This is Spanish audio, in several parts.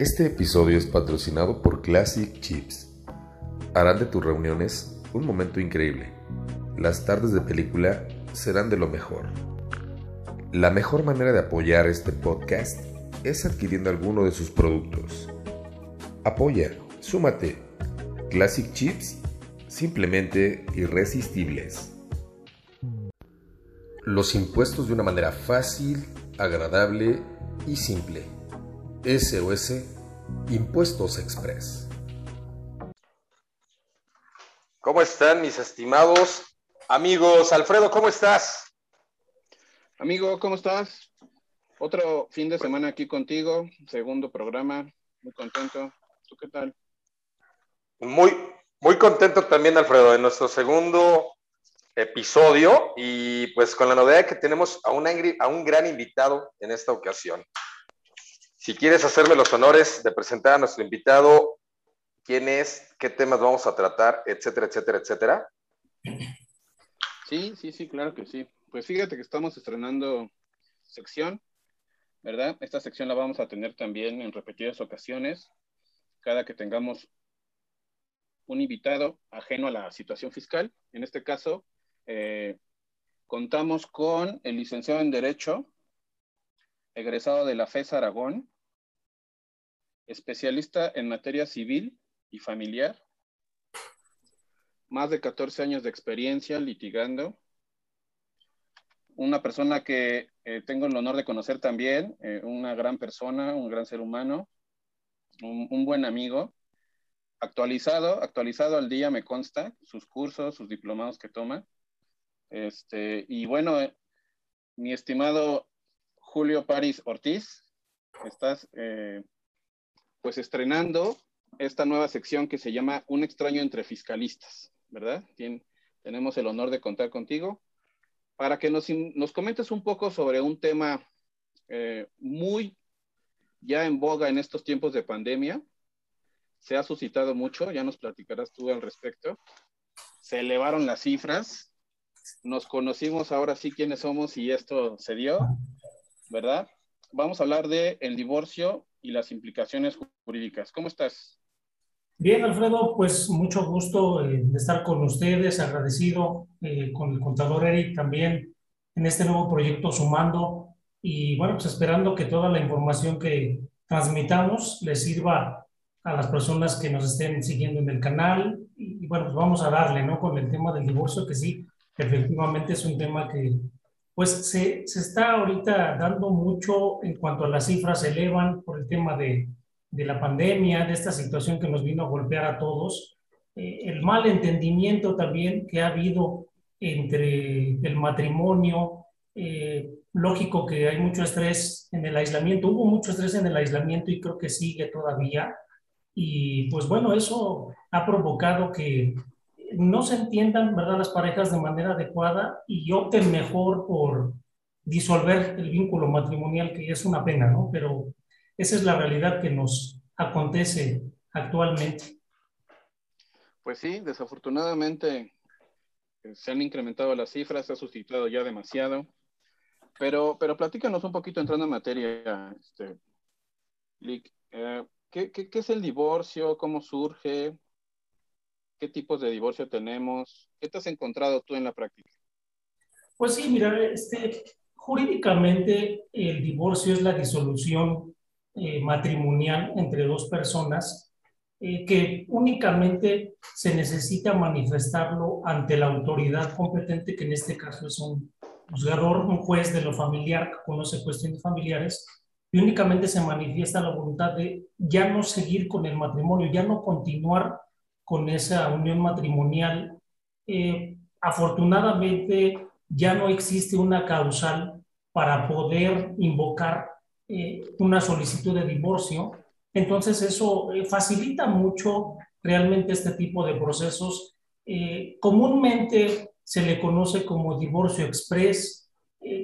Este episodio es patrocinado por Classic Chips. Harán de tus reuniones un momento increíble. Las tardes de película serán de lo mejor. La mejor manera de apoyar este podcast es adquiriendo alguno de sus productos. Apoya, súmate. Classic Chips, simplemente irresistibles. Los impuestos de una manera fácil, agradable y simple. SOS Impuestos Express. ¿Cómo están mis estimados amigos? Alfredo, ¿cómo estás? Amigo, ¿cómo estás? Otro fin de semana aquí contigo, segundo programa, muy contento. ¿Tú qué tal? Muy, muy contento también, Alfredo, en nuestro segundo episodio y pues con la novedad que tenemos a un, a un gran invitado en esta ocasión. Si quieres hacerme los honores de presentar a nuestro invitado, quién es, qué temas vamos a tratar, etcétera, etcétera, etcétera. Sí, sí, sí, claro que sí. Pues fíjate que estamos estrenando sección, ¿verdad? Esta sección la vamos a tener también en repetidas ocasiones, cada que tengamos un invitado ajeno a la situación fiscal. En este caso, eh, contamos con el licenciado en Derecho, egresado de la FES Aragón, especialista en materia civil y familiar, más de 14 años de experiencia litigando, una persona que eh, tengo el honor de conocer también, eh, una gran persona, un gran ser humano, un, buen amigo, actualizado, actualizado al día me consta, sus cursos, sus diplomados que toma. Este, y bueno, eh, mi estimado Julio París Ortiz, estás pues estrenando esta nueva sección que se llama Un extraño entre fiscalistas, ¿verdad? tenemos el honor de contar contigo para que nos, comentes un poco sobre un tema eh, muy ya en boga en estos tiempos de pandemia. Se ha suscitado mucho, ya nos platicarás tú al respecto. Se elevaron las cifras, nos conocimos ahora sí quiénes somos y esto se dio, ¿verdad? Vamos a hablar de el divorcio y las implicaciones jurídicas. ¿Cómo estás? Bien, Alfredo, pues mucho gusto eh, de estar con ustedes, agradecido eh, con el contador Eric también en este nuevo proyecto Sumando y bueno, pues esperando que toda la información que transmitamos les sirva a las personas que nos estén siguiendo en el canal y, y bueno, pues vamos a darle, ¿no? Con el tema del divorcio, que sí, efectivamente es un tema que pues se, se, está ahorita dando mucho en cuanto a las cifras se elevan por el tema de, de la pandemia, de esta situación que nos vino a golpear a todos, eh, el mal entendimiento también que ha habido entre el matrimonio, eh, lógico que hay mucho estrés en el aislamiento, hubo mucho estrés en el aislamiento y creo que sigue todavía, y pues bueno, eso ha provocado que no se entiendan, ¿verdad?, las parejas de manera adecuada y opten mejor por disolver el vínculo matrimonial, que es una pena, ¿no? Pero esa es la realidad que nos acontece actualmente. Pues sí, desafortunadamente eh, se han incrementado las cifras, se ha suscitado ya demasiado. Pero, pero platícanos un poquito entrando en materia, este, eh, ¿qué, qué, qué es el divorcio? ¿Cómo surge? ¿Qué tipos de divorcio tenemos? ¿Qué te has encontrado tú en la práctica? Pues sí, mira, este, jurídicamente el divorcio es la disolución eh, matrimonial entre dos personas eh, que únicamente se necesita manifestarlo ante la autoridad competente, que en este caso es un juzgador, un juez de lo familiar que conoce cuestiones familiares, y únicamente se manifiesta la voluntad de ya no seguir con el matrimonio, ya no continuar con esa unión matrimonial. Eh, afortunadamente ya no existe una causal para poder invocar eh, una solicitud de divorcio. Entonces eso eh, facilita mucho realmente este tipo de procesos. comúnmente se le conoce como divorcio express,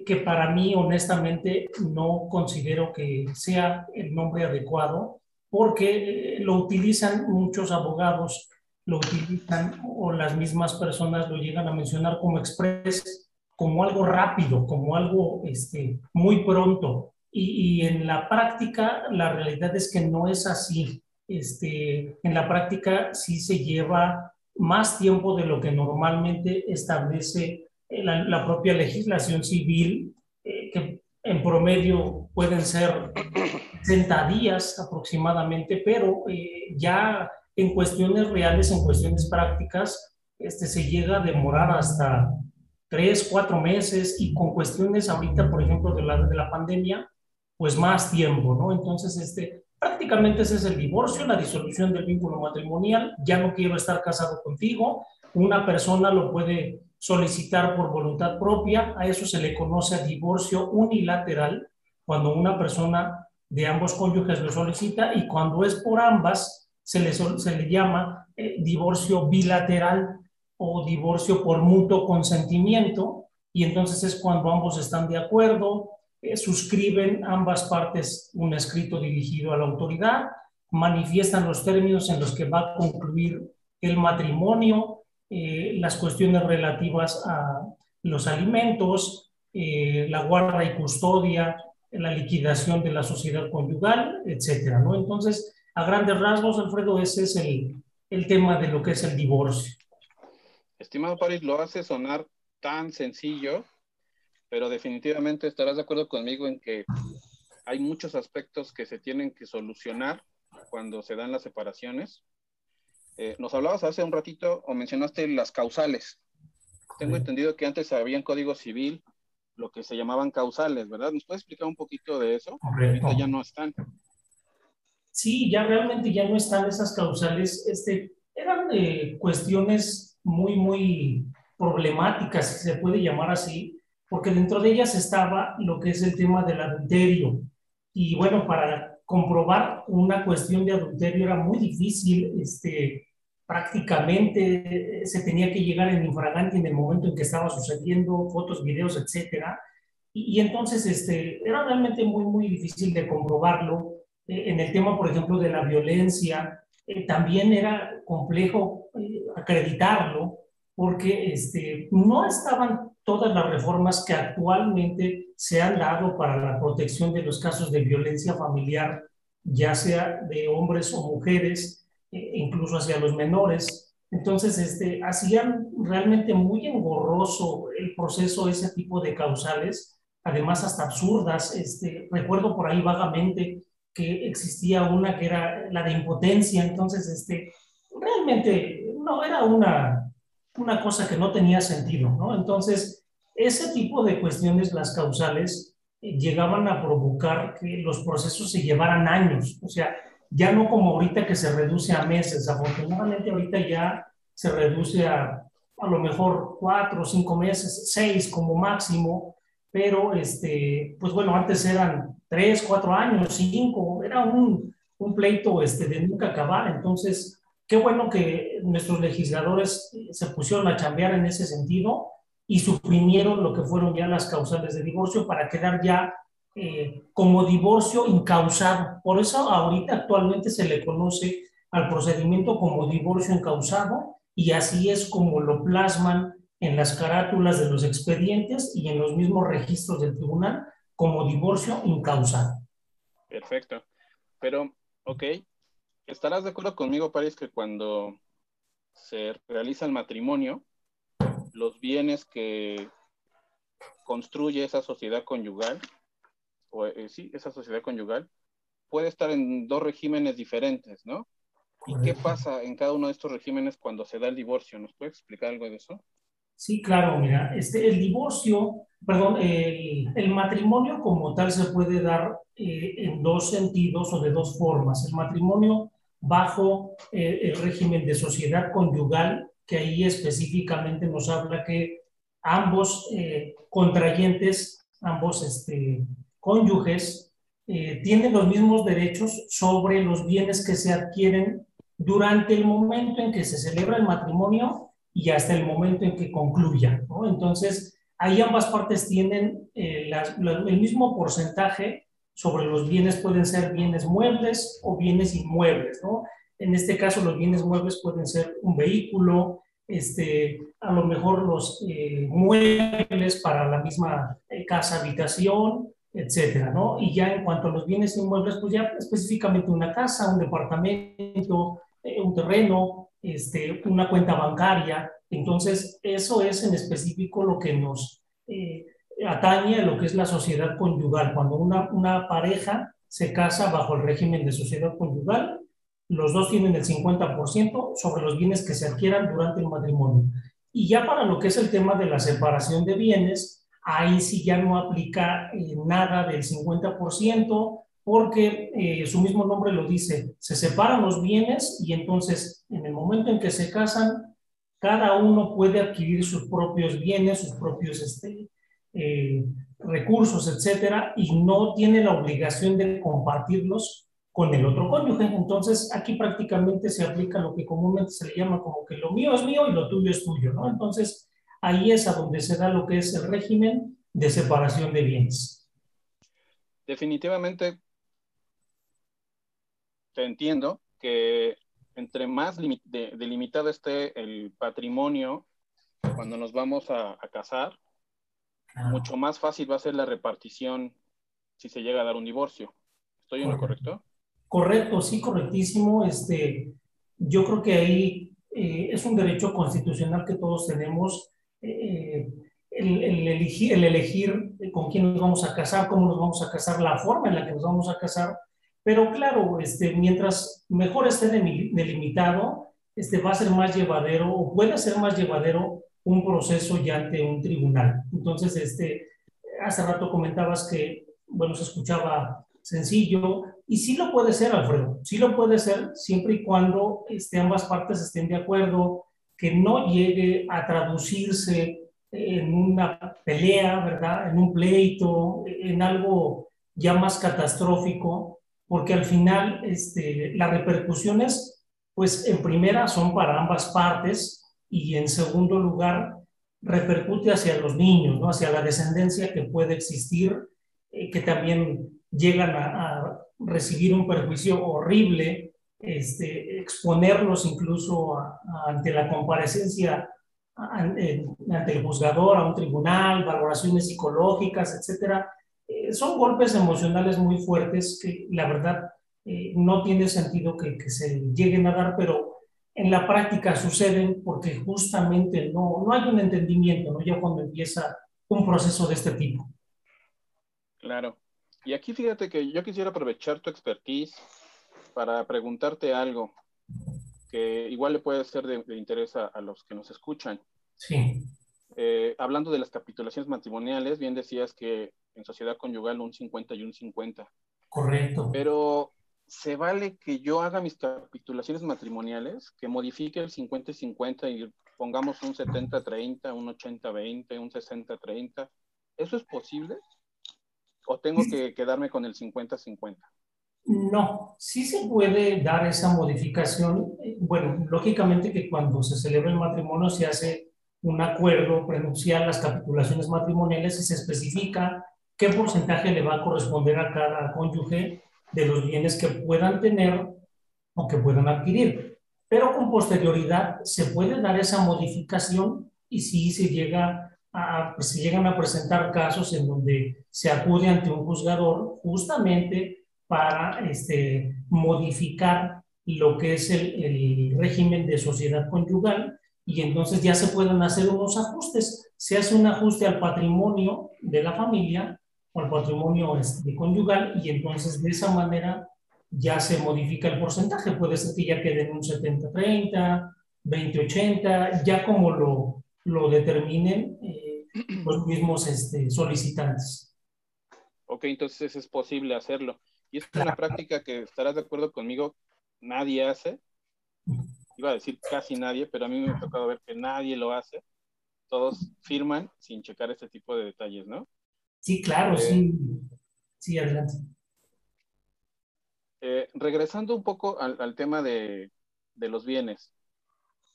que para mí honestamente no considero que sea el nombre adecuado porque lo utilizan muchos abogados, lo utilizan o las mismas personas lo llegan a mencionar como express, como algo rápido, como algo este, muy pronto. y, en la práctica la realidad es que no es así. Este, en la práctica sí se lleva más tiempo de lo que normalmente establece la, la propia legislación civil, eh, que en promedio pueden ser 60 días aproximadamente, pero eh, ya en cuestiones reales, en cuestiones prácticas, este, se llega a demorar hasta tres, cuatro meses y con cuestiones ahorita, por ejemplo, de la, de la pandemia, pues más tiempo, ¿no? Entonces, este, prácticamente ese es el divorcio, la disolución del vínculo matrimonial, ya no quiero estar casado contigo, una persona lo puede solicitar por voluntad propia, a eso se le conoce divorcio unilateral, cuando una persona de ambos cónyuges lo solicita y cuando es por ambas se le, se le llama eh, divorcio bilateral o divorcio por mutuo consentimiento y entonces es cuando ambos están de acuerdo, eh, suscriben ambas partes un escrito dirigido a la autoridad, manifiestan los términos en los que va a concluir el matrimonio, eh, las cuestiones relativas a los alimentos, la guarda y custodia, la liquidación de la sociedad conyugal, etcétera, ¿no? Entonces, a grandes rasgos, Alfredo, ese es el, el tema de lo que es el divorcio. Estimado París, lo hace sonar tan sencillo, pero definitivamente estarás de acuerdo conmigo en que hay muchos aspectos que se tienen que solucionar cuando se dan las separaciones. Eh, nos hablabas hace un ratito o mencionaste las causales. Tengo entendido que antes había en Código Civil lo que se llamaban causales, ¿verdad? ¿Nos puedes explicar un poquito de eso? Ahorita ya no están. Sí, ya realmente ya no están esas causales. Este, eran eh, cuestiones muy, muy problemáticas, si se puede llamar así, porque dentro de ellas estaba lo que es el tema del adulterio. Y bueno, para comprobar una cuestión de adulterio era muy difícil, este, prácticamente se tenía que llegar en infragante en el momento en que estaba sucediendo, fotos, videos, etcétera. Y, entonces este, era realmente muy, muy difícil de comprobarlo. Eh, en el tema, por ejemplo, de la violencia, eh, también era complejo eh, acreditarlo porque este, no estaban todas las reformas que actualmente se han dado para la protección de los casos de violencia familiar, ya sea de hombres o mujeres, e incluso hacia los menores. Entonces, este, hacían realmente muy engorroso el proceso, ese tipo de causales, además hasta absurdas. Este, recuerdo por ahí vagamente que existía una que era la de impotencia, entonces, este, realmente no era una una cosa que no tenía sentido, ¿no? Entonces, ese tipo de cuestiones, las causales, eh, llegaban a provocar que los procesos se llevaran años, o sea, ya no como ahorita que se reduce a meses, afortunadamente ahorita ya se reduce a a lo mejor cuatro cinco meses, seis como máximo, pero este, pues bueno, antes eran tres, cuatro años, cinco, era un, un pleito este, de nunca acabar, entonces Qué bueno que nuestros legisladores se pusieron a chambear en ese sentido y suprimieron lo que fueron ya las causales de divorcio para quedar ya eh, como divorcio incausado. Por eso ahorita actualmente se le conoce al procedimiento como divorcio incausado y así es como lo plasman en las carátulas de los expedientes y en los mismos registros del tribunal como divorcio incausado. Perfecto. Pero, ok, estarás de acuerdo conmigo, París, que cuando se realiza el matrimonio, los bienes que construye esa sociedad conyugal, o eh, sí, esa sociedad conyugal, puede estar en dos regímenes diferentes, ¿no? ¿Y qué pasa en cada uno de estos regímenes cuando se da el divorcio? ¿Nos puede explicar algo de eso? Sí, claro, mira, este, el divorcio, perdón, el, matrimonio como tal se puede dar eh, en dos sentidos o de dos formas. El matrimonio bajo eh, el régimen de sociedad conyugal, que ahí específicamente nos habla que ambos eh, contrayentes, ambos este, cónyuges, tienen los mismos derechos sobre los bienes que se adquieren durante el momento en que se celebra el matrimonio y hasta el momento en que concluya. Entonces, ahí ambas partes tienen el mismo porcentaje sobre los bienes pueden ser bienes muebles o bienes inmuebles, ¿no? En este caso, los bienes muebles pueden ser un vehículo, este, a lo mejor los eh, muebles para la misma eh, casa habitación, etcétera, ¿no? Y ya en cuanto a los bienes inmuebles, pues ya específicamente una casa, un departamento, eh, un terreno, este, una cuenta bancaria. Entonces, eso es en específico lo que nos eh, atañe a lo que es la sociedad conyugal. Cuando una, una pareja se casa bajo el régimen de sociedad conyugal, los dos tienen el 50% sobre los bienes que se adquieran durante el matrimonio. Y ya para lo que es el tema de la separación de bienes, ahí sí ya no aplica eh, nada del 50%, porque eh, su mismo nombre lo dice, se separan los bienes y entonces en el momento en que se casan, cada uno puede adquirir sus propios bienes, sus propios este, eh, recursos, etcétera, y no tiene la obligación de compartirlos con el otro cónyuge. Entonces, aquí prácticamente se aplica lo que comúnmente se le llama como que lo mío es mío y lo tuyo es tuyo, ¿no? Entonces, ahí es a donde se da lo que es el régimen de separación de bienes. Definitivamente, te entiendo que entre más delimitado esté el patrimonio cuando nos vamos a, casar, mucho más fácil va a ser la repartición si se llega a dar un divorcio. ¿Estoy en lo correcto? Correcto, sí, correctísimo. Este, yo creo que ahí eh, es un derecho constitucional que todos tenemos eh, el, elegir, el elegir con quién nos vamos a casar, cómo nos vamos a casar, la forma en la que nos vamos a casar. Pero claro, este, mientras mejor esté delimitado, este, va a ser más llevadero o puede ser más llevadero un proceso ya ante un tribunal. Entonces, este, hace rato comentabas que, bueno, se escuchaba sencillo, y sí lo puede ser, Alfredo, sí lo puede ser siempre y cuando este, ambas partes estén de acuerdo, que no llegue a traducirse en una pelea, ¿verdad? En un pleito, en algo ya más catastrófico, porque al final este, las repercusiones, pues en primera son para ambas partes y en segundo lugar repercute hacia los niños, ¿no? Hacia la descendencia que puede existir, eh, que también llegan a, recibir un perjuicio horrible, este, exponerlos incluso ante la comparecencia ante el juzgador, a un tribunal, valoraciones psicológicas, etcétera, eh, son golpes emocionales muy fuertes que la verdad eh, no tiene sentido que, que, se lleguen a dar, pero en la práctica suceden porque justamente no, no hay un entendimiento, ¿no? Ya cuando empieza un proceso de este tipo. Claro. Y aquí fíjate que yo quisiera aprovechar tu expertise para preguntarte algo que igual le puede ser de, interés a, los que nos escuchan. Sí. Eh, hablando de las capitulaciones matrimoniales, bien decías que en sociedad conyugal un 50 y un 50. Correcto. Pero ¿se vale que yo haga mis capitulaciones matrimoniales, que modifique el 50 y 50 y pongamos un 70-30, un 80-20, un 60-30? ¿Eso es posible? ¿O tengo que quedarme con el 50-50? No, sí se puede dar esa modificación. Bueno, lógicamente que cuando se celebra el matrimonio se hace un acuerdo prenupcial, las capitulaciones matrimoniales y se especifica qué porcentaje le va a corresponder a cada cónyuge de los bienes que puedan tener o que puedan adquirir. Pero con posterioridad se puede dar esa modificación y si se llega pues, se llegan a presentar casos en donde se acude ante un juzgador justamente para este, modificar lo que es el, el, régimen de sociedad conyugal y entonces ya se pueden hacer unos ajustes. Se hace un ajuste al patrimonio de la familia o al patrimonio este, conyugal y entonces de esa manera ya se modifica el porcentaje. Puede ser que ya quede en un 70-30, 20-80, ya como lo, lo determinen eh, los mismos este, solicitantes. Ok, entonces es posible hacerlo. Y es una práctica que estarás de acuerdo conmigo, nadie hace. Iba a decir casi nadie, pero a mí me ha tocado ver que nadie lo hace. Todos firman sin checar este tipo de detalles, ¿no? Sí, claro, eh, sí. Sí, adelante. Eh, regresando un poco al, al tema de, de, los bienes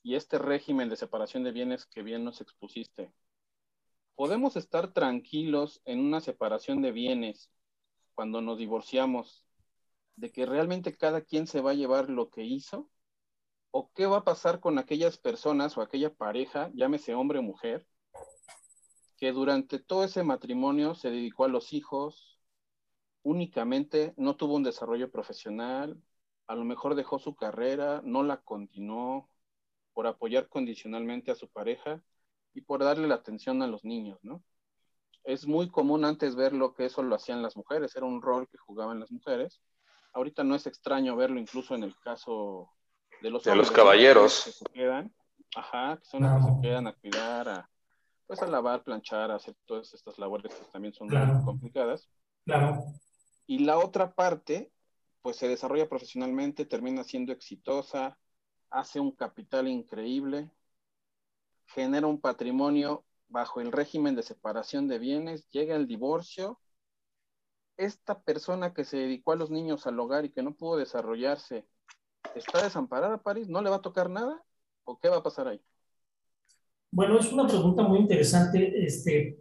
y este régimen de separación de bienes que bien nos expusiste, ¿podemos estar tranquilos en una separación de bienes cuando nos divorciamos de que realmente cada quien se va a llevar lo que hizo? ¿O qué va a pasar con aquellas personas o aquella pareja, llámese hombre o mujer, que durante todo ese matrimonio se dedicó a los hijos, únicamente no tuvo un desarrollo profesional, a lo mejor dejó su carrera, no la continuó por apoyar condicionalmente a su pareja y por darle la atención a los niños, ¿no? Es muy común antes ver lo que eso lo hacían las mujeres, era un rol que jugaban las mujeres. Ahorita no es extraño verlo incluso en el caso de los, de los caballeros. Que se quedan, ajá, que son los que se quedan a cuidar, a, pues a lavar, planchar, a hacer todas estas labores que también son muy complicadas. Claro. Y la otra parte, pues se desarrolla profesionalmente, termina siendo exitosa, hace un capital increíble, genera un patrimonio bajo el régimen de separación de bienes, llega el divorcio. Esta persona que se dedicó a los niños al hogar y que no pudo desarrollarse, ¿está desamparada, París? ¿No le va a tocar nada? ¿O qué va a pasar ahí? Bueno, es una pregunta muy interesante. Este,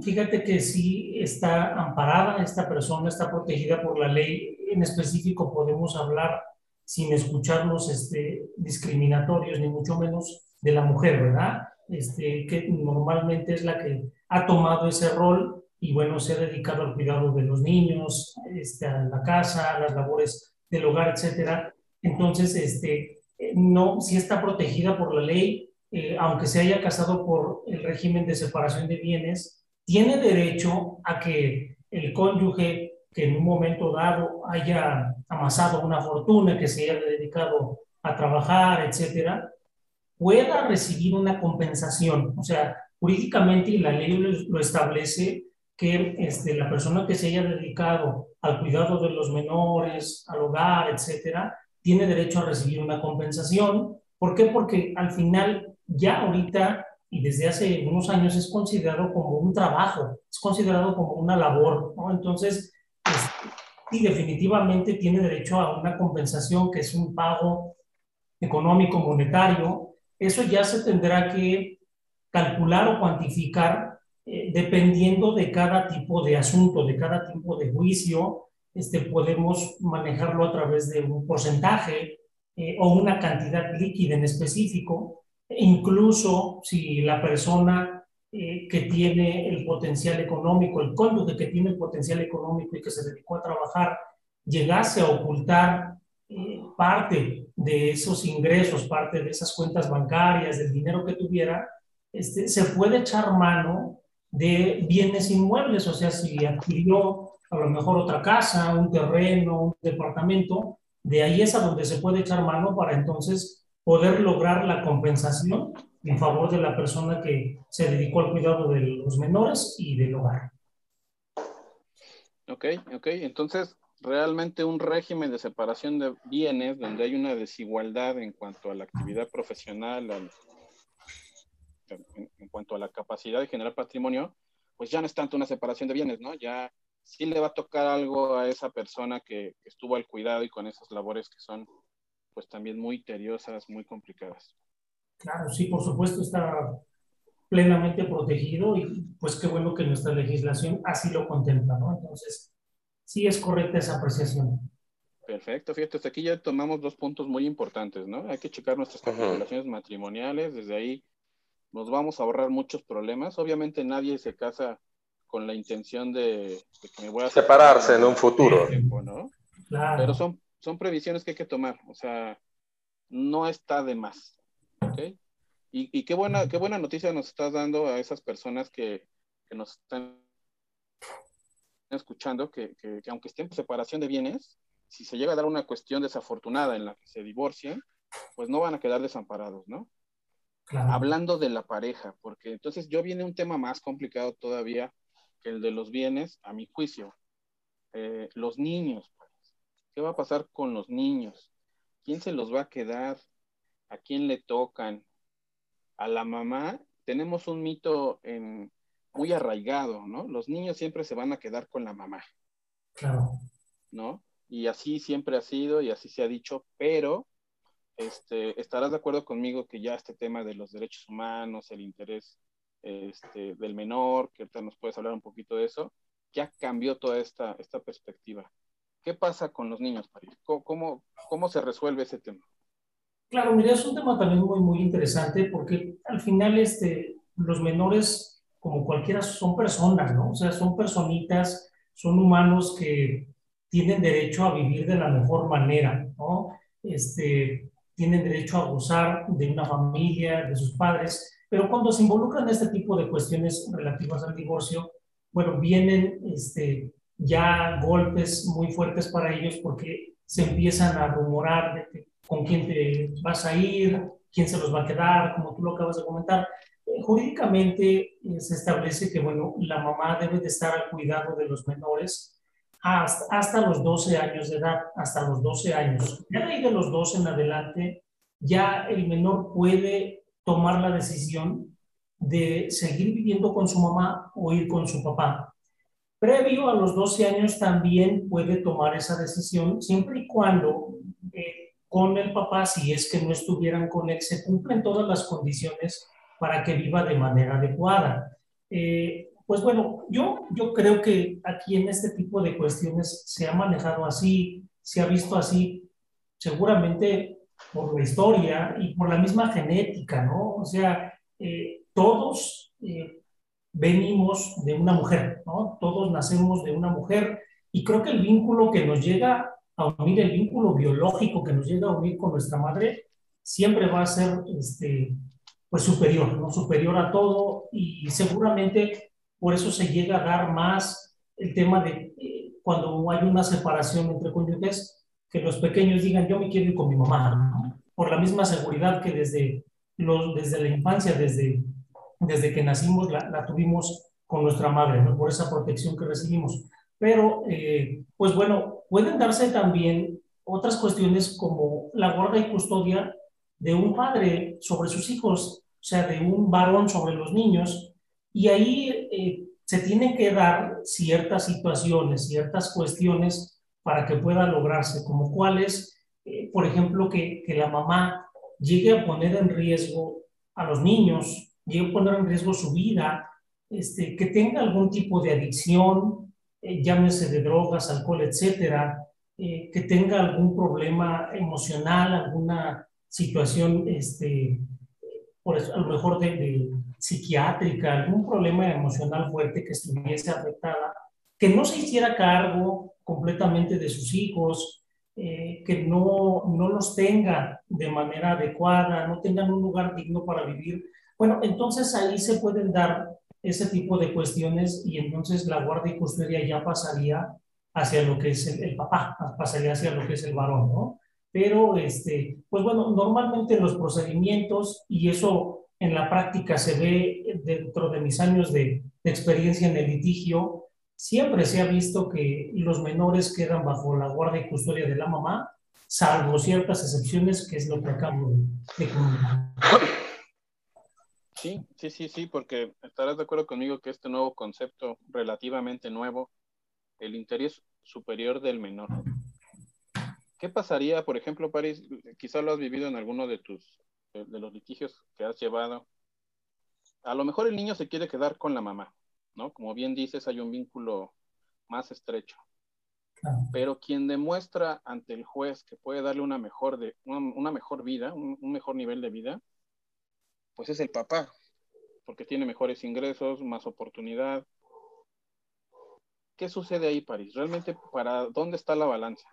fíjate que sí está amparada esta persona, está protegida por la ley. En específico podemos hablar sin escucharnos este, discriminatorios, ni mucho menos de la mujer, ¿verdad? Este, que normalmente es la que ha tomado ese rol y bueno, se ha dedicado al cuidado de los niños, este, a la casa, a las labores del hogar, etcétera. Entonces, este, no, si está protegida por la ley, eh, aunque se haya casado por el régimen de separación de bienes, tiene derecho a que el cónyuge que en un momento dado haya amasado una fortuna, que se haya dedicado a trabajar, etcétera, pueda recibir una compensación. O sea, jurídicamente la ley lo, establece que este, la persona que se haya dedicado al cuidado de los menores, al hogar, etcétera, tiene derecho a recibir una compensación. ¿Por qué? Porque al final, ya ahorita y desde hace unos años es considerado como un trabajo, es considerado como una labor, ¿no? Entonces, sí, definitivamente tiene derecho a una compensación que es un pago económico, monetario, eso ya se tendrá que calcular o cuantificar eh, dependiendo de cada tipo de asunto, de cada tipo de juicio. Este, podemos manejarlo a través de un porcentaje eh, o una cantidad líquida en específico. incluso si la persona eh, que tiene el potencial económico, el cónyuge que tiene el potencial económico y que se dedicó a trabajar, llegase a ocultar parte de esos ingresos, parte de esas cuentas bancarias, del dinero que tuviera, este, se puede echar mano de bienes inmuebles, o sea, si adquirió a lo mejor otra casa, un terreno, un departamento, de ahí es a donde se puede echar mano para entonces poder lograr la compensación en favor de la persona que se dedicó al cuidado de los menores y del hogar. Ok, ok, entonces realmente un régimen de separación de bienes donde hay una desigualdad en cuanto a la actividad profesional, en, cuanto a la capacidad de generar patrimonio, pues ya no es tanto una separación de bienes, ¿no? Ya sí le va a tocar algo a esa persona que, estuvo al cuidado y con esas labores que son pues también muy tediosas, muy complicadas. Claro, sí, por supuesto está plenamente protegido y pues qué bueno que nuestra legislación así lo contempla, ¿no? Entonces, sí es correcta esa apreciación. Perfecto, fíjate, hasta aquí ya tomamos dos puntos muy importantes, ¿no? Hay que checar nuestras relaciones matrimoniales, desde ahí nos vamos a ahorrar muchos problemas. Obviamente nadie se casa con la intención de, que me voy a separarse en un futuro. ¿no? Pero son, son previsiones que hay que tomar, o sea, no está de más. ¿ok? Y, y qué, buena, qué buena noticia nos estás dando a esas personas que, que nos están escuchando que, aunque estén en separación de bienes, si se llega a dar una cuestión desafortunada en la que se divorcien, pues no van a quedar desamparados, ¿no? Hablando de la pareja, porque entonces yo viene un tema más complicado todavía que el de los bienes, a mi juicio. Eh, los niños, pues. ¿qué va a pasar con los niños? ¿Quién se los va a quedar? ¿A quién le tocan? A la mamá. Tenemos un mito en, muy arraigado, ¿no? Los niños siempre se van a quedar con la mamá. Claro. ¿No? Y así siempre ha sido y así se ha dicho, pero este, estarás de acuerdo conmigo que ya este tema de los derechos humanos, el interés este, del menor, que ahorita nos puedes hablar un poquito de eso, ya cambió toda esta, esta perspectiva. ¿Qué pasa con los niños, París? ¿Cómo, cómo, se resuelve ese tema? Claro, mira, es un tema también muy, muy interesante porque al final este, los menores como cualquiera, son personas, ¿no? O sea, son personitas son humanos que tienen derecho a vivir de la mejor manera, ¿no? Este, tienen derecho a gozar de una familia, de sus padres, pero cuando se involucran este tipo de cuestiones relativas al divorcio, bueno, vienen este, ya golpes muy fuertes para ellos porque se empiezan a rumorar de con quién te vas a ir, quién se los va a quedar, como tú lo acabas de comentar. Eh, jurídicamente eh, se establece que, bueno, la mamá debe de estar al cuidado de los menores hasta, hasta los 12 años de edad, hasta los 12 años. Ya de ahí de los 12 en adelante, ya el menor puede tomar la decisión de seguir viviendo con su mamá o ir con su papá. Previo a los 12 años también puede tomar esa decisión siempre y cuando eh, con el papá, si es que no estuvieran con él, se cumplen todas las condiciones para que viva de manera adecuada. Eh, pues bueno, yo, yo creo que aquí en este tipo de cuestiones se ha manejado así, se ha visto así, seguramente por la historia y por la misma genética, ¿no? O sea, eh, todos venimos de una mujer, ¿no? Todos nacemos de una mujer y creo que el vínculo que nos llega a unir, el vínculo biológico que nos llega a unir con nuestra madre, siempre va a ser este, pues superior, ¿no? Superior a todo y seguramente por eso se llega a dar más el tema de eh, cuando hay una separación entre cónyuges, que los pequeños digan yo me quiero ir con mi mamá, por la misma seguridad que desde, desde la infancia, desde desde que nacimos la, tuvimos con nuestra madre, por esa protección que recibimos. Pero, eh, pues bueno, pueden darse también otras cuestiones como la guarda y custodia de un padre sobre sus hijos, o sea, de un varón sobre los niños, y ahí eh, se tienen que dar ciertas situaciones, ciertas cuestiones para que pueda lograrse, como cuáles, eh, por ejemplo, que, que la mamá llegue a poner en riesgo a los niños llegue a poner en riesgo su vida, este, que tenga algún tipo de adicción, eh, llámese de drogas, alcohol, etcétera, eh, que tenga algún problema emocional, alguna situación, este, por eso, a lo mejor de, psiquiátrica, algún problema emocional fuerte que estuviese afectada, que no se hiciera cargo completamente de sus hijos, eh, que no, no los tenga de manera adecuada, no tengan un lugar digno para vivir, bueno, entonces ahí se pueden dar ese tipo de cuestiones y entonces la guardia y custodia ya pasaría hacia lo que es el, papá, pasaría hacia lo que es el varón, ¿no? Pero, este, pues bueno, normalmente los procedimientos, y eso en la práctica se ve dentro de mis años de, de experiencia en el litigio, siempre se ha visto que los menores quedan bajo la guardia y custodia de la mamá, salvo ciertas excepciones, que es lo que acabo de comentar. Sí, sí, sí, sí, porque estarás de acuerdo conmigo que este nuevo concepto relativamente nuevo, el interés superior del menor. ¿Qué pasaría, por ejemplo, París, quizá lo has vivido en alguno de tus, de, los litigios que has llevado? A lo mejor el niño se quiere quedar con la mamá, ¿no? Como bien dices, hay un vínculo más estrecho. Pero quien demuestra ante el juez que puede darle una mejor, de, una, mejor vida, un mejor nivel de vida, pues es el papá, porque tiene mejores ingresos, más oportunidad. ¿Qué sucede ahí, París? ¿Realmente para dónde está la balanza?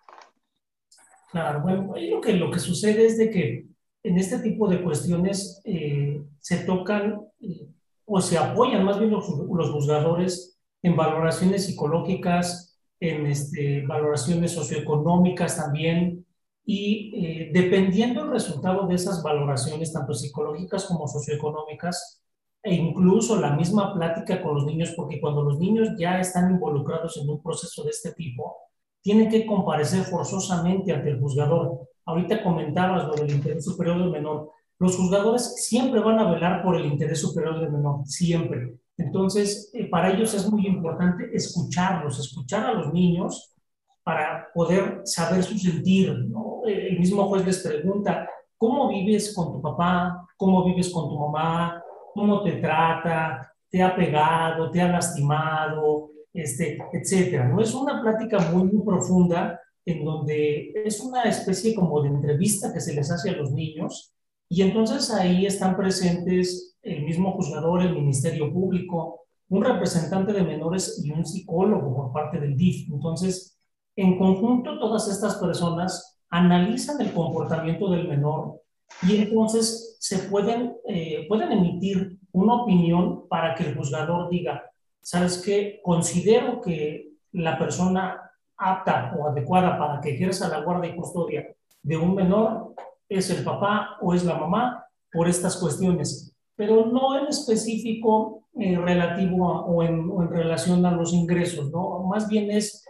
Claro, bueno, lo que, lo que sucede es de que en este tipo de cuestiones eh, se tocan eh, o se apoyan más bien los, los, juzgadores en valoraciones psicológicas, en este, valoraciones socioeconómicas también, y eh, dependiendo del resultado de esas valoraciones, tanto psicológicas como socioeconómicas, e incluso la misma plática con los niños, porque cuando los niños ya están involucrados en un proceso de este tipo, tienen que comparecer forzosamente ante el juzgador. Ahorita comentabas lo del interés superior del menor. Los juzgadores siempre van a velar por el interés superior del menor, siempre. Entonces, eh, para ellos es muy importante escucharlos, escuchar a los niños para poder saber su sentir. ¿no? El mismo juez les pregunta, ¿cómo vives con tu papá? ¿Cómo vives con tu mamá? ¿Cómo te trata? ¿Te ha pegado? ¿Te ha lastimado? Este, etcétera. ¿no? Es una plática muy, muy profunda en donde es una especie como de entrevista que se les hace a los niños y entonces ahí están presentes el mismo juzgador, el Ministerio Público, un representante de menores y un psicólogo por parte del DIF. Entonces, en conjunto, todas estas personas analizan el comportamiento del menor y entonces se pueden, eh, pueden emitir una opinión para que el juzgador diga, ¿sabes qué? Considero que la persona apta o adecuada para que ejerza la guardia y custodia de un menor es el papá o es la mamá por estas cuestiones, pero no en específico eh, relativo o, en, relación a los ingresos, ¿no? Más bien es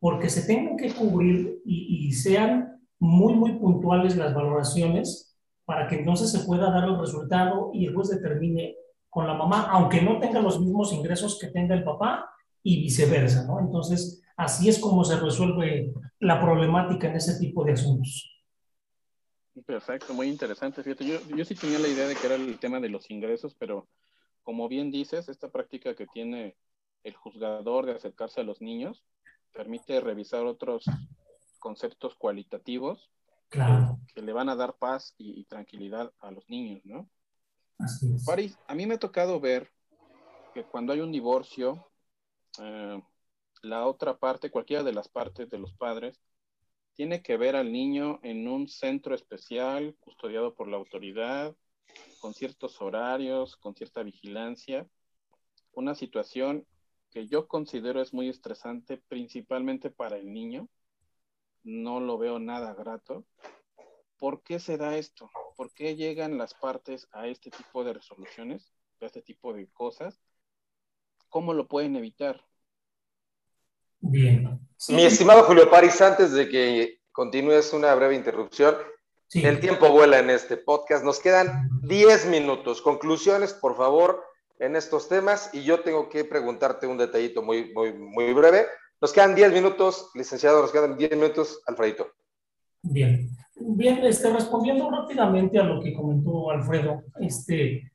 porque se tengan que cubrir y, y sean muy, muy puntuales las valoraciones para que entonces se pueda dar el resultado y el juez determine con la mamá, aunque no tenga los mismos ingresos que tenga el papá y viceversa, ¿no? Entonces, así es como se resuelve la problemática en ese tipo de asuntos. Perfecto, muy interesante. Fíjate, yo, yo sí tenía la idea de que era el tema de los ingresos, pero como bien dices, esta práctica que tiene el juzgador de acercarse a los niños permite revisar otros conceptos cualitativos claro. que, que, le van a dar paz y, y, tranquilidad a los niños, ¿no? Así es. A mí me ha tocado ver que cuando hay un divorcio, eh, la otra parte, cualquiera de las partes de los padres, tiene que ver al niño en un centro especial, custodiado por la autoridad, con ciertos horarios, con cierta vigilancia. Una situación que yo considero es muy estresante, principalmente para el niño. No lo veo nada grato. ¿Por qué se da esto? ¿Por qué llegan las partes a este tipo de resoluciones, a este tipo de cosas? ¿Cómo lo pueden evitar? Bien. Sí. Mi estimado Julio Paris, antes de que continúes una breve interrupción, sí. el tiempo vuela en este podcast. Nos quedan 10 minutos. Conclusiones, por favor, en estos temas. Y yo tengo que preguntarte un detallito muy, muy, muy breve. Nos quedan 10 minutos, licenciado, nos quedan 10 minutos, Alfredito. Bien. Bien, este, respondiendo rápidamente a lo que comentó Alfredo, este,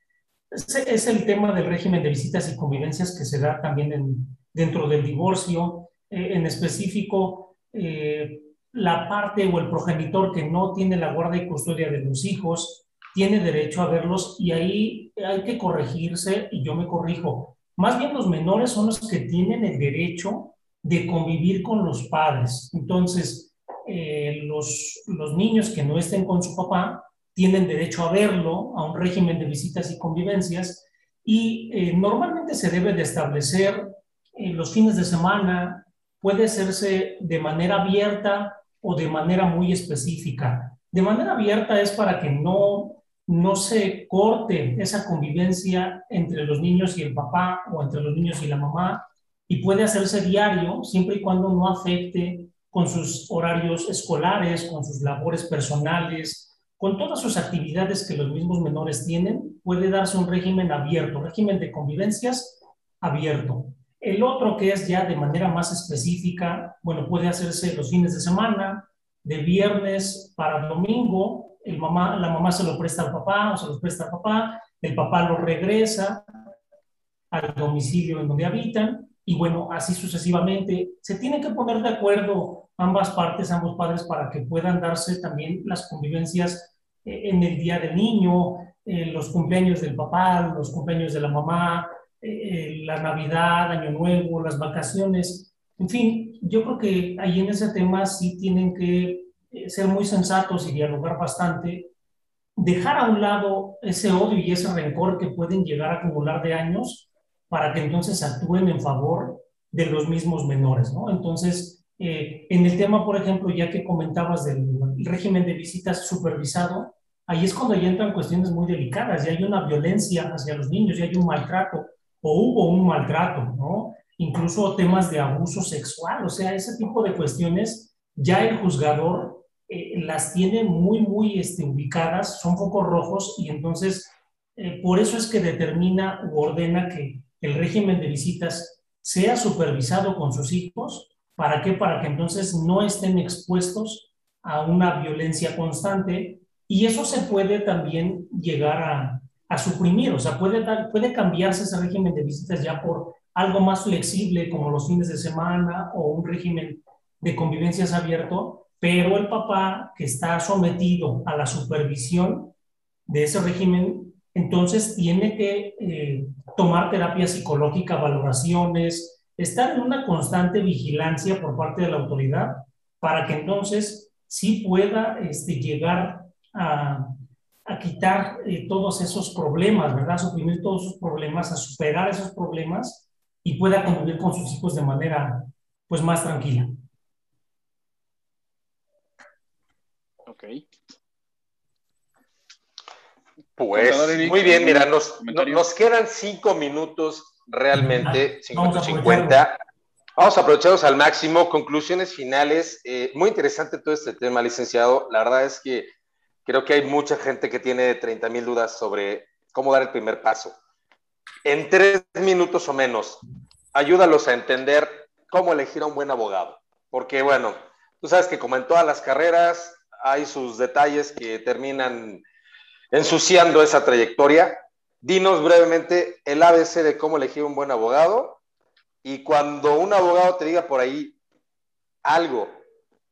es el tema del régimen de visitas y convivencias que se da también en, dentro del divorcio, eh, en específico eh, la parte o el progenitor que no tiene la guardia y custodia de los hijos tiene derecho a verlos y ahí hay que corregirse y yo me corrijo. Más bien los menores son los que tienen el derecho de convivir con los padres. Entonces, eh, los, los niños que no estén con su papá tienen derecho a verlo, a un régimen de visitas y convivencias, y eh, normalmente se debe de establecer eh, los fines de semana, puede hacerse de manera abierta o de manera muy específica. De manera abierta es para que no, no se corte esa convivencia entre los niños y el papá o entre los niños y la mamá, y puede hacerse diario siempre y cuando no afecte con sus horarios escolares, con sus labores personales, con todas sus actividades que los mismos menores tienen, puede darse un régimen abierto, régimen de convivencias abierto. El otro que es ya de manera más específica, bueno, puede hacerse los fines de semana, de viernes para domingo, el mamá, la mamá se lo presta al papá o se lo presta al papá, el papá lo regresa al domicilio en donde habitan y bueno, así sucesivamente. Se tienen que poner de acuerdo ambas partes, ambos padres, para que puedan darse también las convivencias eh, en el día del niño, eh, los cumpleaños del papá, los cumpleaños de la mamá, eh, la Navidad, Año Nuevo, las vacaciones. En fin, yo creo que ahí en ese tema sí tienen que ser muy sensatos y dialogar bastante, dejar a un lado ese odio y ese rencor que pueden llegar a acumular de años para que entonces actúen en favor de los mismos menores, ¿no? Entonces, eh, en el tema, por ejemplo, ya que comentabas del régimen de visitas supervisado, ahí es cuando ya entran cuestiones muy delicadas, ya hay una violencia hacia los niños, ya hay un maltrato o hubo un maltrato, ¿no? Incluso temas de abuso sexual, o sea, ese tipo de cuestiones ya el juzgador eh, las tiene muy, muy este, ubicadas, son focos rojos y entonces eh, por eso es que determina u ordena que el régimen de visitas sea supervisado con sus hijos. ¿Para qué? Para que entonces no estén expuestos a una violencia constante y eso se puede también llegar a, a suprimir, o sea, puede, puede cambiarse ese régimen de visitas ya por algo más flexible como los fines de semana o un régimen de convivencias abierto, pero el papá que está sometido a la supervisión de ese régimen entonces tiene que eh, tomar terapia psicológica, valoraciones, estar en una constante vigilancia por parte de la autoridad para que entonces sí pueda este, llegar a, a quitar eh, todos esos problemas, ¿verdad? A suprimir todos esos problemas, a superar esos problemas y pueda convivir con sus hijos de manera pues más tranquila. Ok. Pues muy bien, mira, nos, nos quedan cinco minutos realmente, cinco minutos cincuenta. Vamos a aprovecharlos al máximo. Conclusiones finales. Eh, muy interesante todo este tema, licenciado. La verdad es que creo que hay mucha gente que tiene 30 mil dudas sobre cómo dar el primer paso. En tres minutos o menos, ayúdalos a entender cómo elegir a un buen abogado. Porque, bueno, tú sabes que como en todas las carreras, hay sus detalles que terminan ensuciando esa trayectoria. Dinos brevemente el ABC de cómo elegir un buen abogado y cuando un abogado te diga por ahí algo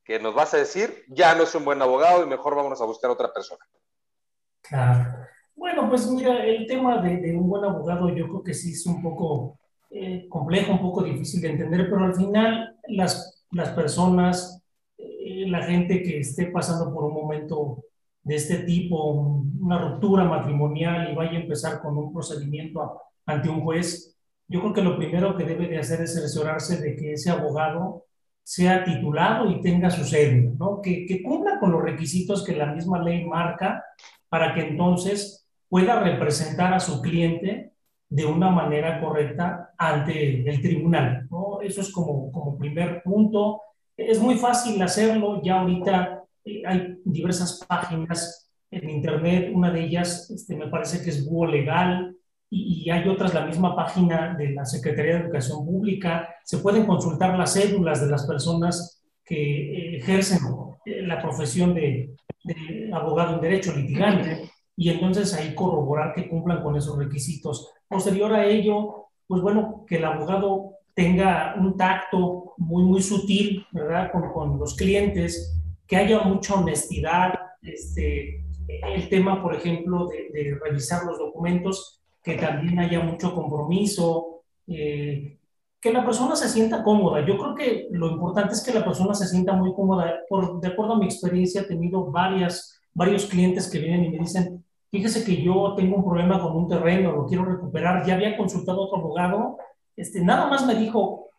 que nos vas a decir, ya no es un buen abogado y mejor vámonos a buscar otra persona. Claro. Bueno, pues mira, el tema de, un buen abogado yo creo que sí es un poco eh, complejo, un poco difícil de entender, pero al final las, las personas, eh, la gente que esté pasando por un momento de este tipo, una ruptura matrimonial y vaya a empezar con un procedimiento ante un juez, yo creo que lo primero que debe de hacer es cerciorarse de que ese abogado sea titulado y tenga su cédula, ¿no? Que, cumpla con los requisitos que la misma ley marca para que entonces pueda representar a su cliente de una manera correcta ante el tribunal. Eso es como, como primer punto. Es muy fácil hacerlo, ya ahorita eh, hay diversas páginas en Internet, una de ellas este, me parece que es Búho Legal, y, hay otras, la misma página de la Secretaría de Educación Pública, se pueden consultar las cédulas de las personas que eh, ejercen eh, la profesión de, abogado en derecho litigante y entonces ahí corroborar que cumplan con esos requisitos. Posterior a ello, pues bueno, que el abogado tenga un tacto muy, muy sutil, ¿verdad? Con, con los clientes, que haya mucha honestidad, este, el tema, por ejemplo, de, de revisar los documentos, que también haya mucho compromiso, eh, que la persona se sienta cómoda. Yo creo que lo importante es que la persona se sienta muy cómoda. Por, de acuerdo a mi experiencia, he tenido varias, varios clientes que vienen y me dicen, fíjese que yo tengo un problema con un terreno, lo quiero recuperar, ya había consultado a otro abogado, este, nada más me dijo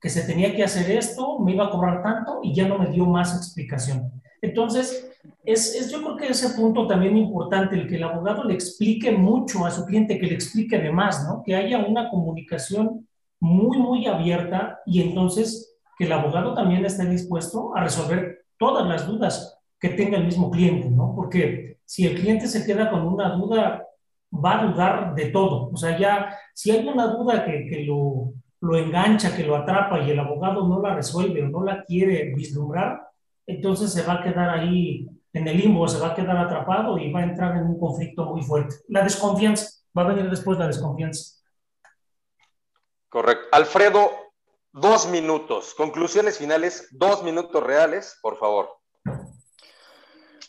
que se tenía que hacer esto, me iba a cobrar tanto y ya no me dio más explicación. Entonces, es, es, yo creo que ese punto también importante, el que el abogado le explique mucho a su cliente, que le explique además, ¿no? Que haya una comunicación muy, muy abierta y entonces que el abogado también esté dispuesto a resolver todas las dudas que tenga el mismo cliente, ¿no? Porque si el cliente se queda con una duda, va a dudar de todo. O sea, ya, si hay una duda que, que lo, lo engancha, que lo atrapa y el abogado no la resuelve o no la quiere vislumbrar, entonces se va a quedar ahí en el limbo, se va a quedar atrapado y va a entrar en un conflicto muy fuerte. La desconfianza, va a venir después la desconfianza. Correcto. Alfredo, dos minutos. Conclusiones finales, dos minutos reales, por favor.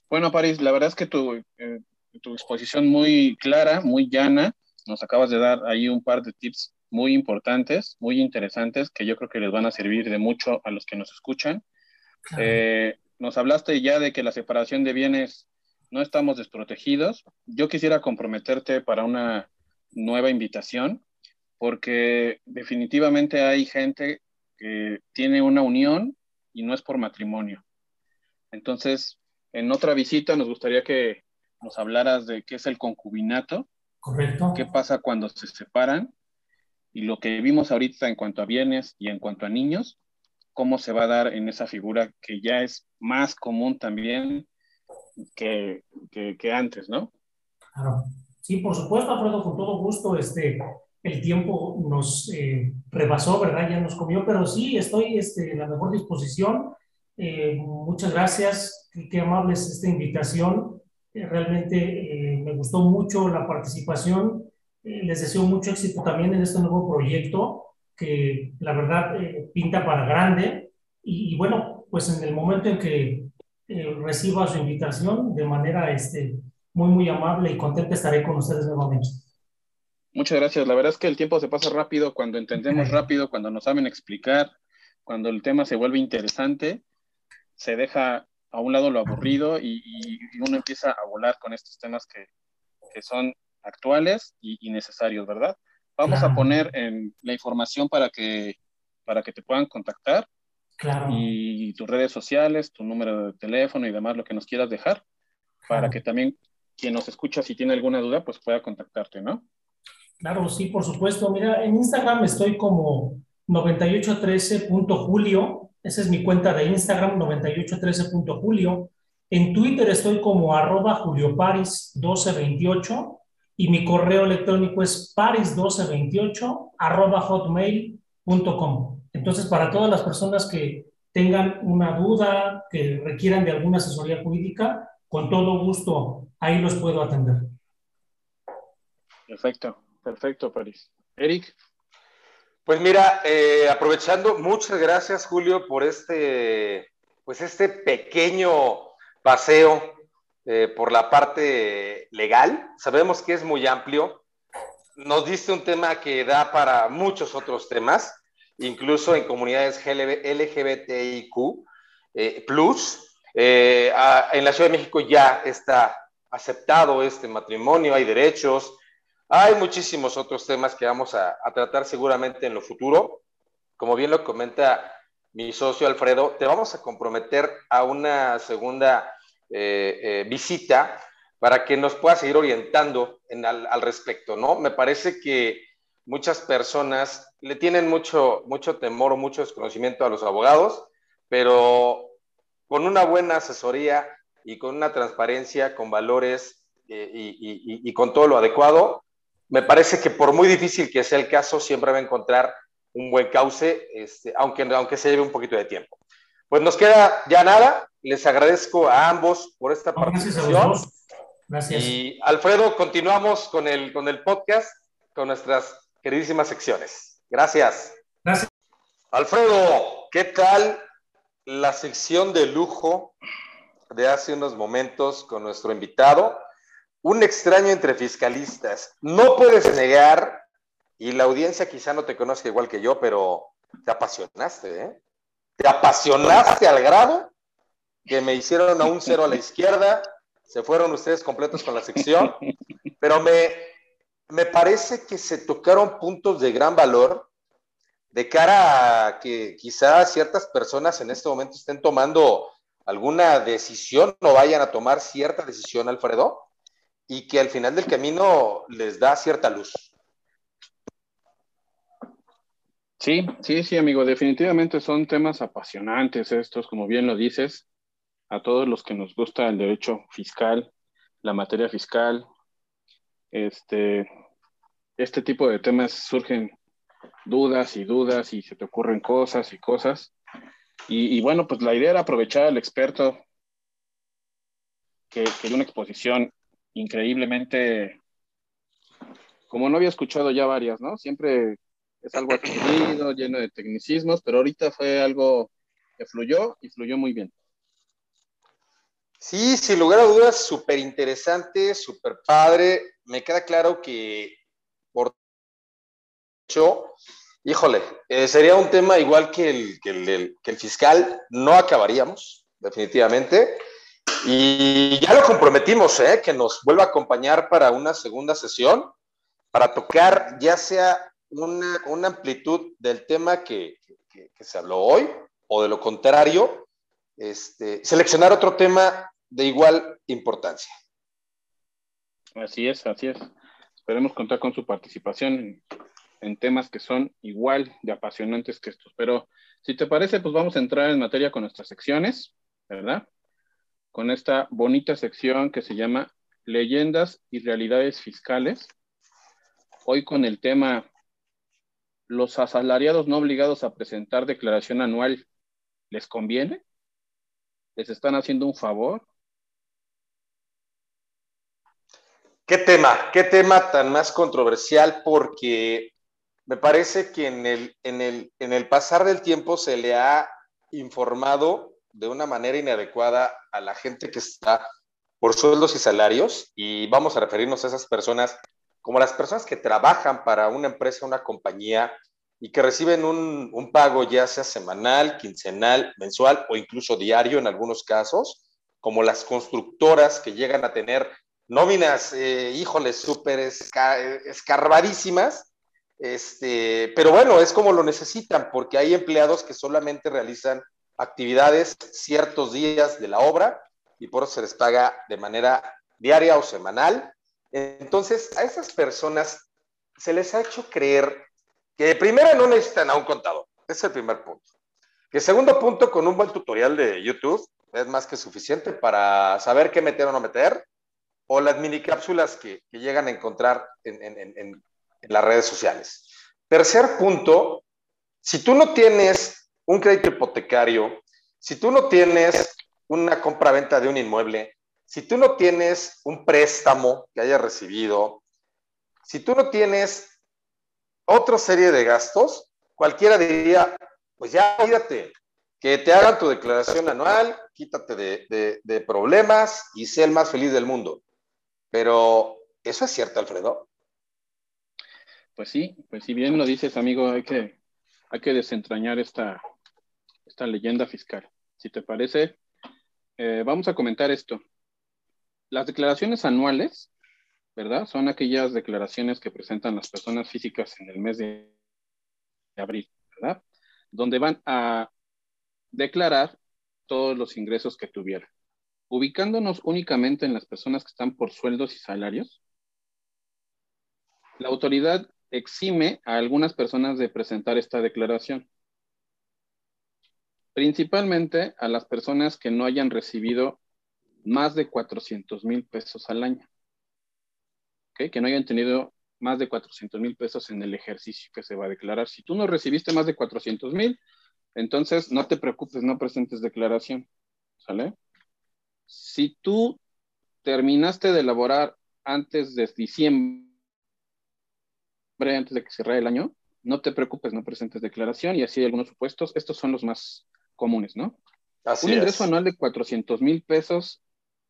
Bueno, París, la verdad es que tu, eh, tu exposición muy clara, muy llana, nos acabas de dar ahí un par de tips muy importantes, muy interesantes, que yo creo que les van a servir de mucho a los que nos escuchan. Eh, nos hablaste ya de que la separación de bienes no estamos desprotegidos. Yo quisiera comprometerte para una nueva invitación, porque definitivamente hay gente que tiene una unión y no es por matrimonio. Entonces, en otra visita nos gustaría que nos hablaras de qué es el concubinato, Correcto. qué pasa cuando se separan y lo que vimos ahorita en cuanto a bienes y en cuanto a niños, cómo se va a dar en esa figura que ya es más común también que, que, antes, ¿no? Claro. Sí, por supuesto, Alfredo, con todo gusto. Este, el tiempo nos eh, ¿verdad? Ya nos comió, pero sí, estoy este, en la mejor disposición. Eh, muchas gracias, qué, amable es esta invitación. Eh, realmente me gustó mucho la participación. les deseo mucho éxito también en este nuevo proyecto que la verdad eh, pinta para grande. Y, bueno, pues en el momento en que eh, reciba su invitación de manera este, muy, muy amable y contento estaré con ustedes nuevamente. Muchas gracias. La verdad es que el tiempo se pasa rápido cuando entendemos rápido, cuando nos saben explicar, cuando el tema se vuelve interesante, se deja a un lado lo aburrido y, uno empieza a volar con estos temas que, que son actuales y, necesarios, ¿verdad? Vamos a poner en la información para que, para que te puedan contactar claro. y tus redes sociales, tu número de teléfono y demás, lo que nos quieras dejar, para que también quien nos escucha, si tiene alguna duda, pues pueda contactarte, ¿no? Claro, sí, por supuesto. Mira, en Instagram estoy como 9813.julio. Esa es mi cuenta de Instagram, 9813.julio. En Twitter estoy como arroba julioparis1228 y mi correo electrónico es paris1228 arroba hotmail.com. Entonces, para todas las personas que tengan una duda, que requieran de alguna asesoría jurídica, con todo gusto ahí los puedo atender. Perfecto, perfecto, Paris. Eric. Pues mira, eh, aprovechando, muchas gracias Julio por este, pues este pequeño paseo eh, por la parte legal. Sabemos que es muy amplio. Nos diste un tema que da para muchos otros temas, incluso en comunidades LGBTIQ eh, plus. en la Ciudad de México ya está aceptado este matrimonio, hay derechos, hay muchísimos otros temas que vamos a, tratar seguramente en lo futuro. Como bien lo comenta mi socio Alfredo, te vamos a comprometer a una segunda eh, eh, visita para que nos pueda seguir orientando al, respecto, ¿no? Me parece que muchas personas le tienen mucho, mucho temor o mucho desconocimiento a los abogados, pero con una buena asesoría y con una transparencia, con valores eh, y, con todo lo adecuado, me parece que por muy difícil que sea el caso, siempre va a encontrar un buen cauce, este, aunque, aunque se lleve un poquito de tiempo. Pues nos queda ya nada. Les agradezco a ambos por esta participación. Gracias. Y Alfredo, continuamos con el, con el podcast, con nuestras queridísimas secciones. Gracias. Gracias. Alfredo, ¿qué tal la sección de lujo de hace unos momentos con nuestro invitado? un extraño entre fiscalistas. No puedes negar, y la audiencia quizá no te conozca igual que yo, pero te apasionaste, ¿eh? Te apasionaste al grado que me hicieron a un cero a la izquierda, se fueron ustedes completos con la sección, pero me, me parece que se tocaron puntos de gran valor de cara a que quizá ciertas personas en este momento estén tomando alguna decisión o vayan a tomar cierta decisión, Alfredo, y que al final del camino les da cierta luz. Sí, sí, sí, amigo, definitivamente son temas apasionantes estos, como bien lo dices, a todos los que nos gusta el derecho fiscal, la materia fiscal, este, este tipo de temas surgen dudas y dudas y se te ocurren cosas y cosas. Y, bueno, pues la idea era aprovechar al experto que, que una exposición increíblemente, como no había escuchado ya varias, ¿no? Siempre es algo adquirido, lleno de tecnicismos, pero ahorita fue algo que fluyó y fluyó muy bien. Sí, sin lugar a dudas, súper interesante, súper padre. Me queda claro que por hecho, híjole, eh, sería un tema igual que el, que el, que fiscal, no acabaríamos, definitivamente. Y ya lo comprometimos, ¿eh? que nos vuelva a acompañar para una segunda sesión, para tocar ya sea una, amplitud del tema que, se habló hoy, o de lo contrario, este, seleccionar otro tema de igual importancia. Así es, así es. Esperemos contar con su participación en, en, temas que son igual de apasionantes que estos. Pero si te parece, pues vamos a entrar en materia con nuestras secciones, ¿verdad? con esta bonita sección que se llama Leyendas y Realidades Fiscales. Hoy con el tema ¿Los asalariados no obligados a presentar declaración anual les conviene? ¿Les están haciendo un favor? ¿Qué tema? ¿Qué tema tan más controversial? Porque me parece que en el, en el, en el pasar del tiempo se le ha informado de una manera inadecuada a la gente que está por sueldos y salarios y vamos a referirnos a esas personas como las personas que trabajan para una empresa, una compañía y que reciben un, un pago ya sea semanal, quincenal, mensual o incluso diario en algunos casos, como las constructoras que llegan a tener nóminas, eh, híjoles, súper escarbadísimas, este, pero bueno, es como lo necesitan, porque hay empleados que solamente realizan actividades ciertos días de la obra y por eso se les paga de manera diaria o semanal. Entonces, a esas personas se les ha hecho creer que primero no necesitan a un contador. Ese es el primer punto. Que segundo punto, con un buen tutorial de YouTube es más que suficiente para saber qué meter o no meter, o las mini cápsulas que, llegan a encontrar en, en, en, en, las redes sociales. Tercer punto, si tú no tienes un crédito hipotecario, si tú no tienes una compra-venta de un inmueble, si tú no tienes un préstamo que hayas recibido, si tú no tienes otra serie de gastos, cualquiera diría, pues ya olvídate, que te hagan tu declaración anual, quítate de, de, problemas y sé el más feliz del mundo. Pero, ¿eso es cierto, Alfredo? Pues sí, pues si bien lo dices, amigo, hay que, hay que desentrañar esta, esta leyenda fiscal. Si te parece, eh, vamos a comentar esto. Las declaraciones anuales, ¿verdad? Son aquellas declaraciones que presentan las personas físicas en el mes de abril, ¿verdad? Donde van a declarar todos los ingresos que tuvieron. Ubicándonos únicamente en las personas que están por sueldos y salarios, la autoridad exime a algunas personas de presentar esta declaración principalmente a las personas que no hayan recibido más de 400 mil pesos al año. ¿Okay? Que no hayan tenido más de 400 mil pesos en el ejercicio que se va a declarar. Si tú no recibiste más de 400 mil, entonces no te preocupes, no presentes declaración. ¿Sale? Si tú terminaste de elaborar antes de diciembre, antes de que cierre el año, no te preocupes, no presentes declaración y así hay algunos supuestos. Estos son los más comunes, ¿no? Así un ingreso es. anual de 400 mil pesos,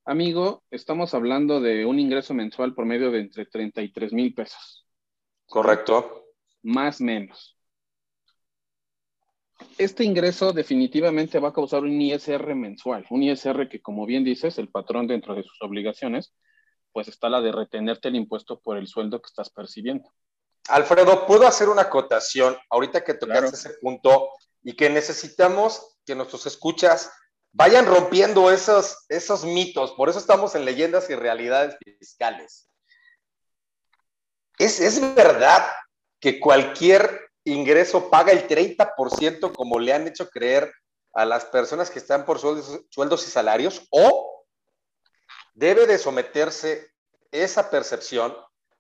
amigo, estamos hablando de un ingreso mensual por medio de entre 33 mil pesos. Correcto. Más menos. Este ingreso definitivamente va a causar un ISR mensual, un ISR que, como bien dices, el patrón dentro de sus obligaciones, pues está la de retenerte el impuesto por el sueldo que estás percibiendo. Alfredo, ¿puedo hacer una acotación ahorita que tocaste claro. ese punto y que necesitamos que nuestros escuchas vayan rompiendo esos, esos mitos? Por eso estamos en leyendas y realidades fiscales. ¿Es, es verdad que cualquier ingreso paga el 30% como le han hecho creer a las personas que están por sueldos, sueldos y salarios? ¿O debe de someterse esa percepción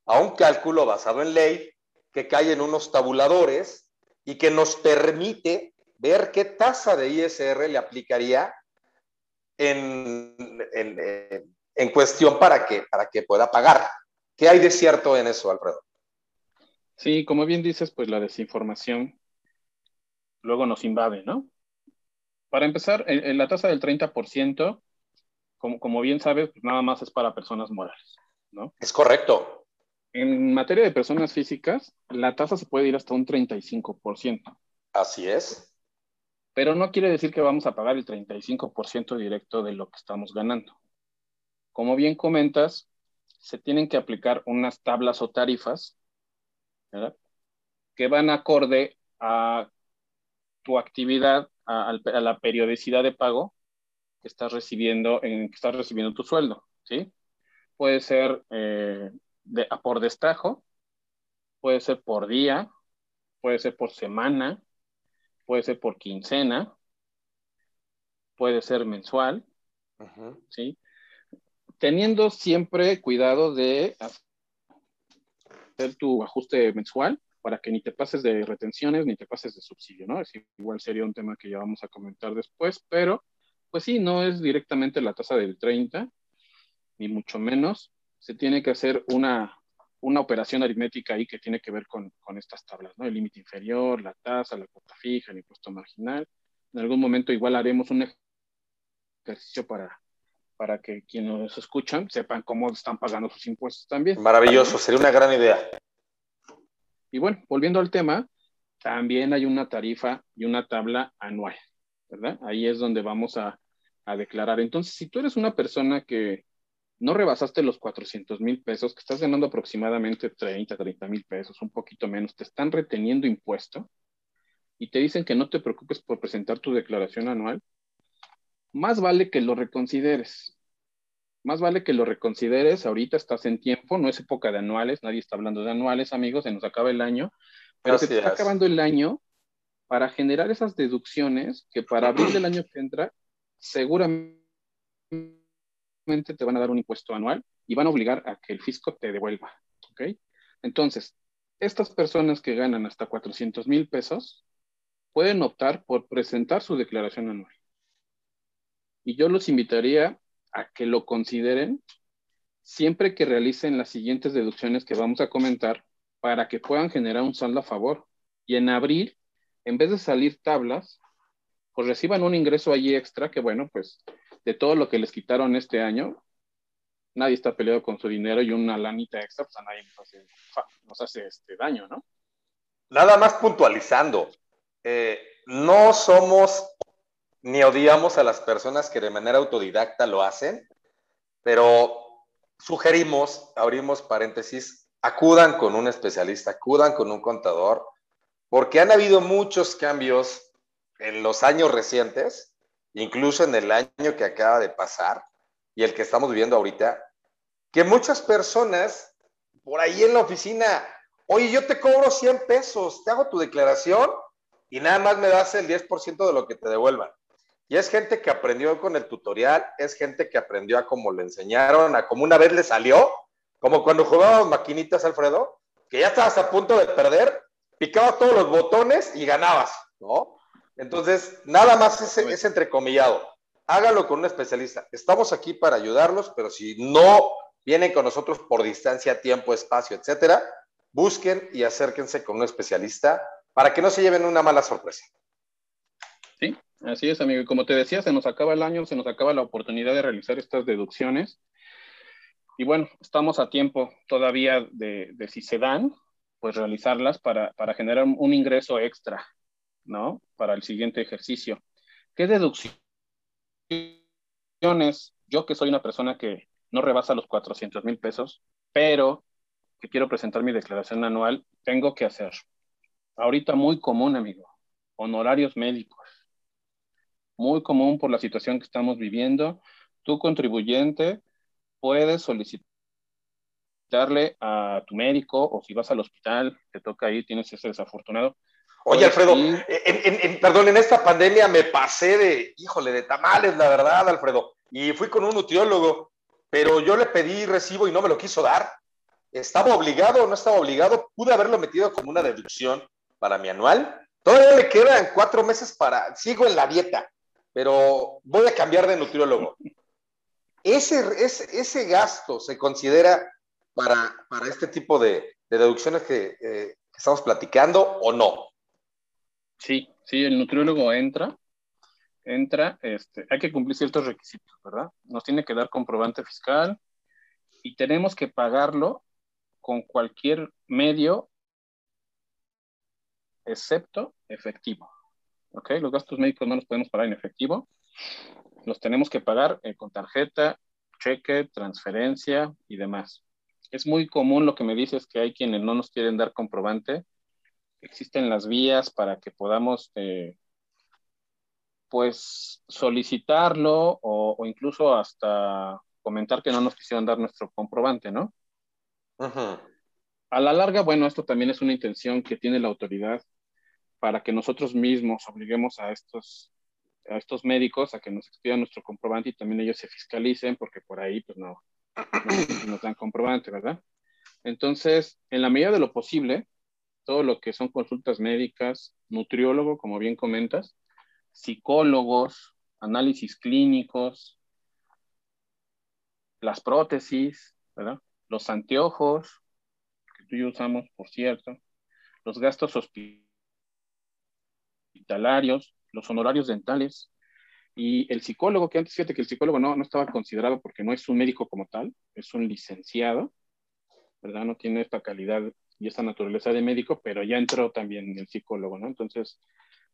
a un cálculo basado en ley que cae en unos tabuladores y que nos permite ver qué tasa de ISR le aplicaría en, en, en, cuestión para que, para que pueda pagar. ¿Qué hay de cierto en eso, Alfredo? Sí, como bien dices, pues la desinformación luego nos invade, ¿no? Para empezar, en la tasa del 30%, como, como bien sabes, pues nada más es para personas morales, ¿no? Es correcto. En materia de personas físicas, la tasa se puede ir hasta un 35%. Así es. Pero no quiere decir que vamos a pagar el 35% directo de lo que estamos ganando. Como bien comentas, se tienen que aplicar unas tablas o tarifas ¿verdad? que van acorde a tu actividad, a, la periodicidad de pago que estás recibiendo, en que estás recibiendo tu sueldo, ¿sí? Puede ser eh, de, por destajo, puede ser por día, puede ser por semana, puede ser por quincena, puede ser mensual, uh -huh. ¿sí? Teniendo siempre cuidado de hacer tu ajuste mensual para que ni te pases de retenciones ni te pases de subsidio, ¿no? Es igual sería un tema que ya vamos a comentar después, pero pues sí, no es directamente la tasa del 30, ni mucho menos. Se tiene que hacer una, una operación aritmética ahí que tiene que ver con, con estas tablas, ¿no? El límite inferior, la tasa, la cuota fija, el impuesto marginal. En algún momento igual haremos un ejercicio para, para que quienes nos escuchan sepan cómo están pagando sus impuestos también. Maravilloso, sería una gran idea. Y bueno, volviendo al tema, también hay una tarifa y una tabla anual, ¿verdad? Ahí es donde vamos a, a declarar. Entonces, si tú eres una persona que no rebasaste los 400 mil pesos, que estás ganando aproximadamente 30, 30 mil pesos, un poquito menos, te están reteniendo impuesto y te dicen que no te preocupes por presentar tu declaración anual, más vale que lo reconsideres. Más vale que lo reconsideres, ahorita estás en tiempo, no es época de anuales, nadie está hablando de anuales, amigos, se nos acaba el año, pero se te está acabando el año para generar esas deducciones que para abril del año que entra seguramente te van a dar un impuesto anual y van a obligar a que el fisco te devuelva. ¿ok? Entonces, estas personas que ganan hasta 400 mil pesos pueden optar por presentar su declaración anual. Y yo los invitaría a que lo consideren siempre que realicen las siguientes deducciones que vamos a comentar para que puedan generar un saldo a favor. Y en abril, en vez de salir tablas, pues reciban un ingreso allí extra que, bueno, pues de todo lo que les quitaron este año, nadie está peleado con su dinero y una lanita extra, pues a nadie nos hace, este daño, ¿no? Nada más puntualizando, eh, no somos ni odiamos a las personas que de manera autodidacta lo hacen, pero sugerimos, abrimos paréntesis, acudan con un especialista, acudan con un contador, porque han habido muchos cambios en los años recientes incluso en el año que acaba de pasar y el que estamos viviendo ahorita, que muchas personas por ahí en la oficina, oye, yo te cobro 100 pesos, te hago tu declaración y nada más me das el 10% de lo que te devuelvan. Y es gente que aprendió con el tutorial, es gente que aprendió a cómo le enseñaron, a cómo una vez le salió, como cuando jugábamos maquinitas, Alfredo, que ya estabas a punto de perder, picabas todos los botones y ganabas, ¿no? Entonces, nada más es, entrecomillado. Hágalo con un especialista. Estamos aquí para ayudarlos, pero si no vienen con nosotros por distancia, tiempo, espacio, etcétera, busquen y acérquense con un especialista para que no se lleven una mala sorpresa. Sí, así es, amigo. Y como te decía, se nos acaba el año, se nos acaba la oportunidad de realizar estas deducciones. Y bueno, estamos a tiempo todavía de, si se dan, pues realizarlas para, para generar un ingreso extra ¿no? Para el siguiente ejercicio. ¿Qué deducciones? Yo que soy una persona que no rebasa los 400 mil pesos, pero que quiero presentar mi declaración anual, tengo que hacer. Ahorita muy común, amigo, honorarios médicos. Muy común por la situación que estamos viviendo. Tu contribuyente puedes solicitarle a tu médico o si vas al hospital, te toca ahí, tienes ese desafortunado, Oye, Alfredo, en, perdón, en esta pandemia me pasé de, híjole, de tamales, la verdad, Alfredo. Y fui con un nutriólogo, pero yo le pedí recibo y no me lo quiso dar. ¿Estaba obligado o no estaba obligado? Pude haberlo metido como una deducción para mi anual. Todavía le quedan cuatro meses para, sigo en la dieta, pero voy a cambiar de nutriólogo. Ese, ese, gasto se considera para, para este tipo de, deducciones que, eh, que estamos platicando o no? Sí, sí, el nutriólogo entra, entra, este, hay que cumplir ciertos requisitos, ¿verdad? Nos tiene que dar comprobante fiscal y tenemos que pagarlo con cualquier medio excepto efectivo. ¿Ok? Los gastos médicos no los podemos pagar en efectivo, los tenemos que pagar eh, con tarjeta, cheque, transferencia y demás. Es muy común lo que me dices que hay quienes no nos quieren dar comprobante existen las vías para que podamos, eh, pues, solicitarlo o, incluso hasta comentar que no nos quisieron dar nuestro comprobante, ¿no? A la larga, bueno, esto también es una intención que tiene la autoridad para que nosotros mismos obliguemos a estos, a estos médicos a que nos expidan nuestro comprobante y también ellos se fiscalicen, porque por ahí, pues no, no nos dan comprobante, ¿verdad? Entonces, en la medida de lo posible, todo lo que son consultas médicas, nutriólogo, como bien comentas, psicólogos, análisis clínicos, las prótesis, ¿verdad? los anteojos, que tú y yo usamos, por cierto, los gastos hospitalarios, los honorarios dentales, Y el psicólogo, que antes fíjate que el psicólogo no, no estaba considerado porque no es un médico como tal, es un licenciado, ¿verdad? No tiene esta calidad y esta naturaleza de médico, pero ya entró también el psicólogo, ¿no? Entonces,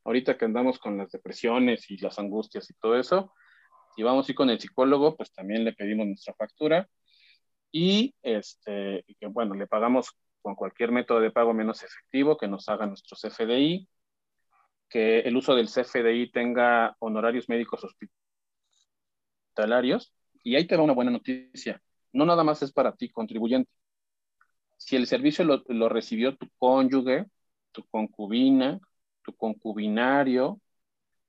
ahorita que andamos con las depresiones y las angustias y todo eso, si vamos a ir con el psicólogo, pues también le pedimos nuestra factura y este, que bueno, le pagamos con cualquier método de pago menos efectivo, que nos haga nuestro CFDI, que el uso del CFDI tenga honorarios médicos hospitalarios. Y ahí te va una buena noticia. No nada más es para ti, contribuyente. Si el servicio lo, lo recibió tu cónyuge, tu concubina, tu concubinario,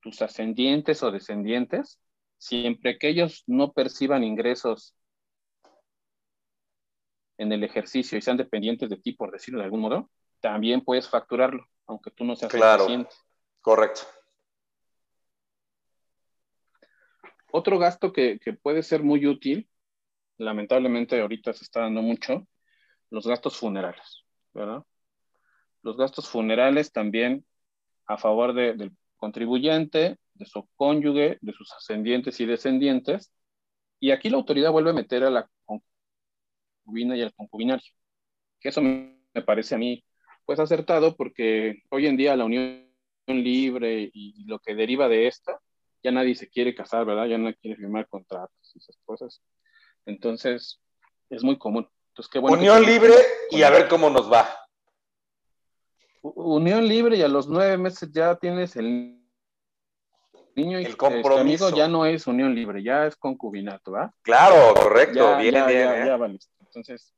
tus ascendientes o descendientes, siempre que ellos no perciban ingresos en el ejercicio y sean dependientes de ti, por decirlo de algún modo, también puedes facturarlo, aunque tú no seas claro. Correcto. Otro gasto que, que, puede ser muy útil, lamentablemente ahorita se está dando mucho, los gastos funerales, ¿verdad? Los gastos funerales también a favor de, del contribuyente, de su cónyuge, de sus ascendientes y descendientes. Y aquí la autoridad vuelve a meter a la concubina y al concubinario. Que eso me, me parece a mí pues acertado porque hoy en día la unión libre y lo que deriva de esta, ya nadie se quiere casar, ¿verdad? Ya nadie quiere firmar contratos y esas cosas. Entonces, es muy común. Entonces, qué bueno Unión libre y a ver cómo nos va. Unión libre y a los nueve meses ya tienes el niño y el compromiso. amigo ya no es unión libre, ya es concubinato, ¿va? Claro, correcto, ya, bien, ya, bien. Ya, ¿eh? vale. Entonces,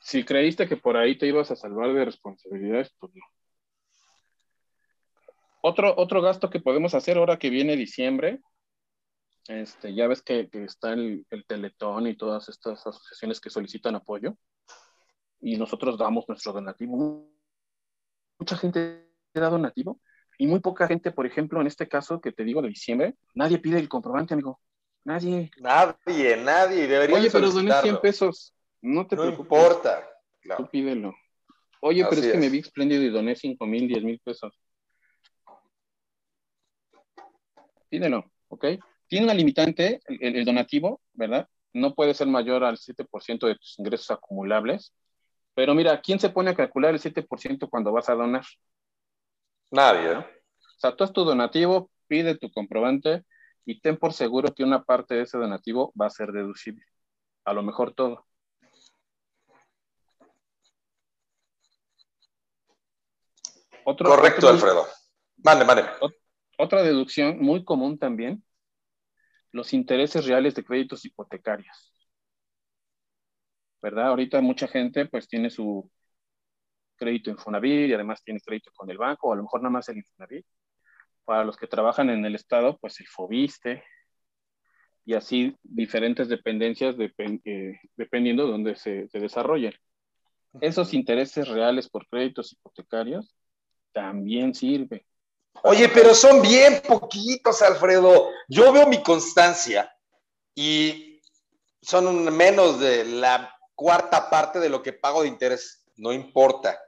si creíste que por ahí te ibas a salvar de responsabilidades, pues no. Otro, otro gasto que podemos hacer ahora que viene diciembre, este, ya ves que, que está el, el, Teletón y todas estas asociaciones que solicitan apoyo, y nosotros damos nuestro donativo. Mucha gente da donativo, y muy poca gente, por ejemplo, en este caso que te digo de diciembre, nadie pide el comprobante, amigo. Nadie. Nadie, nadie. Debería Oye, pero doné 100 pesos. No te no preocupes. importa. Claro. Tú pídelo. Oye, pero Así es que es. me vi espléndido y doné 5 mil, 10 mil pesos. Pídelo, ¿ok? Tiene una limitante, el, el, donativo, ¿verdad? No puede ser mayor al 7% de tus ingresos acumulables. Pero mira, ¿quién se pone a calcular el 7% cuando vas a donar? Nadie, ¿no? O sea, tú haz tu donativo, pide tu comprobante y ten por seguro que una parte de ese donativo va a ser deducible. A lo mejor todo. Otro, Correcto, otro, Alfredo. Mande, mande. Otra deducción muy común también, los intereses reales de créditos hipotecarios. ¿Verdad? Ahorita mucha gente pues tiene su crédito Infonavit y además tiene crédito con el banco, o a lo mejor nada más el Infonavit. Para los que trabajan en el Estado, pues el FOBISTE, y así diferentes dependencias depend, eh, dependiendo de dónde se, se desarrollen. Esos intereses reales por créditos hipotecarios también sirve. Oye, pero son bien poquitos, Alfredo. Yo veo mi constancia y son menos de la cuarta parte de lo que pago de interés. No importa.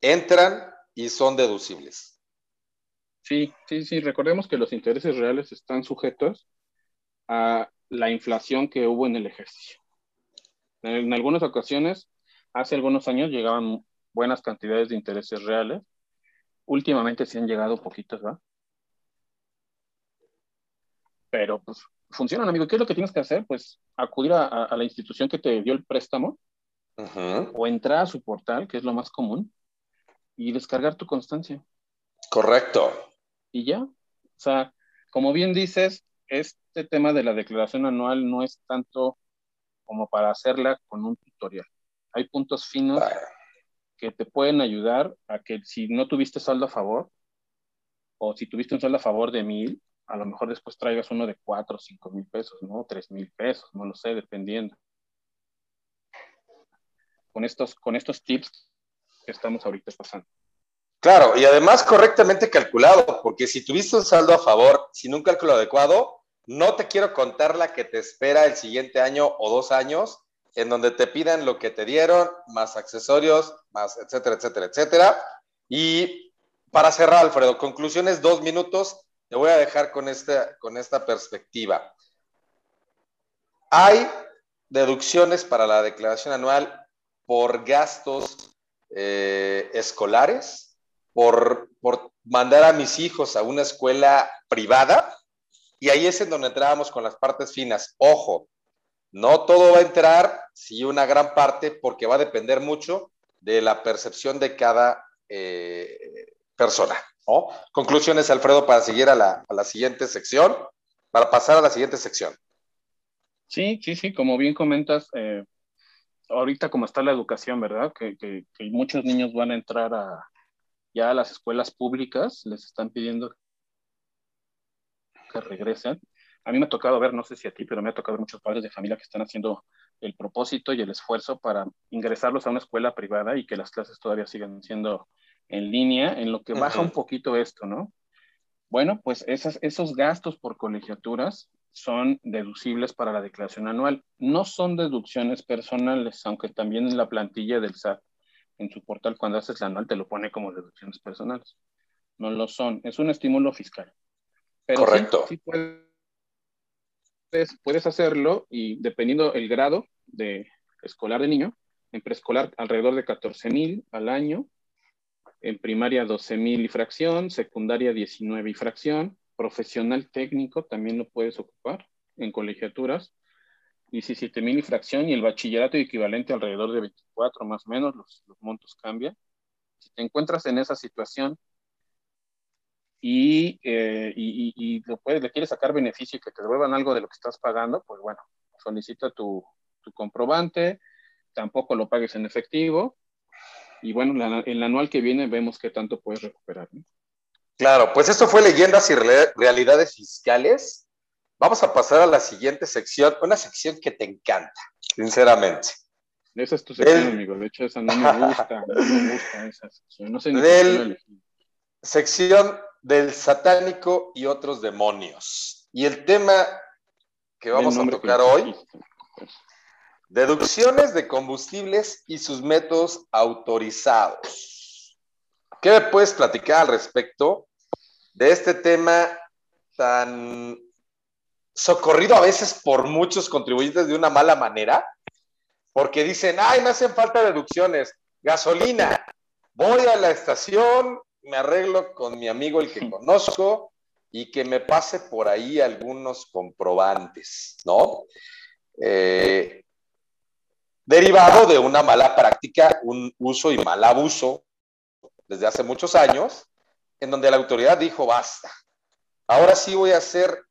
Entran y son deducibles. Sí, sí, sí. Recordemos que los intereses reales están sujetos a la inflación que hubo en el ejercicio. En, algunas ocasiones, hace algunos años, llegaban buenas cantidades de intereses reales últimamente sí han llegado poquitos, ¿va? Pero pues funcionan, amigo. ¿Qué es lo que tienes que hacer? Pues acudir a, a la institución que te dio el préstamo o entrar a su portal, que es lo más común, y descargar tu constancia. Correcto. Y ya. O sea, como bien dices, este tema de la declaración anual no es tanto como para hacerla con un tutorial. Hay puntos finos. Vale que te pueden ayudar a que si no tuviste saldo a favor, o si tuviste un saldo a favor de mil, a lo mejor después traigas uno de cuatro o cinco mil pesos, ¿no? Tres mil pesos, no lo sé, dependiendo. Con estos, con estos tips que estamos ahorita pasando. Claro, y además correctamente calculado, porque si tuviste un saldo a favor sin un cálculo adecuado, no te quiero contar la que te espera el siguiente año o dos años en donde te pidan lo que te dieron, más accesorios, más etcétera, etcétera, etcétera. Y para cerrar, Alfredo, conclusiones, dos minutos. te voy a dejar con esta, con esta perspectiva. Hay deducciones para la declaración anual por gastos eh, escolares, por, por mandar a mis hijos a una escuela privada, y ahí es en donde entrábamos con las partes finas. Ojo, no todo va a entrar, sí una gran parte, porque va a depender mucho de la percepción de cada eh, persona. Conclusiones, Alfredo, para seguir a la, siguiente sección, para pasar a la siguiente sección. Sí, sí, sí, como bien comentas, eh, ahorita como está la educación, ¿verdad? Que, que, muchos niños van a entrar a, ya a las escuelas públicas, les están pidiendo que regresen. A mí me ha tocado ver, no sé si a ti, pero me ha tocado ver muchos padres de familia que están haciendo el propósito y el esfuerzo para ingresarlos a una escuela privada y que las clases todavía siguen siendo en línea, en lo que baja un poquito esto, ¿no? Bueno, pues esas, esos gastos por colegiaturas son deducibles para la declaración anual. No son deducciones personales, aunque también en la plantilla del SAT, en su portal, cuando haces la anual, te lo pone como deducciones personales. No lo son, es un estímulo fiscal. Pero Correcto. Sí, puedes, hacerlo y dependiendo el grado de escolar de niño, en preescolar alrededor de 14 mil al año, en primaria 12 mil y fracción, secundaria 19 y fracción, profesional técnico también lo puedes ocupar en colegiaturas, 17 mil y fracción, y el bachillerato equivalente alrededor de 24 más o menos, los, montos cambian. Si te encuentras en esa situación y, eh, y, lo puedes, le quieres sacar beneficio y que te devuelvan algo de lo que estás pagando, pues bueno, solicita tu, tu comprobante, tampoco lo pagues en efectivo, y bueno, en el anual que viene vemos qué tanto puedes recuperar. Claro, pues esto fue leyendas y realidades fiscales. Vamos a pasar a la siguiente sección, una sección que te encanta, sinceramente. Esa es tu sección, amigo. De hecho, esa no me gusta, no me gusta esa sección. No sé ni Del, sección del satánico y otros demonios. Y el tema que vamos a tocar hoy Deducciones de combustibles y sus métodos autorizados. ¿Qué me puedes platicar al respecto de este tema tan socorrido a veces por muchos contribuyentes de una mala manera? Porque dicen, ay, me hacen falta deducciones. Gasolina. Voy a la estación, me arreglo con mi amigo el que conozco y que me pase por ahí algunos comprobantes, ¿no? Eh, derivado de una mala práctica, un uso y mal abuso desde hace muchos años, en donde la autoridad dijo, basta, ahora sí voy a hacer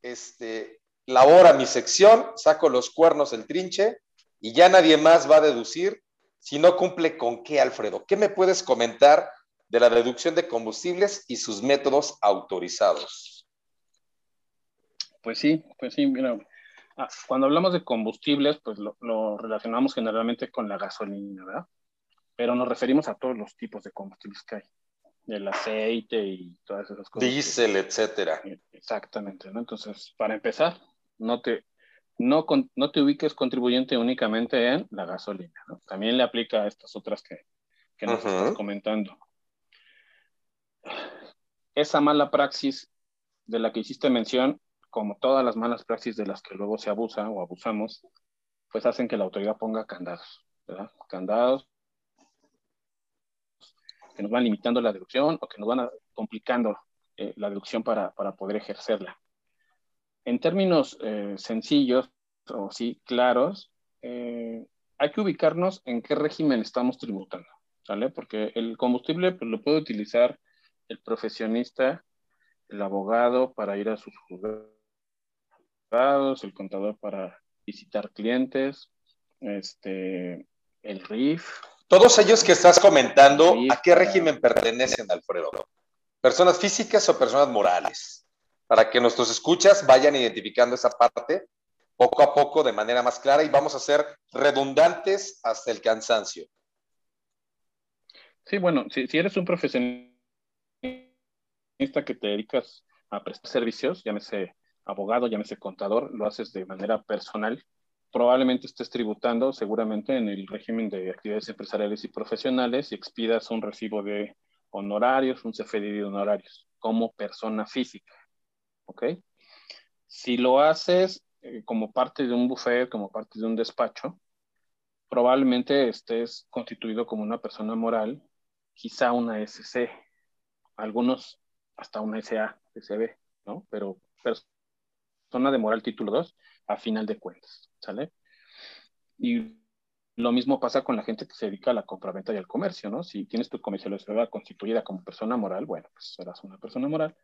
este, labor a mi sección, saco los cuernos del trinche y ya nadie más va a deducir si no cumple con qué, Alfredo. ¿Qué me puedes comentar de la deducción de combustibles y sus métodos autorizados? Pues sí, pues sí, mira, Ah, cuando hablamos de combustibles, pues lo, relacionamos generalmente con la gasolina, ¿verdad? Pero nos referimos a todos los tipos de combustibles que hay, el aceite y todas esas cosas. Diésel, etcétera. Exactamente, ¿no? Entonces, para empezar, no te, no, no te ubiques contribuyente únicamente en la gasolina, ¿no? También le aplica a estas otras que, que nos estás comentando. Esa mala praxis de la que hiciste mención como todas las malas praxis de las que luego se abusa o abusamos, pues hacen que la autoridad ponga candados, ¿verdad? Candados que nos van limitando la deducción o que nos van complicando eh, la deducción para, poder ejercerla. En términos eh, sencillos o sí claros, eh, hay que ubicarnos en qué régimen estamos tributando, ¿sale? Porque el combustible pues, lo puede utilizar el profesionista, el abogado para ir a sus juzgados el contador para visitar clientes, este, el RIF. Todos ellos que estás comentando, ¿a qué régimen pertenecen, Alfredo? ¿Personas físicas o personas morales? Para que nuestros escuchas vayan identificando esa parte poco a poco de manera más clara y vamos a ser redundantes hasta el cansancio. Sí, bueno, si, si eres un profesionista que te dedicas a prestar servicios, llámese abogado, llámese contador, lo haces de manera personal, probablemente estés tributando seguramente en el régimen de actividades empresariales y profesionales y expidas un recibo de honorarios, un CFDI de honorarios. como persona física. ¿Ok? Si lo haces eh, como parte de un buffet, como parte de un despacho, probablemente estés constituido como una persona moral, quizá una SC, algunos hasta una SA, SB, ¿no? Pero persona de moral título 2, a final de cuentas, ¿sale? Y lo mismo pasa con la gente que se dedica a la compraventa y al comercio, ¿no? Si tienes tu comercialización constituida como persona moral, bueno, pues serás una persona moral.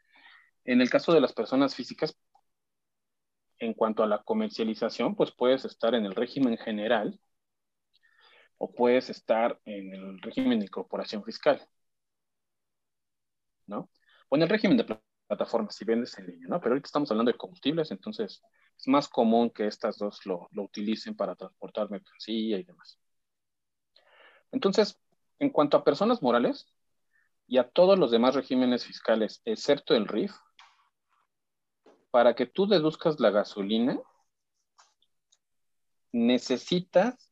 En el caso de las personas físicas, en cuanto a la comercialización, pues puedes estar en el régimen general o puedes estar en el régimen de incorporación fiscal, ¿no? O en el régimen de plataformas, si vendes en línea, ¿no? Pero ahorita estamos hablando de combustibles, entonces es más común que estas dos lo, lo utilicen para transportar mercancía y demás. Entonces, en cuanto a personas morales y a todos los demás regímenes fiscales, excepto el RIF, para que tú deduzcas la gasolina, necesitas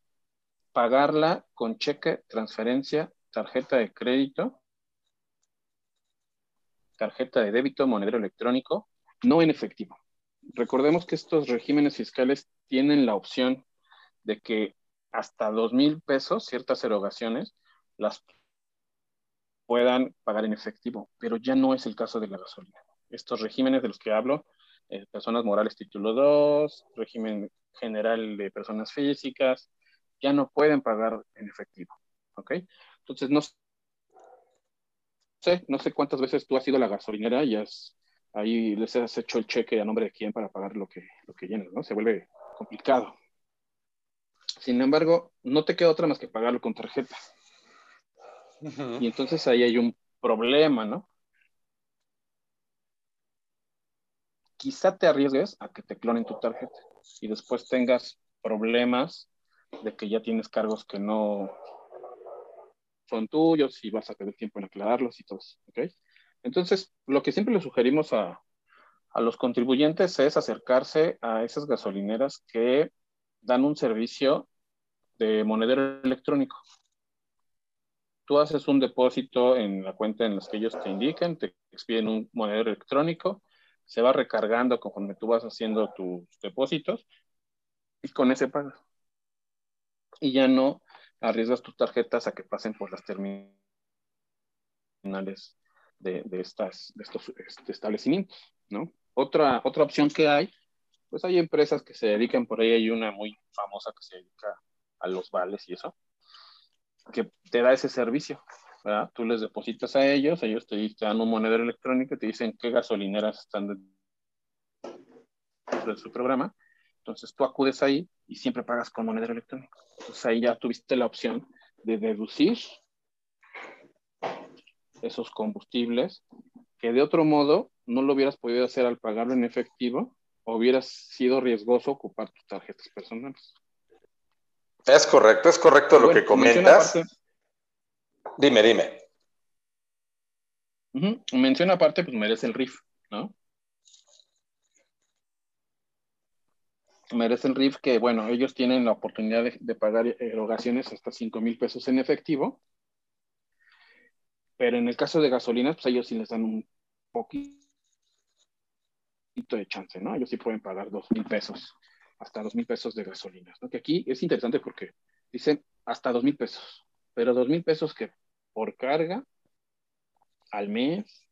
pagarla con cheque, transferencia, tarjeta de crédito, tarjeta de débito, monedero electrónico, no en efectivo. Recordemos que estos regímenes fiscales tienen la opción de que hasta dos mil pesos, ciertas erogaciones, las puedan pagar en efectivo, pero ya no es el caso de la gasolina. Estos regímenes de los que hablo eh, personas morales título 2, régimen general de personas físicas, ya no pueden pagar en efectivo. ¿Ok? Entonces, no sé, no sé cuántas veces tú has ido a la gasolinera y has, ahí les has hecho el cheque a nombre de quién para pagar lo que, lo que llenas, ¿no? Se vuelve complicado. Sin embargo, no te queda otra más que pagarlo con tarjeta. Y entonces ahí hay un problema, ¿no? quizá te arriesgues a que te clonen tu tarjeta y después tengas problemas de que ya tienes cargos que no son tuyos y vas a perder tiempo en aclararlos y todo eso, Entonces, lo que siempre le sugerimos a, a los contribuyentes es acercarse a esas gasolineras que dan un servicio de monedero electrónico. Tú haces un depósito en la cuenta en las que ellos te indiquen, te expiden un monedero electrónico se va recargando conforme tú vas haciendo tus depósitos y con ese pagas. Y ya no arriesgas tus tarjetas a que pasen por las terminales de, estas, de estos este, establecimientos, ¿no? Otra, otra opción que hay, pues hay empresas que se dedican, por ahí hay una muy famosa que se dedica a los vales y eso, que te da ese servicio. Tú les depositas a ellos, ellos te, dan un monedero electrónico y te dicen qué gasolineras están dentro de su programa. Entonces tú acudes ahí y siempre pagas con monedero electrónico. Entonces ahí ya tuviste la opción de deducir esos combustibles que de otro modo no lo hubieras podido hacer al pagarlo en efectivo o hubieras sido riesgoso ocupar tus tarjetas personales. Es correcto, es correcto lo que comentas. Dime, dime. Menciona aparte, pues merece el RIF, ¿no? Merece el RIF que, bueno, ellos tienen la oportunidad de, pagar erogaciones hasta 5 mil pesos en efectivo, pero en el caso de gasolinas, pues ellos sí les dan un poquito de chance, ¿no? Ellos sí pueden pagar 2 mil pesos, hasta 2 mil pesos de gasolinas. Que aquí es interesante porque dicen hasta 2 mil pesos, pero 2 mil pesos que por carga al mes.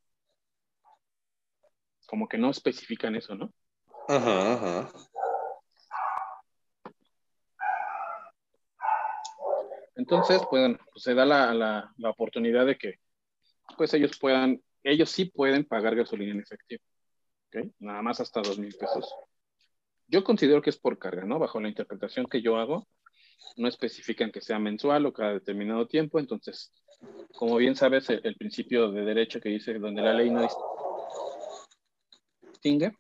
Como que no especifican eso, ¿no? Ajá, Entonces, pues, se da la, la, oportunidad de que pues ellos puedan, ellos sí pueden pagar gasolina en efectivo. Nada más hasta dos mil pesos. Yo considero que es por carga, ¿no? Bajo la interpretación que yo hago, no especifican que sea mensual o cada determinado tiempo, entonces como bien sabes, el, principio de derecho que dice donde la ley no distingue,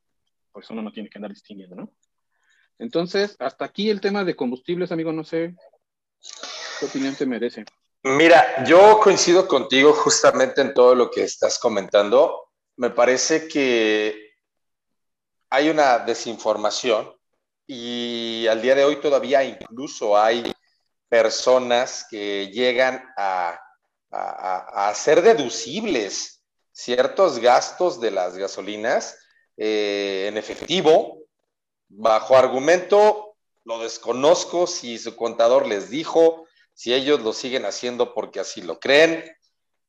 pues uno no tiene que andar distinguiendo, ¿no? Entonces, hasta aquí el tema de combustibles, amigo, no sé qué opinión te merece. Mira, yo coincido contigo justamente en todo lo que estás comentando. Me parece que hay una desinformación y al día de hoy todavía incluso hay personas que llegan a a, hacer deducibles ciertos gastos de las gasolinas eh, en efectivo, bajo argumento, lo desconozco si su contador les dijo, si ellos lo siguen haciendo porque así lo creen,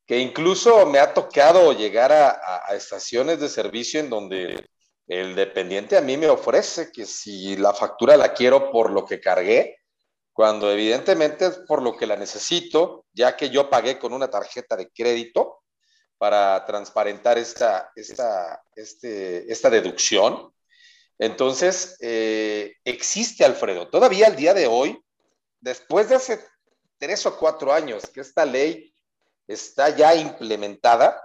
que incluso me ha tocado llegar a, estaciones de servicio en donde el dependiente a mí me ofrece que si la factura la quiero por lo que cargué, cuando evidentemente es por lo que la necesito, ya que yo pagué con una tarjeta de crédito para transparentar esta, esta, este, esta deducción. Entonces, eh, existe, Alfredo, todavía al día de hoy, después de hace tres o cuatro años que esta ley está ya implementada,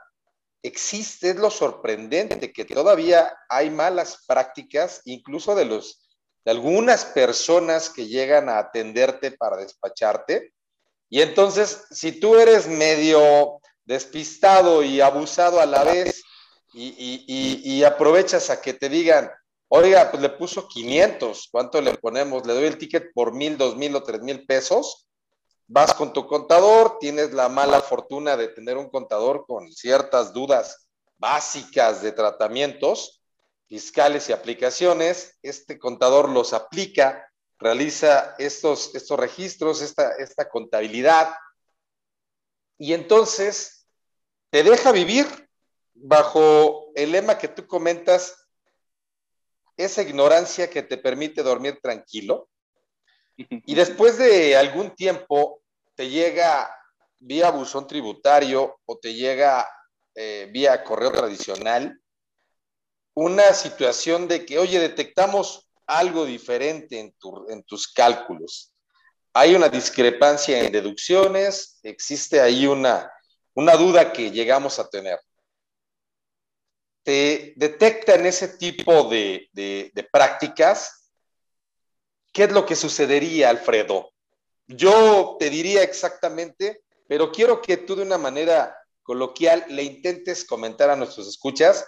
existe, lo sorprendente, que todavía hay malas prácticas, incluso de, los, de algunas personas que llegan a atenderte para despacharte. Y entonces, si tú eres medio despistado y abusado a la vez y, aprovechas a que te digan, oiga, pues le puso 500, ¿cuánto le ponemos? Le doy el ticket por mil, dos mil o tres mil pesos vas con tu contador, tienes la mala fortuna de tener un contador con ciertas dudas básicas de tratamientos fiscales y aplicaciones, este contador los aplica, realiza estos, estos registros, esta, esta contabilidad, y entonces te deja vivir bajo el lema que tú comentas, esa ignorancia que te permite dormir tranquilo, y después de algún tiempo te llega vía buzón tributario o te llega eh, vía correo tradicional una situación de que, oye, detectamos algo diferente en, en tus cálculos. Hay una discrepancia en deducciones, existe ahí una, una duda que llegamos a tener. Te detectan ese tipo de, de prácticas ¿qué es lo que sucedería, Alfredo? Yo te diría exactamente, pero quiero que tú de una manera coloquial le intentes comentar a nuestros escuchas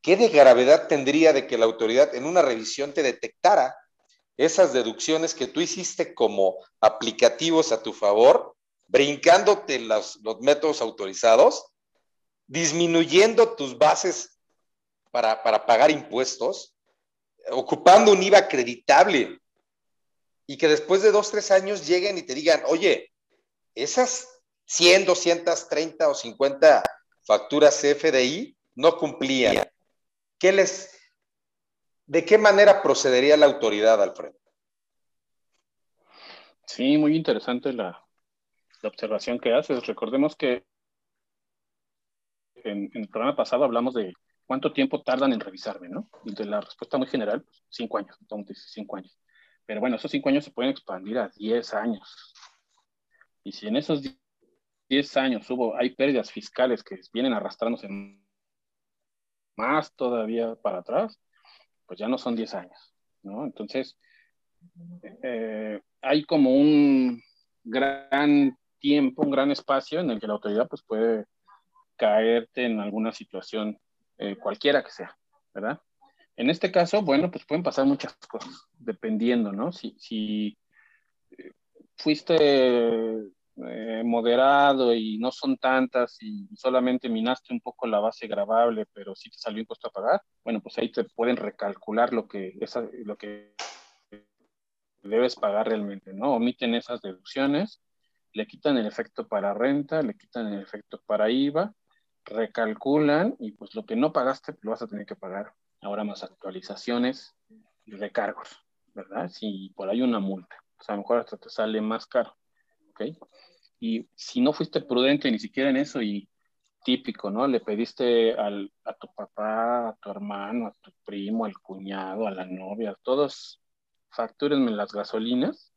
qué de gravedad tendría de que la autoridad en una revisión te detectara esas deducciones que tú hiciste como aplicativos a tu favor, brincándote los, métodos autorizados, disminuyendo tus bases para, para pagar impuestos, ocupando un IVA acreditable y que después de dos, tres años lleguen y te digan, oye, esas 100, 230 o 50 facturas CFDI no cumplían. ¿Qué les, ¿De qué manera procedería la autoridad, Alfredo? Sí, muy interesante la, observación que haces. Recordemos que en, el programa pasado hablamos de cuánto tiempo tardan en revisarme, ¿no? Y de la respuesta muy general, pues, cinco años, entonces cinco años. Pero bueno, esos cinco años se pueden expandir a 10 años. Y si en esos 10 años hubo, hay pérdidas fiscales que vienen arrastrándose más todavía para atrás, pues ya no son 10 años, ¿no? Entonces, eh, hay como un gran tiempo, un gran espacio en el que la autoridad pues puede caerte en alguna situación, eh, cualquiera que sea, ¿verdad? En este caso, bueno, pues pueden pasar muchas cosas, dependiendo, ¿no? Si, eh, fuiste eh, moderado y no son tantas y solamente minaste un poco la base grabable, pero sí te salió impuesto a pagar, bueno, pues ahí te pueden recalcular lo que, lo que debes pagar realmente, ¿no? Omiten esas deducciones, le quitan el efecto para renta, le quitan el efecto para IVA, recalculan y pues lo que no pagaste lo vas a tener que pagar ahora más actualizaciones y recargos, ¿verdad? Si por ahí una multa, pues a lo mejor hasta te sale más caro, ¿ok? Y si no fuiste prudente ni siquiera en eso y típico, ¿no? Le pediste al, a tu papá, a tu hermano, a tu primo, al cuñado, a la novia, todos factúrenme las gasolinas,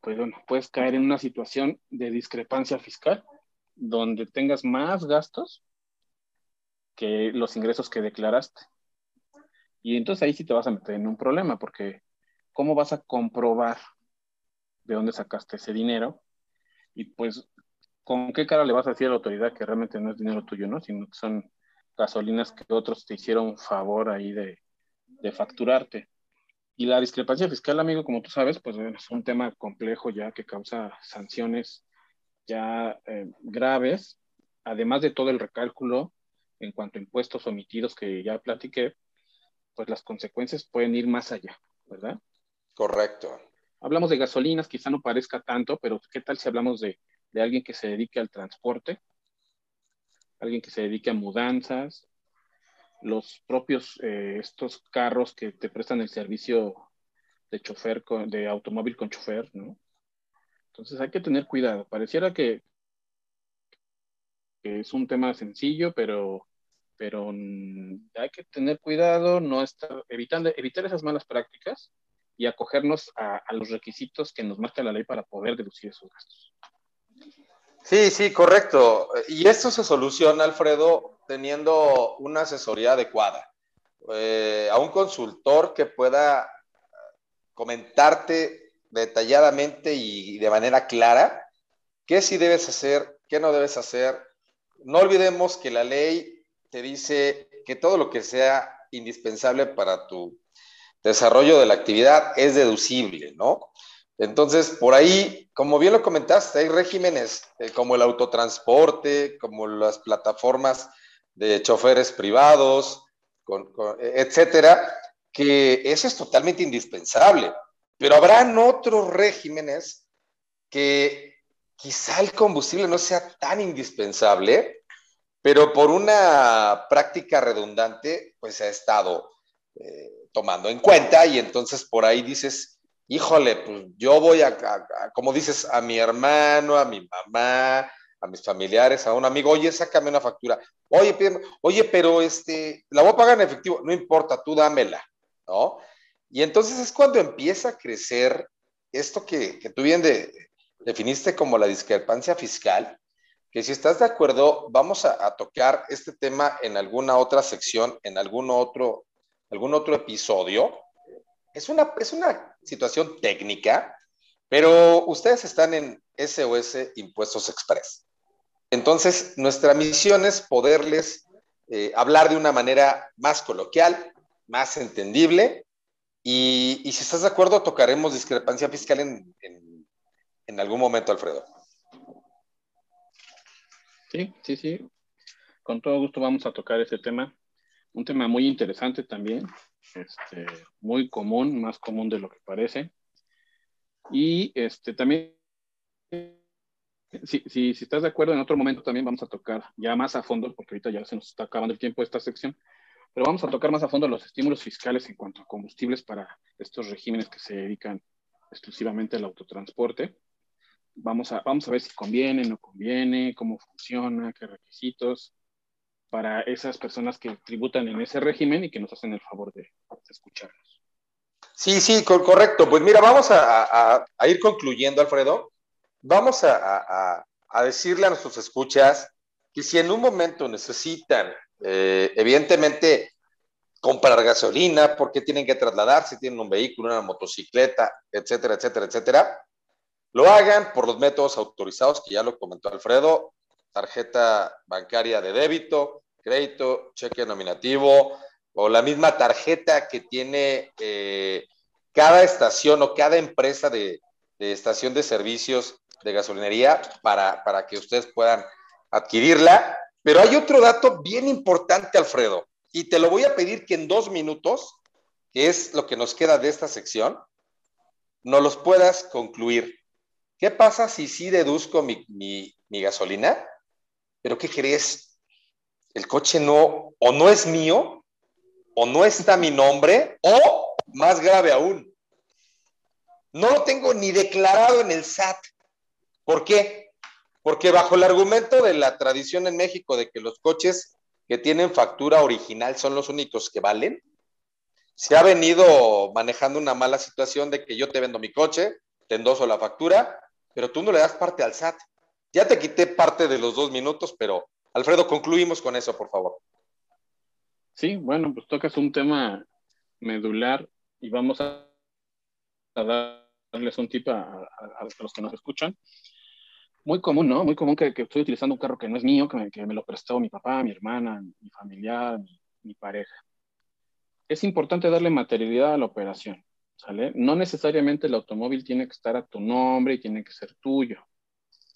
pues bueno, puedes caer en una situación de discrepancia fiscal donde tengas más gastos que los ingresos que declaraste. Y entonces ahí sí te vas a meter en un problema, porque ¿cómo vas a comprobar de dónde sacaste ese dinero? Y pues, ¿con qué cara le vas a decir a la autoridad que realmente no es dinero tuyo, ¿no? Sino que son gasolinas que otros te hicieron favor ahí de, de facturarte. Y la discrepancia fiscal, amigo, como tú sabes, pues es un tema complejo ya que causa sanciones ya eh, graves además de todo el recálculo en cuanto a impuestos omitidos que ya platiqué, pues las consecuencias pueden ir más allá, ¿verdad? Correcto. Hablamos de gasolinas, quizá no parezca tanto, pero ¿qué tal si hablamos de, de alguien que se dedique al transporte? Alguien que se dedique a mudanzas, los propios, eh, estos carros que te prestan el servicio de chofer, con, de automóvil con chofer, ¿no? Entonces hay que tener cuidado. Pareciera que, es un tema sencillo, pero, pero hay que tener cuidado, no estar, evitando, evitar esas malas prácticas y acogernos a, a los requisitos que nos marca la ley para poder deducir esos gastos. Sí, sí, correcto. Y esto se soluciona, Alfredo, teniendo una asesoría adecuada. Eh, a un consultor que pueda comentarte detalladamente y de manera clara qué sí debes hacer, qué no debes hacer. No olvidemos que la ley te dice que todo lo que sea indispensable para tu desarrollo de la actividad es deducible, ¿no? Entonces, por ahí, como bien lo comentaste, hay regímenes eh, como el autotransporte, como las plataformas de choferes privados, con, etcétera, que eso es totalmente indispensable. Pero habrán otros regímenes que quizá el combustible no sea tan indispensable, pero por una práctica redundante, pues se ha estado eh, tomando en cuenta y entonces por ahí dices, híjole, pues yo voy a, como dices, a mi hermano, a mi mamá, a mis familiares, a un amigo, oye, sácame una factura, oye, oye, pero este, la voy a pagar en efectivo, no importa, tú dámela, ¿no? Y entonces es cuando empieza a crecer esto que, que tú bien de, definiste como la discrepancia fiscal, que si estás de acuerdo, vamos a, a, tocar este tema en alguna otra sección, en algún otro, algún otro episodio, es una, es una situación técnica, pero ustedes están en SOS Impuestos Express. Entonces, nuestra misión es poderles eh, hablar de una manera más coloquial, más entendible, y, y, si estás de acuerdo, tocaremos discrepancia fiscal en, en, en algún momento, Alfredo. Sí, sí, sí. Con todo gusto vamos a tocar ese tema. Un tema muy interesante también, este, muy común, más común de lo que parece. Y este, también, si, si, si, estás de acuerdo, en otro momento también vamos a tocar ya más a fondo, porque ahorita ya se nos está acabando el tiempo de esta sección, pero vamos a tocar más a fondo los estímulos fiscales en cuanto a combustibles para estos regímenes que se dedican exclusivamente al autotransporte. Vamos a, vamos a ver si conviene, no conviene, cómo funciona, qué requisitos, para esas personas que tributan en ese régimen y que nos hacen el favor de, escucharnos. Sí, sí, correcto. Pues mira, vamos a, a, a ir concluyendo, Alfredo. Vamos a, a, decirle a nuestros escuchas que si en un momento necesitan, eh, evidentemente, comprar gasolina, porque tienen que trasladarse, tienen un vehículo, una motocicleta, etcétera, etcétera, etcétera, lo hagan por los métodos autorizados, que ya lo comentó Alfredo, tarjeta bancaria de débito, crédito, cheque nominativo o la misma tarjeta que tiene eh, cada estación o cada empresa de, de, estación de servicios de gasolinería para, para que ustedes puedan adquirirla. Pero hay otro dato bien importante, Alfredo, y te lo voy a pedir que en dos minutos, que es lo que nos queda de esta sección, nos los puedas concluir. ¿Qué pasa si sí deduzco mi, mi, mi gasolina? Pero ¿qué crees? El coche no, o no es mío, o no está mi nombre, o más grave aún, no lo tengo ni declarado en el SAT. ¿Por qué? Porque bajo el argumento de la tradición en México de que los coches que tienen factura original son los únicos que valen, se ha venido manejando una mala situación de que yo te vendo mi coche, te endoso la factura, pero tú no le das parte al SAT. Ya te quité parte de los dos minutos, pero Alfredo, concluimos con eso, por favor. Sí, bueno, pues tocas un tema medular y vamos a, darles un tip a, a, los que nos escuchan. Muy común, ¿no? Muy común que, estoy utilizando un carro que no es mío, que me, lo prestó mi papá, mi hermana, mi familiar, mi, mi pareja. Es importante darle materialidad a la operación, ¿sale? No necesariamente el automóvil tiene que estar a tu nombre y tiene que ser tuyo,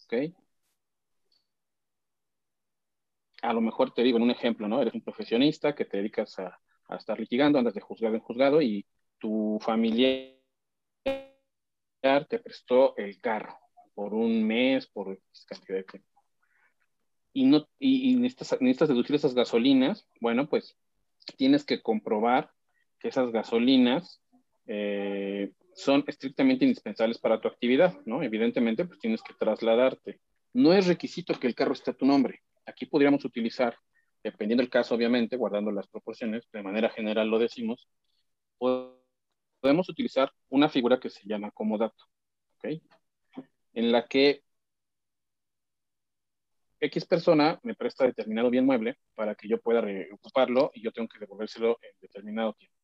¿ok? a lo mejor te digo en un ejemplo, ¿no? Eres un profesionista que te dedicas a, a estar litigando, andas de juzgado en juzgado y tu familiar te prestó el carro por un mes, por cantidad de tiempo. Y, no, y, necesitas, necesitas deducir esas gasolinas, bueno, pues tienes que comprobar que esas gasolinas eh, son estrictamente indispensables para tu actividad, ¿no? Evidentemente, pues tienes que trasladarte. No es requisito que el carro esté a tu nombre. Aquí podríamos utilizar, dependiendo del caso, obviamente, guardando las proporciones, de manera general lo decimos, podemos utilizar una figura que se llama comodato, ¿ok? En la que X persona me presta determinado bien mueble para que yo pueda ocuparlo y yo tengo que devolvérselo en determinado tiempo.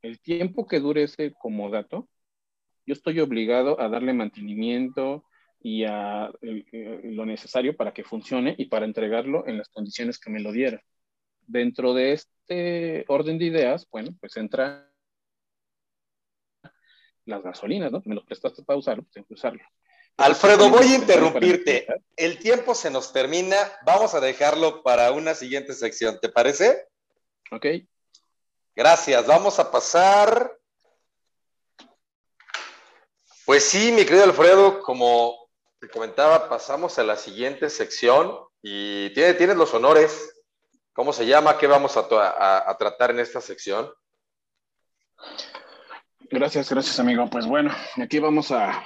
El tiempo que dure ese comodato, yo estoy obligado a darle mantenimiento y a lo necesario para que funcione y para entregarlo en las condiciones que me lo diera. Dentro de este orden de ideas, bueno, pues entra las gasolinas, ¿no? Me lo prestaste para usarlo, pues tengo que usarlo. Alfredo, voy a interrumpirte. El tiempo se nos termina. Vamos a dejarlo para una siguiente sección. ¿Te parece? Ok. Gracias. Vamos a pasar. Pues sí, mi querido Alfredo, como te comentaba, pasamos a la siguiente sección y tienes los honores. ¿Cómo se llama? ¿Qué vamos a, a tratar en esta sección? Gracias, gracias, amigo. Pues bueno, aquí vamos a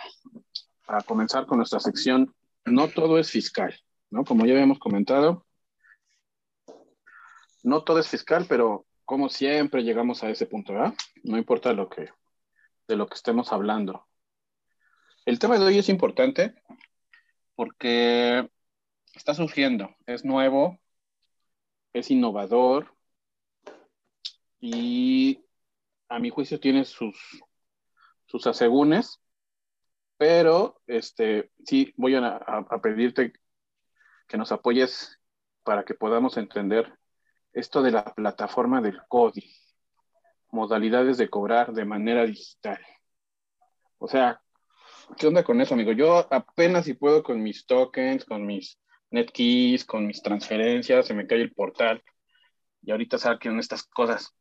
a comenzar con nuestra sección, no todo es fiscal, ¿no? Como ya habíamos comentado, no todo es fiscal, pero como siempre llegamos a ese punto, ¿verdad? No importa lo que, de lo que estemos hablando. El tema de hoy es importante porque está surgiendo, es nuevo, es innovador y a mi juicio tiene sus, sus asegúnes pero este, sí voy a, pedirte que nos apoyes para que podamos entender esto de la plataforma del CODI, modalidades de cobrar de manera digital. O sea, ¿qué onda con eso, amigo? Yo apenas si puedo con mis tokens, con mis netkeys, con mis transferencias, se me cae el portal y ahorita saquen estas cosas.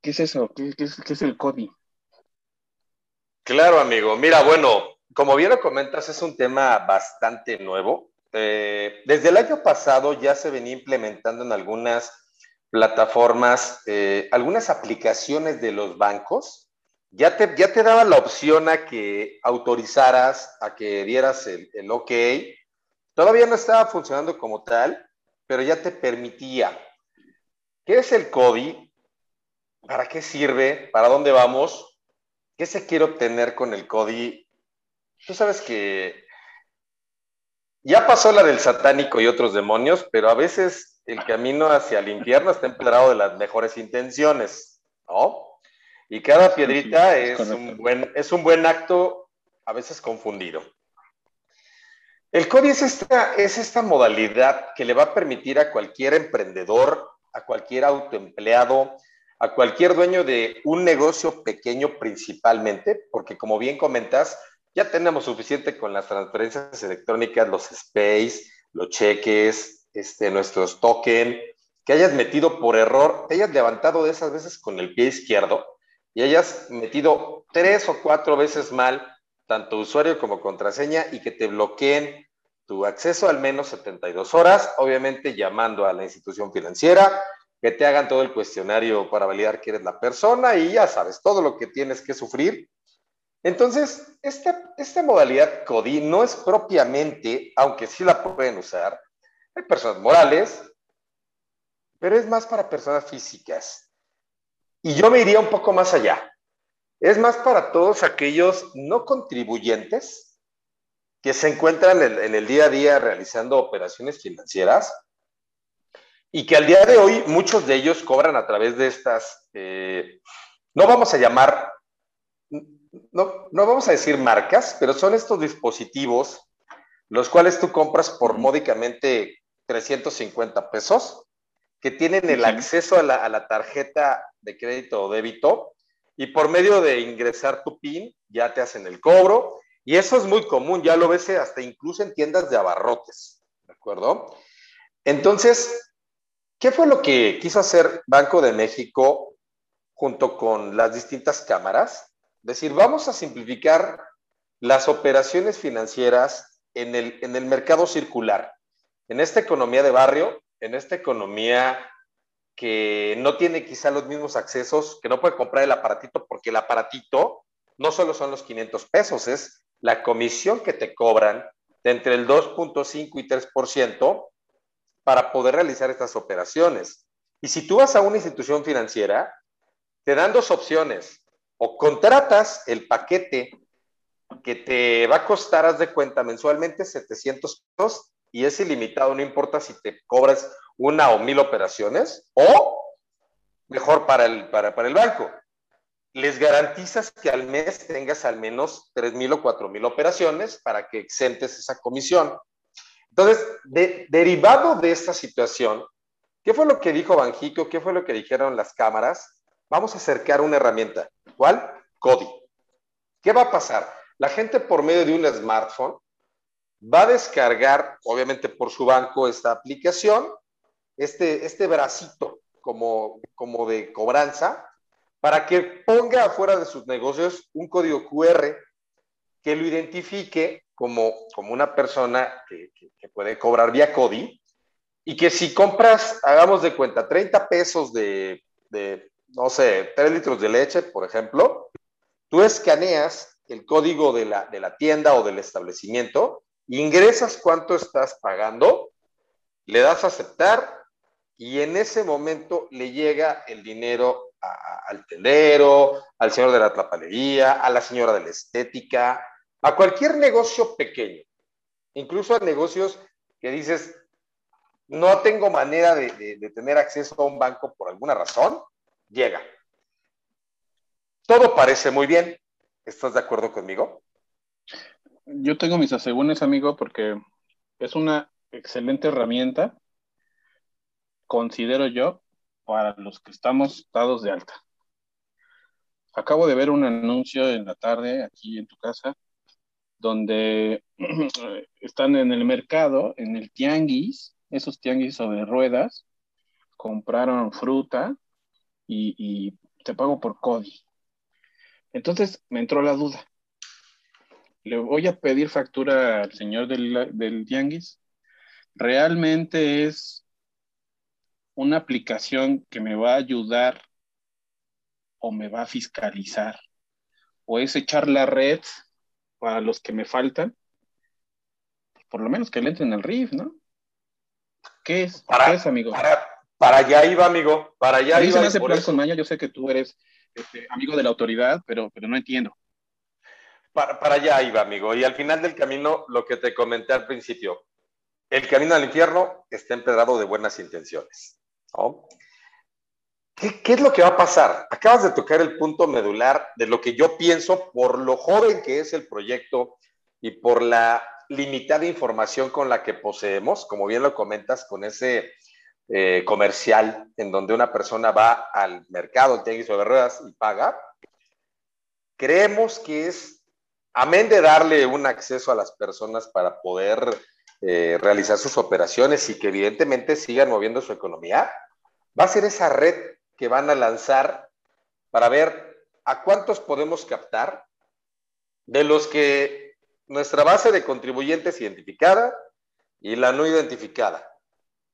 ¿Qué es eso? ¿Qué, es, qué es el CODI? Claro, amigo. Mira, bueno, como bien lo comentas, es un tema bastante nuevo. Eh, desde el año pasado ya se venía implementando en algunas plataformas, eh, algunas aplicaciones de los bancos. Ya te, ya te daban la opción a que autorizaras, a que dieras el, el OK. Todavía no estaba funcionando como tal, pero ya te permitía. ¿Qué es el CODI? ¿Para qué sirve? ¿Para dónde vamos? ¿Qué se quiere obtener con el CODI? Tú sabes que ya pasó la del satánico y otros demonios, pero a veces el camino hacia el infierno está empedrado de las mejores intenciones, ¿no? Y cada piedrita es, un buen, es un buen acto, a veces confundido. El COVID es esta, es esta modalidad que le va a permitir a cualquier emprendedor, a cualquier autoempleado, a cualquier dueño de un negocio pequeño principalmente, porque como bien comentas, ya tenemos suficiente con las transferencias electrónicas, los space, los cheques, este, nuestros tokens, que hayas metido por error, hayas levantado de esas veces con el pie izquierdo y hayas metido tres o cuatro veces mal tanto usuario como contraseña y que te bloqueen tu acceso al menos 72 horas, obviamente llamando a la institución financiera, que te hagan todo el cuestionario para validar que eres la persona y ya sabes, todo lo que tienes que sufrir entonces, esta, modalidad CODI no es propiamente, aunque sí la pueden usar, hay personas morales, pero es más para personas físicas. Y yo me iría un poco más allá. Es más para todos aquellos no contribuyentes que se encuentran en, el día a día realizando operaciones financieras y que al día de hoy muchos de ellos cobran a través de estas, eh, no vamos a llamar no, no vamos a decir marcas, pero son estos dispositivos los cuales tú compras por módicamente 350 pesos, que tienen el acceso a la, tarjeta de crédito o débito y por medio de ingresar tu PIN ya te hacen el cobro y eso es muy común, ya lo ves hasta incluso en tiendas de abarrotes, ¿de acuerdo? Entonces, ¿Qué fue lo que quiso hacer Banco de México junto con las distintas cámaras? Decir, vamos a simplificar las operaciones financieras en el, en el mercado circular, en esta economía de barrio, en esta economía que no tiene quizá los mismos accesos, que no puede comprar el aparatito porque el aparatito no solo son los 500 pesos, es la comisión que te cobran de entre el 2.5 y 3% para poder realizar estas operaciones. Y si tú vas a una institución financiera, te dan dos opciones. O contratas el paquete que te va a costar, haz de cuenta, mensualmente 700 pesos y es ilimitado, no importa si te cobras una o mil operaciones, o mejor para el, para, para el banco, les garantizas que al mes tengas al menos 3 mil o 4 mil operaciones para que exentes esa comisión. Entonces, derivado de esta situación, ¿qué fue lo que dijo Banjico? ¿Qué fue lo que dijeron las cámaras? Vamos a acercar una herramienta. ¿Cuál? CODI. ¿Qué va a pasar? La gente por medio de un smartphone va a descargar, obviamente por su banco, esta aplicación, este, este bracito como, como de cobranza, para que ponga afuera de sus negocios un código QR que lo identifique como, como una persona que, puede cobrar vía CODI y que si compras, hagamos de cuenta, 30 pesos de, no sé, 3 litros de leche, por ejemplo, tú escaneas el código de la, de la tienda o del establecimiento, ingresas cuánto estás pagando, le das a aceptar y en ese momento le llega el dinero al tendero, al señor de la tlapalería, a la señora de la estética, a cualquier negocio pequeño, incluso a negocios que dices, no tengo manera de, de, tener acceso a un banco por alguna razón, llega. Todo parece muy bien. ¿Estás de acuerdo conmigo? Yo tengo mis asegúnes, amigo, porque es una excelente herramienta, considero yo, para los que estamos dados de alta. Acabo de ver un anuncio en la tarde aquí en tu casa, donde están en el mercado, en el tianguis, esos tianguis sobre ruedas, compraron fruta y, te pago por CODI. Entonces me entró la duda. Le voy a pedir factura al señor del, del tianguis. ¿Realmente es una aplicación que me va a ayudar o me va a fiscalizar o es echar la red para los que me faltan, por lo menos que le entren al RIF, ¿no? ¿Qué es? Para, ¿Qué es, amigo? Para, allá iba, amigo. Para allá iba. Hace plan con Yo sé que tú eres este, amigo de la autoridad, pero, pero no entiendo. Para, para allá iba, amigo. Y al final del camino, lo que te comenté al principio, el camino al infierno está empedrado de buenas intenciones. ¿Qué, es lo que va a pasar? Acabas de tocar el punto medular de lo que yo pienso por lo joven que es el proyecto y por la limitada información con la que poseemos, como bien lo comentas, con ese eh, comercial en donde una persona va al mercado, el tianguis de ruedas y paga. Creemos que es, amén de darle un acceso a las personas para poder eh, realizar sus operaciones y que evidentemente sigan moviendo su economía, va a ser esa red que van a lanzar para ver a cuántos podemos captar de los que nuestra base de contribuyentes identificada y la no identificada.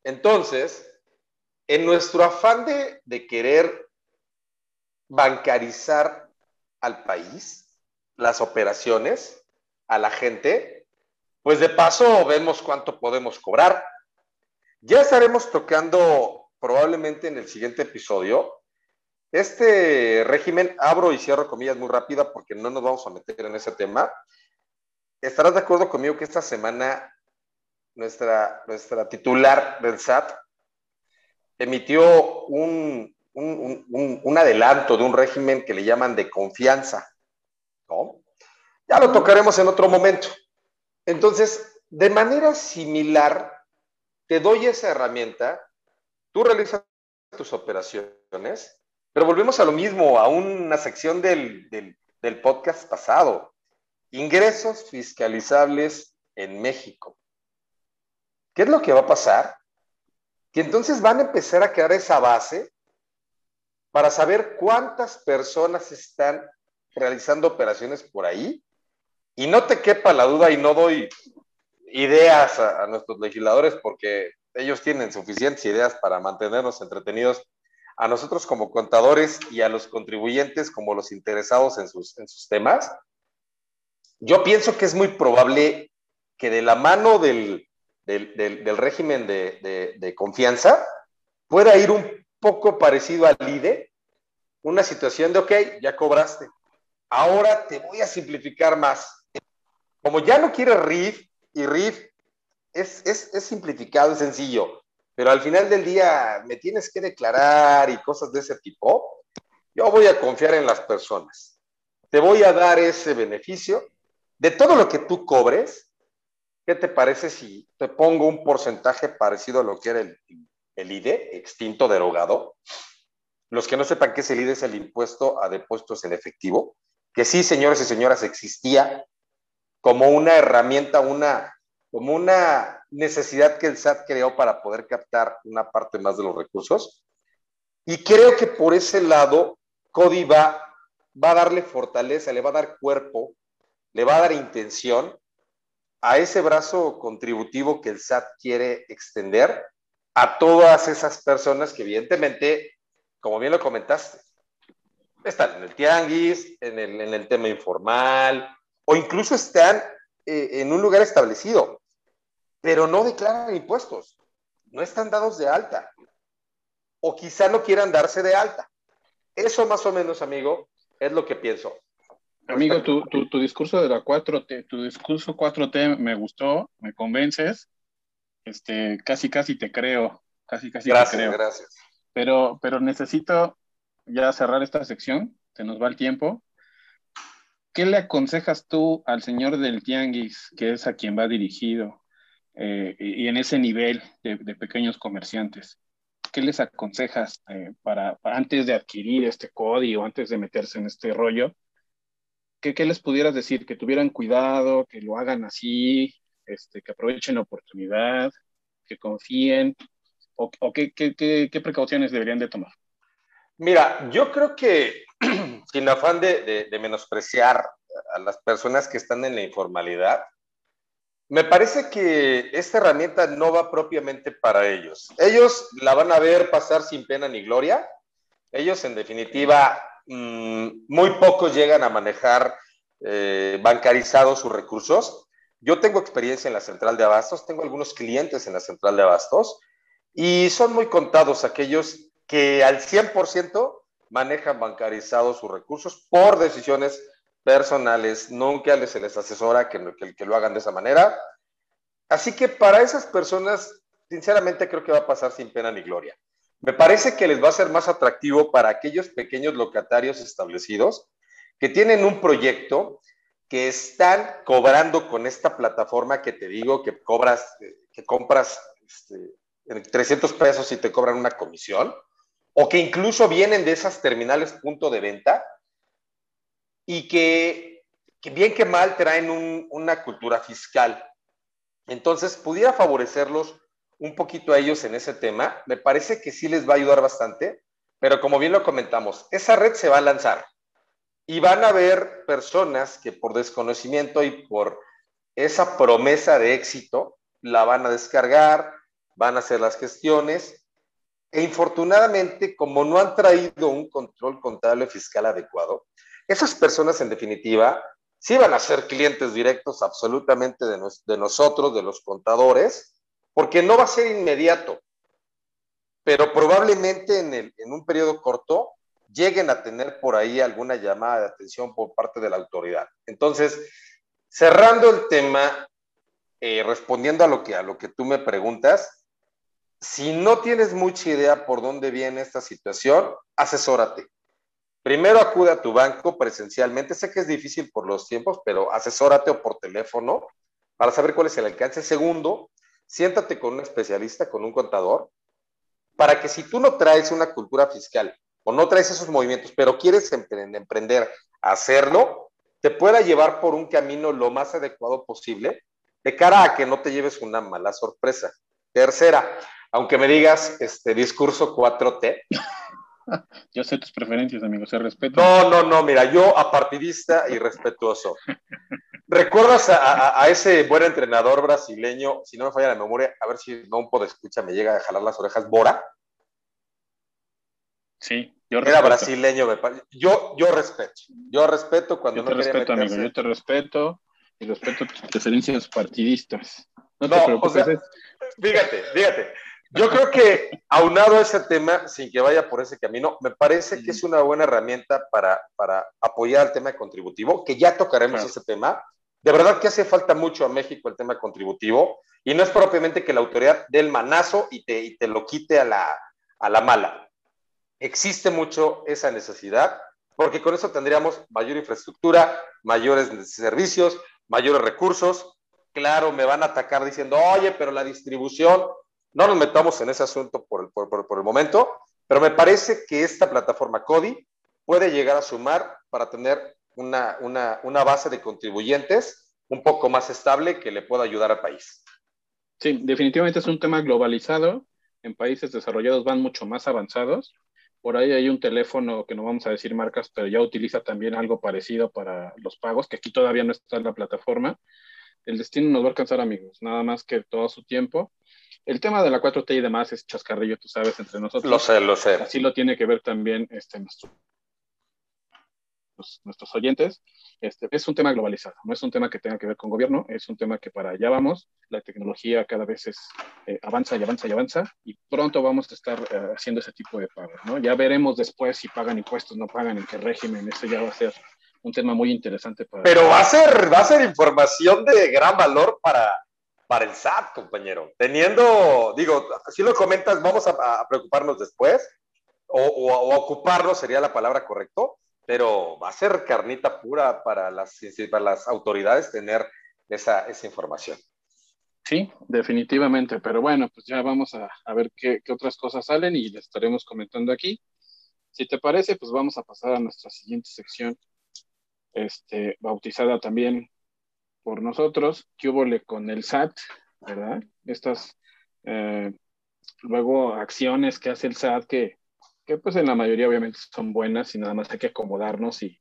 Entonces, en nuestro afán de, querer bancarizar al país, las operaciones, a la gente, pues de paso vemos cuánto podemos cobrar. Ya estaremos tocando probablemente en el siguiente episodio este régimen, abro y cierro comillas muy rápida porque no nos vamos a meter en ese tema. Estarás de acuerdo conmigo que esta semana nuestra, nuestra titular del SAT emitió un, un, adelanto de un régimen que le llaman de confianza. ¿no? Ya lo tocaremos en otro momento. Entonces, de manera similar, te doy esa herramienta, tú realizas tus operaciones, pero volvemos a lo mismo, a una sección del, del podcast pasado, ingresos fiscalizables en México. ¿Qué es lo que va a pasar? que entonces van a empezar a crear esa base para saber cuántas personas están realizando operaciones por ahí. Y no te quepa la duda y no doy ideas a, nuestros legisladores porque ellos tienen suficientes ideas para mantenernos entretenidos a nosotros como contadores y a los contribuyentes como los interesados en sus, en sus temas. Yo pienso que es muy probable que de la mano del, del, del, régimen de, de, confianza pueda ir un poco parecido al IDE, una situación de, ok, ya cobraste, ahora te voy a simplificar más. Como ya no quieres RIF, y RIF es, es, es simplificado, es sencillo, pero al final del día me tienes que declarar y cosas de ese tipo, yo voy a confiar en las personas. Te voy a dar ese beneficio de todo lo que tú cobres. ¿Qué te parece si te pongo un porcentaje parecido a lo que era el, IDE, extinto derogado? Los que no sepan qué es el IDE es el impuesto a depósitos en efectivo, que sí, señores y señoras, existía como una herramienta, una, como una necesidad que el SAT creó para poder captar una parte más de los recursos. Y creo que por ese lado, CODI va, va a darle fortaleza, le va a dar cuerpo, le va a dar intención a ese brazo contributivo que el SAT quiere extender a todas esas personas que evidentemente, como bien lo comentaste, están en el tianguis, en el, tema informal, o incluso están eh, en un lugar establecido, pero no declaran impuestos, no están dados de alta, o quizá no quieran darse de alta. Eso más o menos, amigo, es lo que pienso. Amigo, tu, tu, tu discurso de la 4T, tu discurso 4T me gustó, me convences, este, casi, casi te creo, casi, casi gracias, te creo. Gracias, Pero, pero necesito ya cerrar esta sección, se nos va el tiempo. ¿Qué le aconsejas tú al señor del tianguis, que es a quien va dirigido, eh, y en ese nivel de, de, pequeños comerciantes? ¿Qué les aconsejas eh, para, para, antes de adquirir este código, antes de meterse en este rollo? ¿Qué, ¿Qué, les pudieras decir? Que tuvieran cuidado, que lo hagan así, este, que aprovechen la oportunidad, que confíen, o, o qué, qué precauciones deberían de tomar? Mira, yo creo que sin afán de, de, de, menospreciar a las personas que están en la informalidad, me parece que esta herramienta no va propiamente para ellos. Ellos la van a ver pasar sin pena ni gloria. Ellos, en definitiva, muy pocos llegan a manejar eh, bancarizados sus recursos. Yo tengo experiencia en la central de abastos, tengo algunos clientes en la central de abastos y son muy contados aquellos que al 100% manejan bancarizados sus recursos por decisiones personales, nunca se les asesora que, que, lo hagan de esa manera. Así que para esas personas, sinceramente creo que va a pasar sin pena ni gloria. Me parece que les va a ser más atractivo para aquellos pequeños locatarios establecidos que tienen un proyecto, que están cobrando con esta plataforma que te digo que cobras, que compras este, 300 pesos y te cobran una comisión o que incluso vienen de esas terminales punto de venta y que, bien que mal traen un, una cultura fiscal. Entonces, pudiera favorecerlos un poquito a ellos en ese tema. Me parece que sí les va a ayudar bastante, pero como bien lo comentamos, esa red se va a lanzar y van a haber personas que por desconocimiento y por esa promesa de éxito la van a descargar, van a hacer las gestiones e infortunadamente, como no han traído un control contable fiscal adecuado, esas personas en definitiva sí van a ser clientes directos absolutamente de, de nosotros, de los contadores, porque no va a ser inmediato, pero probablemente en, un periodo corto lleguen a tener por ahí alguna llamada de atención por parte de la autoridad. Entonces, cerrando el tema, eh, respondiendo a lo, que, a lo que tú me preguntas, si no tienes mucha idea por dónde viene esta situación, asesórate. Primero acude a tu banco presencialmente. Sé que es difícil por los tiempos, pero asesórate o por teléfono para saber cuál es el alcance. Segundo, siéntate con un especialista, con un contador, para que si tú no traes una cultura fiscal o no traes esos movimientos, pero quieres emprender hacerlo, te pueda llevar por un camino lo más adecuado posible de cara a que no te lleves una mala sorpresa. Tercera, aunque me digas este discurso 4T. Yo sé tus preferencias, amigo, se respeto. No, no, no, mira, yo apartidista y respetuoso. ¿Recuerdas a, ese buen entrenador brasileño, si no me falla la memoria, a ver si no un poco de escucha me llega a jalar las orejas, Bora? Sí, yo respeto. Era brasileño, me Yo, yo respeto. Yo respeto cuando yo te respeto, amigo, yo te respeto y respeto tus preferencias partidistas. No, te preocupes. fíjate, fíjate. Yo creo que aunado a ese tema, sin que vaya por ese camino, me parece que es una buena herramienta para, para apoyar el tema contributivo, que ya tocaremos ese tema. De verdad que hace falta mucho a México el tema contributivo y no es propiamente que la autoridad dé el manazo y te, y te lo quite a la, a la mala. Existe mucho esa necesidad porque con eso tendríamos mayor infraestructura, mayores servicios, mayores recursos. Claro, me van a atacar diciendo, oye, pero la distribución, no nos metamos en ese asunto por el, por, el momento, pero me parece que esta plataforma CODI puede llegar a sumar para tener una, una, una, base de contribuyentes un poco más estable que le pueda ayudar al país. Sí, definitivamente es un tema globalizado. En países desarrollados van mucho más avanzados. Por ahí hay un teléfono que no vamos a decir marcas, pero ya utiliza también algo parecido para los pagos, que aquí todavía no está en la plataforma. El destino nos va a alcanzar, amigos, nada más que todo su tiempo. El tema de la 4T y demás es chascarrillo, tú sabes, entre nosotros. Lo sé, lo sé. Así lo tiene que ver también este, nuestro, nuestros oyentes. Este, es un tema globalizado, no es un tema que tenga que ver con gobierno, es un tema que para allá vamos. La tecnología cada vez es, eh, avanza y avanza y avanza y pronto vamos a estar eh, haciendo ese tipo de pagos. ¿no? Ya veremos después si pagan impuestos, no pagan, en qué régimen. Eso ya va a ser un tema muy interesante para. Pero va a ser, va a ser información de gran valor para, para el SAT, compañero. Teniendo, digo, si lo comentas, vamos a, preocuparnos después, o, ocuparnos sería la palabra correcto, pero va a ser carnita pura para las, para las autoridades tener esa, esa información. Sí, definitivamente, pero bueno, pues ya vamos a, a ver qué, qué, otras cosas salen y les estaremos comentando aquí. Si te parece, pues vamos a pasar a nuestra siguiente sección, este, bautizada también por nosotros, que hubo con el SAT, ¿verdad? Estas eh, luego acciones que hace el SAT que, que, pues en la mayoría obviamente son buenas y nada más hay que acomodarnos y,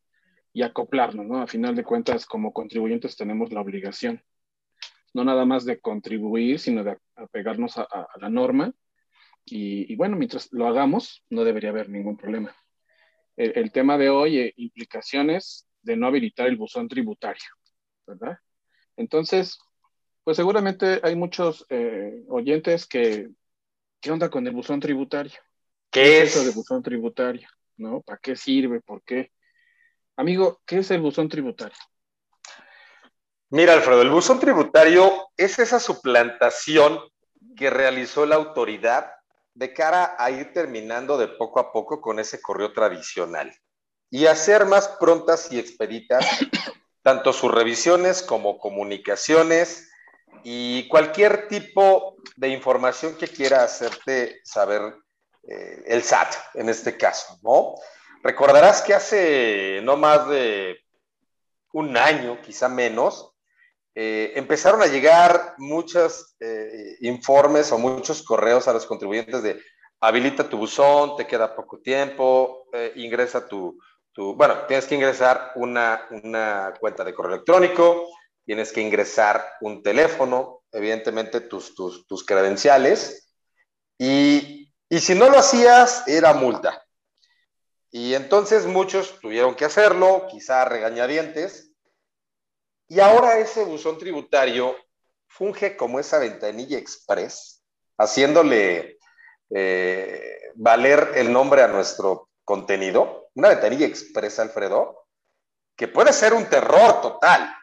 y acoplarnos, ¿no? A final de cuentas, como contribuyentes tenemos la obligación, no nada más de contribuir, sino de apegarnos a, la norma. Y, bueno, mientras lo hagamos, no debería haber ningún problema. El, tema de hoy, eh, implicaciones de no habilitar el buzón tributario, ¿verdad? Entonces, pues seguramente hay muchos eh, oyentes que, ¿qué onda con el buzón tributario? ¿Qué, es eso de buzón tributario? ¿No? ¿Para qué sirve? ¿Por qué? Amigo, ¿qué es el buzón tributario? Mira, Alfredo, el buzón tributario es esa suplantación que realizó la autoridad de cara a ir terminando de poco a poco con ese correo tradicional y hacer más prontas y expeditas tanto sus revisiones como comunicaciones y cualquier tipo de información que quiera hacerte saber eh, el SAT en este caso, ¿no? Recordarás que hace no más de un año, quizá menos, eh, empezaron a llegar muchos eh, informes o muchos correos a los contribuyentes de habilita tu buzón, te queda poco tiempo, ingresa tu, bueno, tienes que ingresar una, una, cuenta de correo electrónico, tienes que ingresar un teléfono, evidentemente tus, tus, tus credenciales, y, y, si no lo hacías, era multa. Y entonces muchos tuvieron que hacerlo, quizá regañadientes, y ahora ese buzón tributario funge como esa ventanilla express, haciéndole eh, valer el nombre a nuestro contenido, una ventanilla expresa, Alfredo, que puede ser un terror total.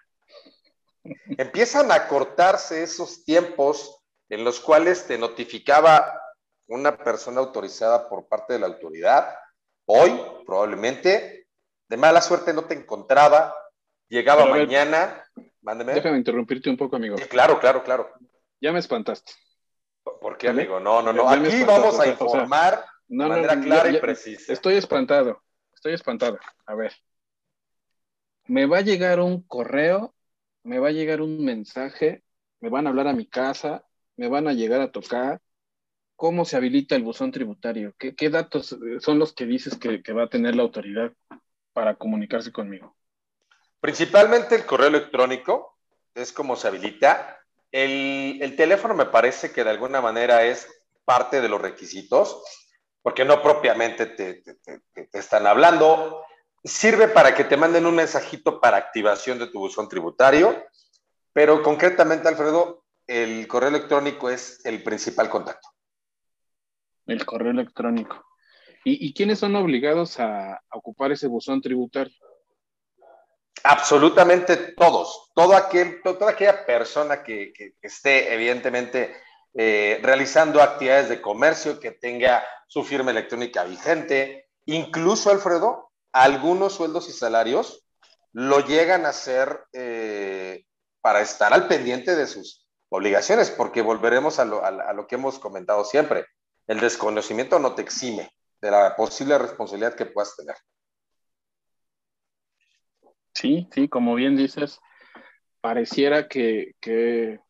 Empiezan a cortarse esos tiempos en los cuales te notificaba una persona autorizada por parte de la autoridad. Hoy, probablemente, de mala suerte no te encontraba, llegaba mañana. Mándeme. Déjame interrumpirte un poco, amigo. claro, claro, claro. Ya me espantaste. ¿Por qué, amigo? No, no, no. Aquí vamos a informar de manera clara y precisa. Estoy espantado, estoy espantado. A ver. Me va a llegar un correo, me va a llegar un mensaje, me van a hablar a mi casa, me van a llegar a tocar ¿cómo se habilita el buzón tributario? ¿Qué, datos son los que dices que, va a tener la autoridad para comunicarse conmigo? Principalmente el correo electrónico es como se habilita. El, teléfono me parece que de alguna manera es parte de los requisitos, porque no propiamente te, te están hablando. Sirve para que te manden un mensajito para activación de tu buzón tributario, pero concretamente, Alfredo, el correo electrónico es el principal contacto. El correo electrónico. ¿Y, quiénes son obligados a, ocupar ese buzón tributario? Absolutamente todos. Todo aquel, toda aquella persona que, esté, evidentemente, eh, realizando actividades de comercio, que tenga su firma electrónica vigente, incluso, Alfredo, algunos sueldos y salarios lo llegan a hacer eh, para estar al pendiente de sus obligaciones, porque volveremos a lo, que hemos comentado siempre. El desconocimiento no te exime de la posible responsabilidad que puedas tener. Sí, sí, como bien dices, pareciera que, que,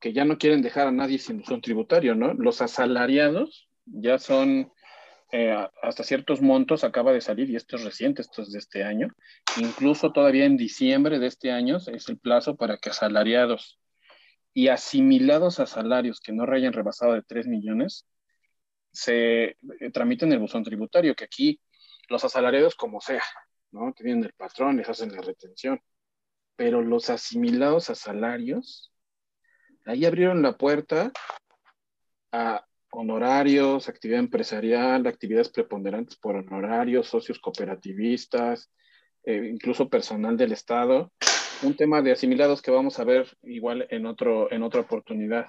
ya no quieren dejar a nadie sin son tributario, ¿no? Los asalariados ya son eh, hasta ciertos montos, acaba de salir, y esto es reciente, esto es de este año, incluso todavía en diciembre de este año es el plazo para que asalariados y asimilados a salarios que no hayan rebasado de 3 millones se eh, tramiten el buzón tributario, que aquí los asalariados como sea, ¿no? Tienen el patrón, les hacen la retención, pero los asimilados a salarios, ahí abrieron la puerta a honorarios, actividad empresarial, actividades preponderantes por honorarios, socios cooperativistas, eh, incluso personal del Estado. Un tema de asimilados que vamos a ver igual en, otro, en otra oportunidad.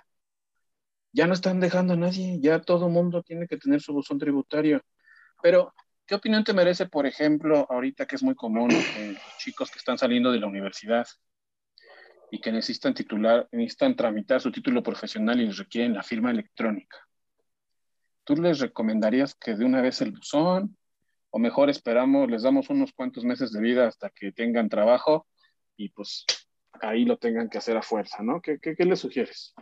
Ya no están dejando a nadie, ya todo mundo tiene que tener su buzón tributario. Pero, ¿qué opinión te merece, por ejemplo, ahorita que es muy común, eh, chicos que están saliendo de la universidad y que necesitan titular, necesitan tramitar su título profesional y les requieren la firma electrónica? ¿tú les recomendarías que de una vez el buzón? O mejor esperamos, les damos unos cuantos meses de vida hasta que tengan trabajo y pues ahí lo tengan que hacer a fuerza, ¿no? ¿Qué, qué, les sugieres?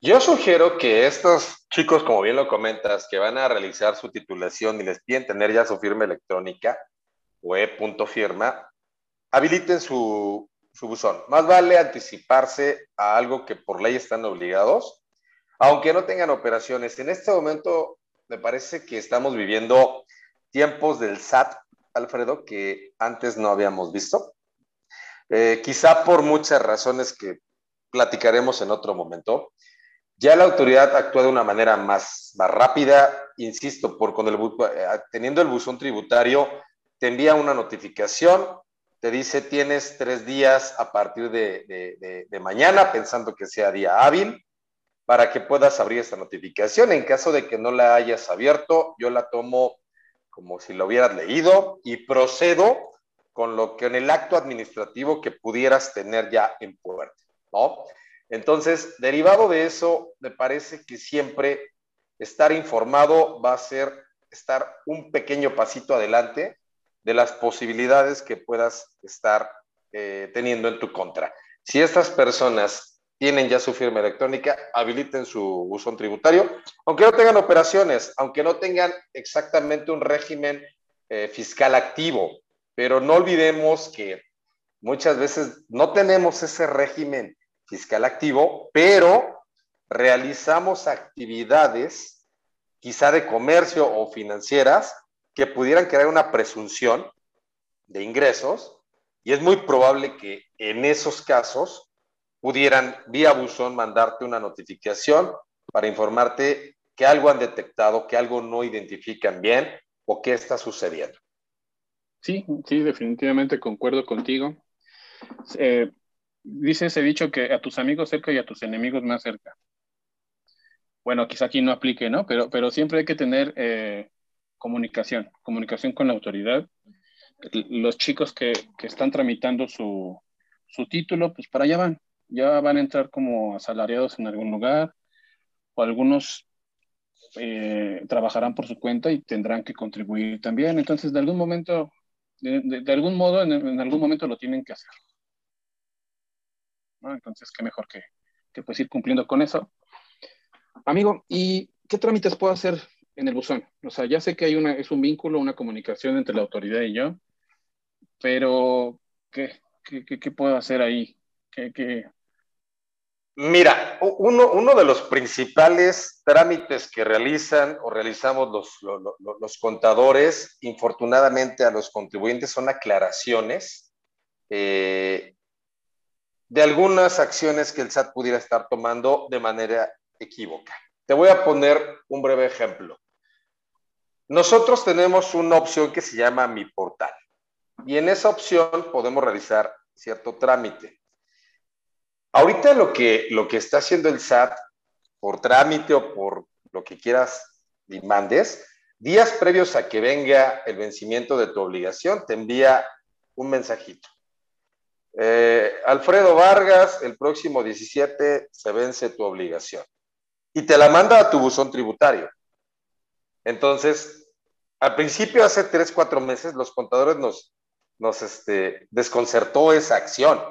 Yo sugiero que estos chicos, como bien lo comentas, que van a realizar su titulación y les piden tener ya su firma electrónica o e-punto firma, habiliten su, su buzón. Más vale anticiparse a algo que por ley están obligados aunque no tengan operaciones. En este momento me parece que estamos viviendo tiempos del SAT, Alfredo, que antes no habíamos visto. Eh, quizá por muchas razones que platicaremos en otro momento. Ya la autoridad actúa de una manera más, más rápida, insisto, por con el, eh, teniendo el buzón tributario, te envía una notificación, te dice tienes tres días a partir de mañana, pensando que sea día hábil, para que puedas abrir esta notificación. En caso de que no la hayas abierto, yo la tomo como si la hubieras leído y procedo con lo que en el acto administrativo que pudieras tener ya en puerta, ¿no? Entonces, derivado de eso, me parece que siempre estar informado va a ser estar un pequeño pasito adelante de las posibilidades que puedas estar eh, teniendo en tu contra. Si estas personas tienen ya su firma electrónica, habiliten su buzón tributario, aunque no tengan operaciones, aunque no tengan exactamente un régimen eh, fiscal activo, pero no olvidemos que muchas veces no tenemos ese régimen fiscal activo, pero realizamos actividades quizá de comercio o financieras que pudieran crear una presunción de ingresos y es muy probable que en esos casos pudieran vía buzón mandarte una notificación para informarte que algo han detectado, que algo no identifican bien o qué está sucediendo. Sí, sí, definitivamente concuerdo contigo. Eh, dice ese dicho que a tus amigos cerca y a tus enemigos más cerca. Bueno, quizá aquí no aplique, ¿no? Pero, pero siempre hay que tener eh, comunicación, comunicación con la autoridad. Los chicos que, que están tramitando su, su título, pues para allá van, ya van a entrar como asalariados en algún lugar o algunos eh, trabajarán por su cuenta y tendrán que contribuir también. Entonces, de algún momento, de, algún modo, en, algún momento lo tienen que hacer. Entonces, qué mejor que, que pues ir cumpliendo con eso. Amigo, ¿y qué trámites puedo hacer en el buzón? O sea, ya sé que hay una, es un vínculo, una comunicación entre la autoridad y yo, pero ¿qué, qué, puedo hacer ahí? ¿Qué, Mira, uno, uno, de los principales trámites que realizan o realizamos los, los, contadores, infortunadamente a los contribuyentes, son aclaraciones eh, de algunas acciones que el SAT pudiera estar tomando de manera equívoca. Te voy a poner un breve ejemplo. Nosotros tenemos una opción que se llama Mi Portal y en esa opción podemos realizar cierto trámite. Ahorita lo que, lo que está haciendo el SAT por trámite o por lo que quieras y mandes, días previos a que venga el vencimiento de tu obligación, te envía un mensajito. Eh, Alfredo Vargas, el próximo 17 se vence tu obligación y te la manda a tu buzón tributario. Entonces, al principio, hace tres, cuatro meses, los contadores nos, este, desconcertó esa acción,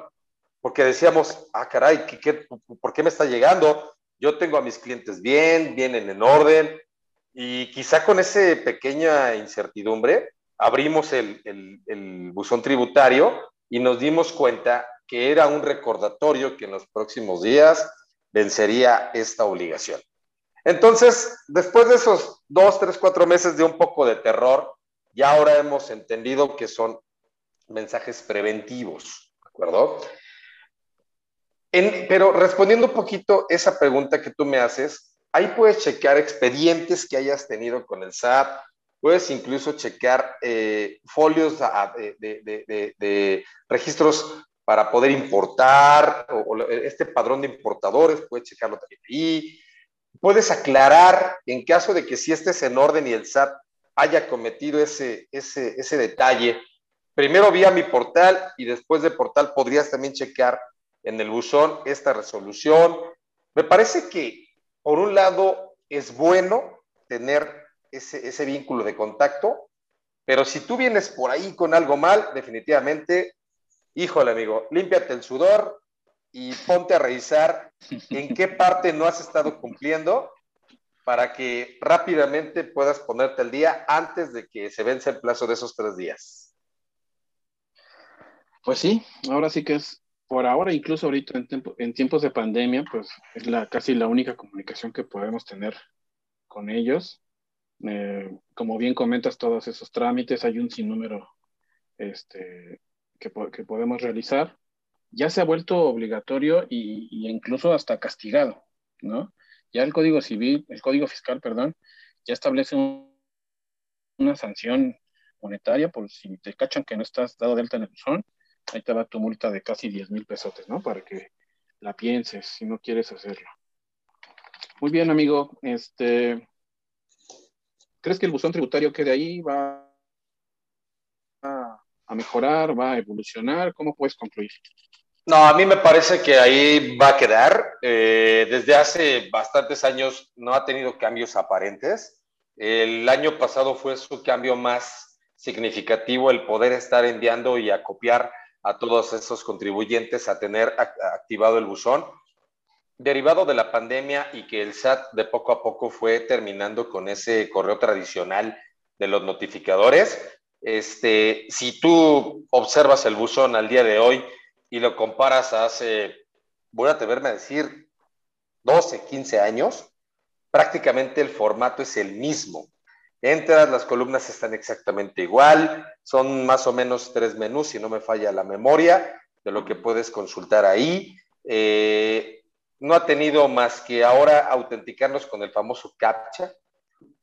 porque decíamos, ah, caray, ¿qué, por qué me está llegando? Yo tengo a mis clientes bien, vienen en orden, y quizá con esa pequeña incertidumbre abrimos el, el buzón tributario y nos dimos cuenta que era un recordatorio que en los próximos días vencería esta obligación. Entonces, después de esos dos, tres, cuatro meses de un poco de terror, ya ahora hemos entendido que son mensajes preventivos, ¿de acuerdo? pero respondiendo un poquito esa pregunta que tú me haces, ahí puedes checar expedientes que hayas tenido con el SAT, puedes incluso checar eh, folios de, registros para poder importar, o, este padrón de importadores, puedes checarlo también ahí. Puedes aclarar en caso de que si estés en orden y el SAT haya cometido ese, ese, ese detalle, primero vía mi portal y después de portal podrías también checar en el buzón esta resolución. Me parece que, por un lado, es bueno tener ese, ese vínculo de contacto, pero si tú vienes por ahí con algo mal, definitivamente híjole amigo, límpiate el sudor y ponte a revisar en qué parte no has estado cumpliendo para que rápidamente puedas ponerte al día antes de que se vence el plazo de esos tres días. Pues sí, ahora sí que es, por ahora, incluso ahorita en, tiempos de pandemia, pues es la, casi la única comunicación que podemos tener con ellos. Eh, como bien comentas, todos esos trámites, hay un sinnúmero este, que, podemos realizar, ya se ha vuelto obligatorio y, incluso hasta castigado, ¿no? Ya el Código Civil, el Código Fiscal, perdón, ya establece una sanción monetaria por si te cachan que no estás dado de alta en el buzón, ahí te va tu multa de casi 10 mil pesos, ¿no? Para que la pienses si no quieres hacerlo. Muy bien, amigo. Este, ¿Crees que el buzón tributario quede ahí? ¿Va a mejorar, va a evolucionar? ¿Cómo puedes concluir? No, a mí me parece que ahí va a quedar. Eh, desde hace bastantes años no ha tenido cambios aparentes. El año pasado fue su cambio más significativo, el poder estar enviando y acopiar a todos esos contribuyentes a tener activado el buzón. Derivado de la pandemia y que el SAT de poco a poco fue terminando con ese correo tradicional de los notificadores, este, si tú observas el buzón al día de hoy y lo comparas a hace, voy a atreverme a decir, 12, 15 años, prácticamente el formato es el mismo. Entras, las columnas están exactamente igual, son más o menos tres menús, si no me falla la memoria, de lo que puedes consultar ahí. Eh, no ha tenido más que ahora autenticarnos con el famoso CAPTCHA,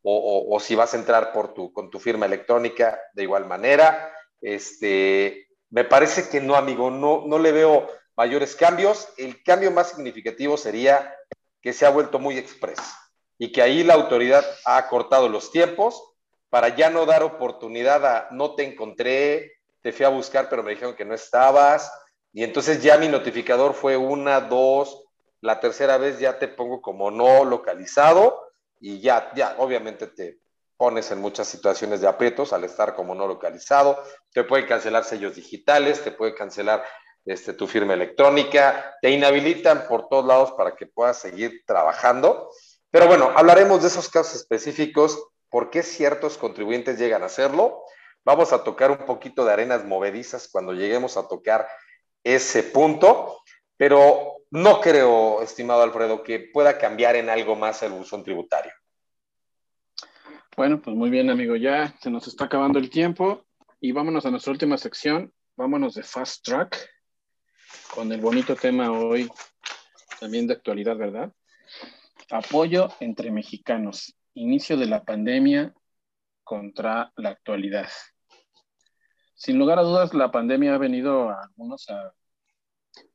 o, si vas a entrar por tu, con tu firma electrónica de igual manera. Este, me parece que no, amigo, no, no le veo mayores cambios. El cambio más significativo sería que se ha vuelto muy express y que ahí la autoridad ha cortado los tiempos para ya no dar oportunidad a no te encontré, te fui a buscar, pero me dijeron que no estabas. Y entonces ya mi notificador fue una, dos, la tercera vez ya te pongo como no localizado y ya, ya, obviamente te pones en muchas situaciones de aprietos al estar como no localizado, te pueden cancelar sellos digitales, te puede cancelar este, tu firma electrónica, te inhabilitan por todos lados para que puedas seguir trabajando. Pero bueno, hablaremos de esos casos específicos, por qué ciertos contribuyentes llegan a hacerlo. Vamos a tocar un poquito de arenas movedizas cuando lleguemos a tocar ese punto, pero no creo, estimado Alfredo, que pueda cambiar en algo más el buzón tributario. Bueno, pues muy bien, amigo. Ya se nos está acabando el tiempo y vámonos a nuestra última sección. Vámonos de Fast Track con el bonito tema hoy, también de actualidad, ¿verdad? Apoyo entre mexicanos. Inicio de la pandemia contra la actualidad. Sin lugar a dudas, la pandemia ha venido a algunos a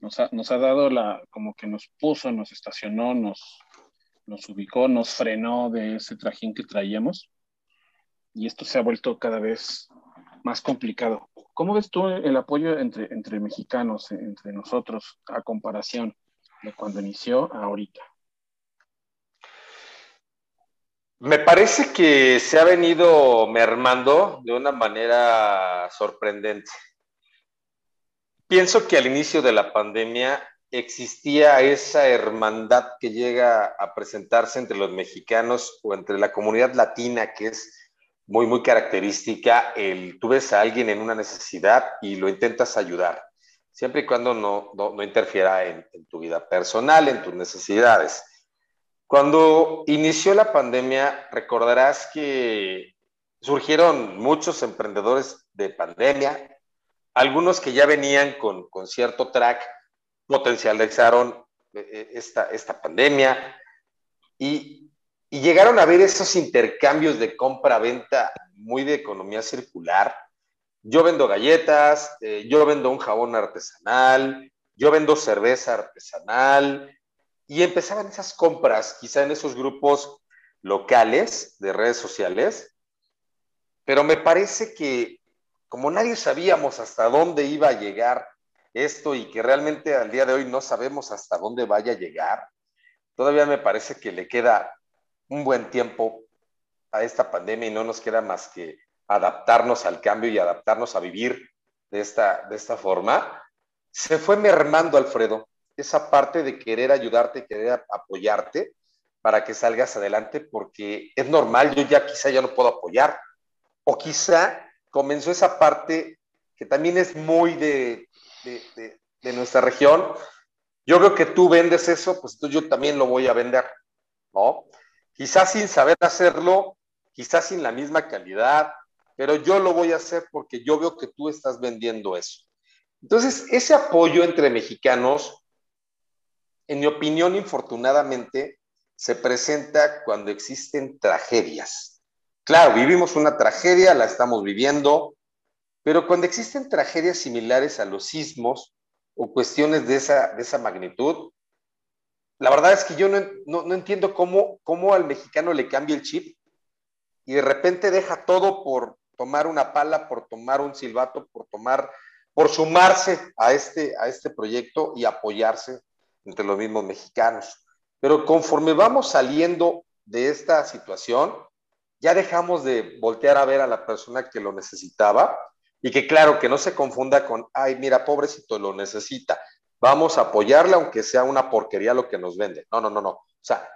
nos ha, nos ha, dado la, como que nos puso, nos estacionó, nos, nos ubicó, nos frenó de ese trajín que traíamos. Y esto se ha vuelto cada vez más complicado. ¿Cómo ves tú el apoyo entre, entre mexicanos, entre nosotros, a comparación de cuando inició a ahorita? Me parece que se ha venido mermando de una manera sorprendente. Pienso que al inicio de la pandemia existía esa hermandad que llega a presentarse entre los mexicanos o entre la comunidad latina, que es muy, muy característica. El, tú ves a alguien en una necesidad y lo intentas ayudar, siempre y cuando no, no, interfiera en, en tu vida personal, en tus necesidades. Cuando inició la pandemia, recordarás que surgieron muchos emprendedores de pandemia, algunos que ya venían con, con cierto track potencializaron eh, eh, esta, esta pandemia y, y, llegaron a ver esos intercambios de compra-venta muy de economía circular. Yo vendo galletas, eh, yo vendo un jabón artesanal, yo vendo cerveza artesanal y empezaban esas compras, quizá en esos grupos locales de redes sociales, pero me parece que como nadie sabíamos hasta dónde iba a llegar esto y que realmente al día de hoy no sabemos hasta dónde vaya a llegar, todavía me parece que le queda un buen tiempo a esta pandemia y no nos queda más que adaptarnos al cambio y adaptarnos a vivir de esta, de esta forma, se fue mermando, Alfredo, esa parte de querer ayudarte, querer apoyarte para que salgas adelante, porque es normal, yo ya quizá ya no puedo apoyar, o quizá comenzó esa parte que también es muy de, de, nuestra región. Yo veo que tú vendes eso, pues entonces yo también lo voy a vender, ¿no? Quizás sin saber hacerlo, quizás sin la misma calidad, pero yo lo voy a hacer porque yo veo que tú estás vendiendo eso. Entonces, ese apoyo entre mexicanos, en mi opinión, infortunadamente, se presenta cuando existen tragedias. Claro, vivimos una tragedia, la estamos viviendo, pero cuando existen tragedias similares a los sismos o cuestiones de esa, de esa magnitud, la verdad es que yo no, no, entiendo cómo, cómo al mexicano le cambia el chip y de repente deja todo por tomar una pala, por tomar un silbato, por tomar, por sumarse a este, a este proyecto y apoyarse entre los mismos mexicanos. Pero conforme vamos saliendo de esta situación, ya dejamos de voltear a ver a la persona que lo necesitaba y que claro, que no se confunda con, ay, mira, pobrecito, lo necesita. Vamos a apoyarle aunque sea una porquería lo que nos vende. No, no, no, no. O sea,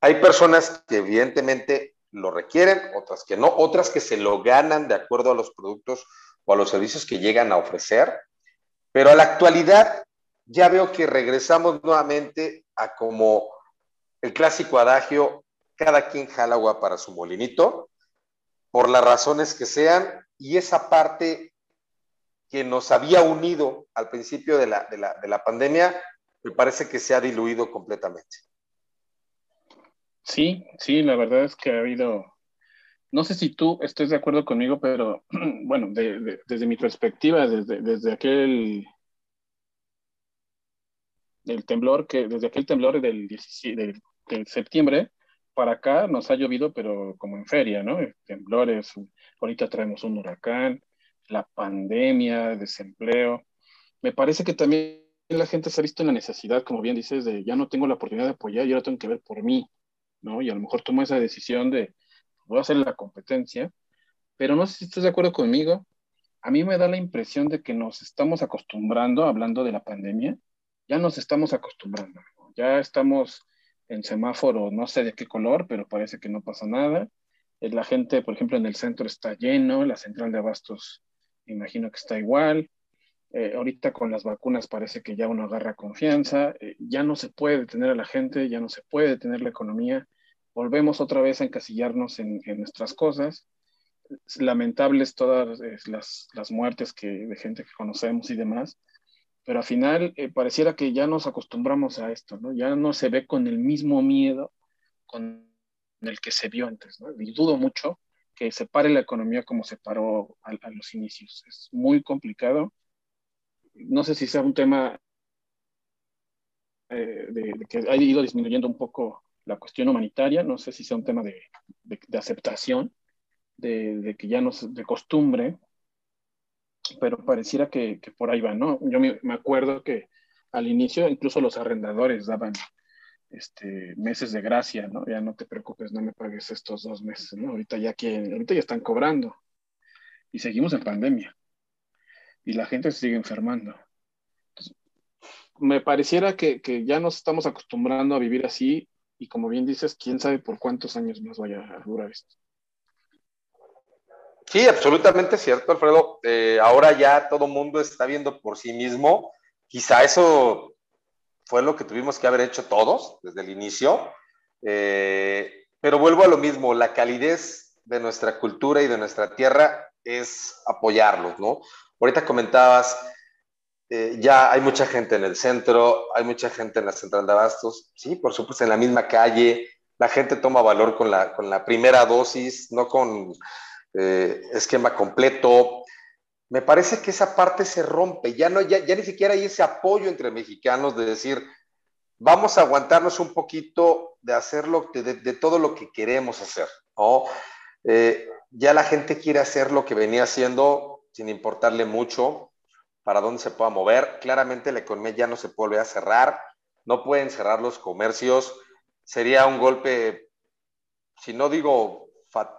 hay personas que evidentemente lo requieren, otras que no, otras que se lo ganan de acuerdo a los productos o a los servicios que llegan a ofrecer. Pero a la actualidad ya veo que regresamos nuevamente a como el clásico adagio, cada quien jala agua para su molinito, por las razones que sean, y esa parte que nos había unido al principio de la, de la, de la pandemia, me parece que se ha diluido completamente. Sí, sí, la verdad es que ha habido, no sé si tú estés de acuerdo conmigo, pero bueno, de, de, desde mi perspectiva, desde, desde aquel el temblor que, desde aquel temblor del, 17, del septiembre, para acá nos ha llovido, pero como en feria, ¿no? Temblores, ahorita traemos un huracán, la pandemia, desempleo. Me parece que también la gente se ha visto en la necesidad, como bien dices, de ya no tengo la oportunidad de apoyar, yo ahora tengo que ver por mí, ¿no? Y a lo mejor tomo esa decisión de, voy a hacer la competencia, pero no sé si estás de acuerdo conmigo. A mí me da la impresión de que nos estamos acostumbrando, hablando de la pandemia, ya nos estamos acostumbrando, ya estamos en semáforo, no sé de qué color, pero parece que no pasa nada. Eh, la gente, por ejemplo, en el centro está lleno, la central de abastos, imagino que está igual. Eh, ahorita con las vacunas parece que ya uno agarra confianza, eh, ya no se puede detener a la gente, ya no se puede detener la economía, volvemos otra vez a encasillarnos en, nuestras cosas. Lamentables todas las, las, muertes que, de gente que conocemos y demás, pero al final pareciera que ya nos acostumbramos a esto, ¿no? Ya no se ve con el mismo miedo el que se vio antes, ¿no? Y dudo mucho que se pare la economía como se paró a, los inicios. Es muy complicado. No sé si sea un tema eh, de, que ha ido disminuyendo un poco la cuestión humanitaria, no sé si sea un tema de, de aceptación, de, que ya no es de costumbre, pero pareciera que, que, por ahí va, ¿no? Yo me, me acuerdo que al inicio incluso los arrendadores daban este, meses de gracia, ¿no? Ya no te preocupes, no me pagues estos dos meses, ¿no? Ahorita ya, que, ahorita ya están cobrando y seguimos en pandemia y la gente se sigue enfermando. me pareciera que, que, ya nos estamos acostumbrando a vivir así y como bien dices, quién sabe por cuántos años más vaya a durar esto. Sí, absolutamente cierto, Alfredo. Eh, ahora ya todo mundo está viendo por sí mismo. Quizá eso fue lo que tuvimos que haber hecho todos desde el inicio. Eh, pero vuelvo a lo mismo, la calidez de nuestra cultura y de nuestra tierra es apoyarlos, ¿no? Ahorita comentabas, eh, ya hay mucha gente en el centro, hay mucha gente en la central de abastos, sí, por supuesto, en la misma calle, la gente toma valor con la, con la primera dosis, no con eh, esquema completo, me parece que esa parte se rompe, ya, no, ya, ni siquiera hay ese apoyo entre mexicanos de decir, vamos a aguantarnos un poquito de hacer de, todo lo que queremos hacer, ¿no? Eh, ya la gente quiere hacer lo que venía haciendo sin importarle mucho para dónde se pueda mover. Claramente la economía ya no se puede a cerrar, no pueden cerrar los comercios, sería un golpe, si no digo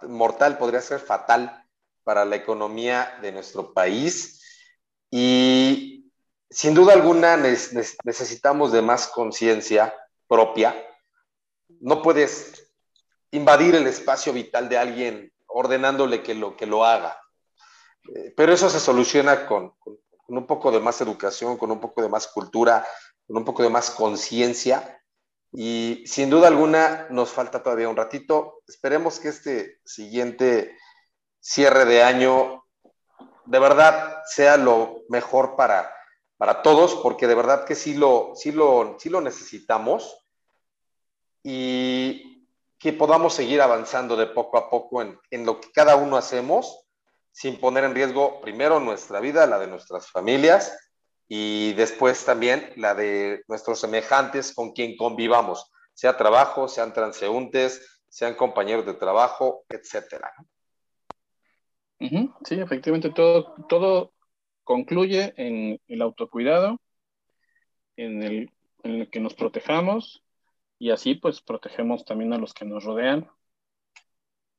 mortal, podría ser fatal para la economía de nuestro país y sin duda alguna necesitamos de más conciencia propia. No puedes invadir el espacio vital de alguien ordenándole que lo, que lo haga. Eh, pero eso se soluciona con, con, un poco de más educación, con un poco de más cultura, con un poco de más conciencia. Y sin duda alguna nos falta todavía un ratito. Esperemos que este siguiente cierre de año de verdad sea lo mejor para, para todos, porque de verdad que sí lo, sí lo, sí lo necesitamos y que podamos seguir avanzando de poco a poco en, en lo que cada uno hacemos, sin poner en riesgo primero nuestra vida, la de nuestras familias y después también la de nuestros semejantes con quien convivamos, sea trabajo, sean transeúntes, sean compañeros de trabajo, etcétera. Sí, efectivamente, todo, todo concluye en el autocuidado, en el, en el que nos protejamos y así pues protegemos también a los que nos rodean.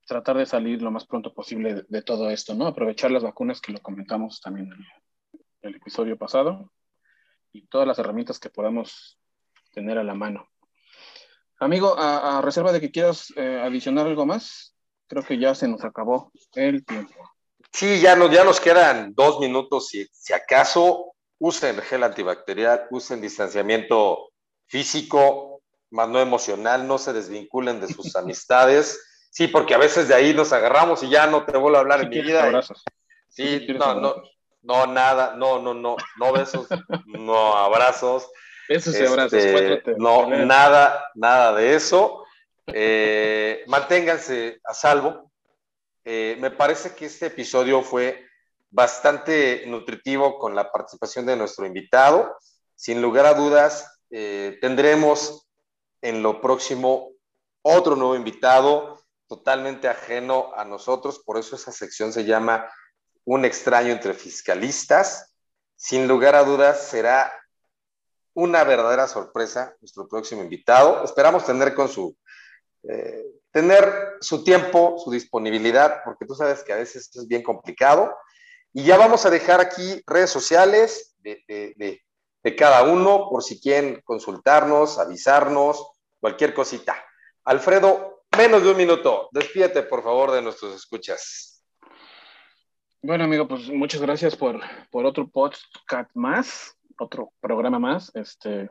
Tratar de salir lo más pronto posible de, todo esto, ¿no? Aprovechar las vacunas que lo comentamos también en el, episodio pasado y todas las herramientas que podamos tener a la mano. Amigo, a, reserva de que quieras eh, adicionar algo más, creo que ya se nos acabó el tiempo. Sí, ya nos, ya nos quedan dos minutos. Si, si acaso, usen gel antibacterial, usen distanciamiento físico, más no emocional, no se desvinculen de sus amistades. Sí, porque a veces de ahí nos agarramos y ya no te vuelvo a hablar en mi vida. Abrazos. Sí, no, no, no, nada, no, no, no, no besos, no abrazos. Besos y abrazos, este, No, nada, nada de eso. Eh, manténganse a salvo. Eh, me parece que este episodio fue bastante nutritivo con la participación de nuestro invitado. Sin lugar a dudas, eh, tendremos en lo próximo otro nuevo invitado totalmente ajeno a nosotros, por eso esa sección se llama Un extraño entre fiscalistas. Sin lugar a dudas, será una verdadera sorpresa nuestro próximo invitado. Esperamos tener con su eh, tener su tiempo, su disponibilidad, porque tú sabes que a veces es bien complicado. Y ya vamos a dejar aquí redes sociales de, de, cada uno por si quieren consultarnos, avisarnos cualquier cosita. Alfredo, menos de un minuto. Despídete, por favor, de nuestros escuchas. Bueno, amigo, pues muchas gracias por, por otro podcast más, otro programa más. Este,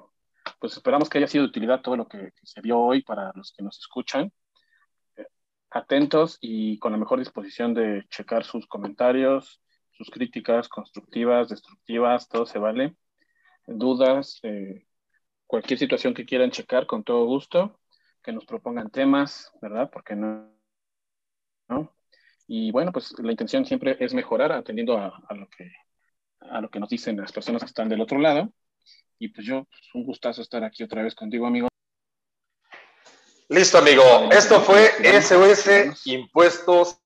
pues esperamos que haya sido de utilidad todo lo que, se vio hoy para los que nos escuchan. Eh, atentos y con la mejor disposición de checar sus comentarios, sus críticas constructivas, destructivas, todo se vale. Dudas, eh, cualquier situación que quieran checar, con todo gusto, que nos propongan temas, ¿verdad? Porque no, ¿no? Y bueno, pues la intención siempre es mejorar atendiendo a, lo, que, a lo que nos dicen las personas que están del otro lado. Y pues yo, pues un gustazo estar aquí otra vez contigo, amigo. Listo, amigo. Esto fue SOS Impuestos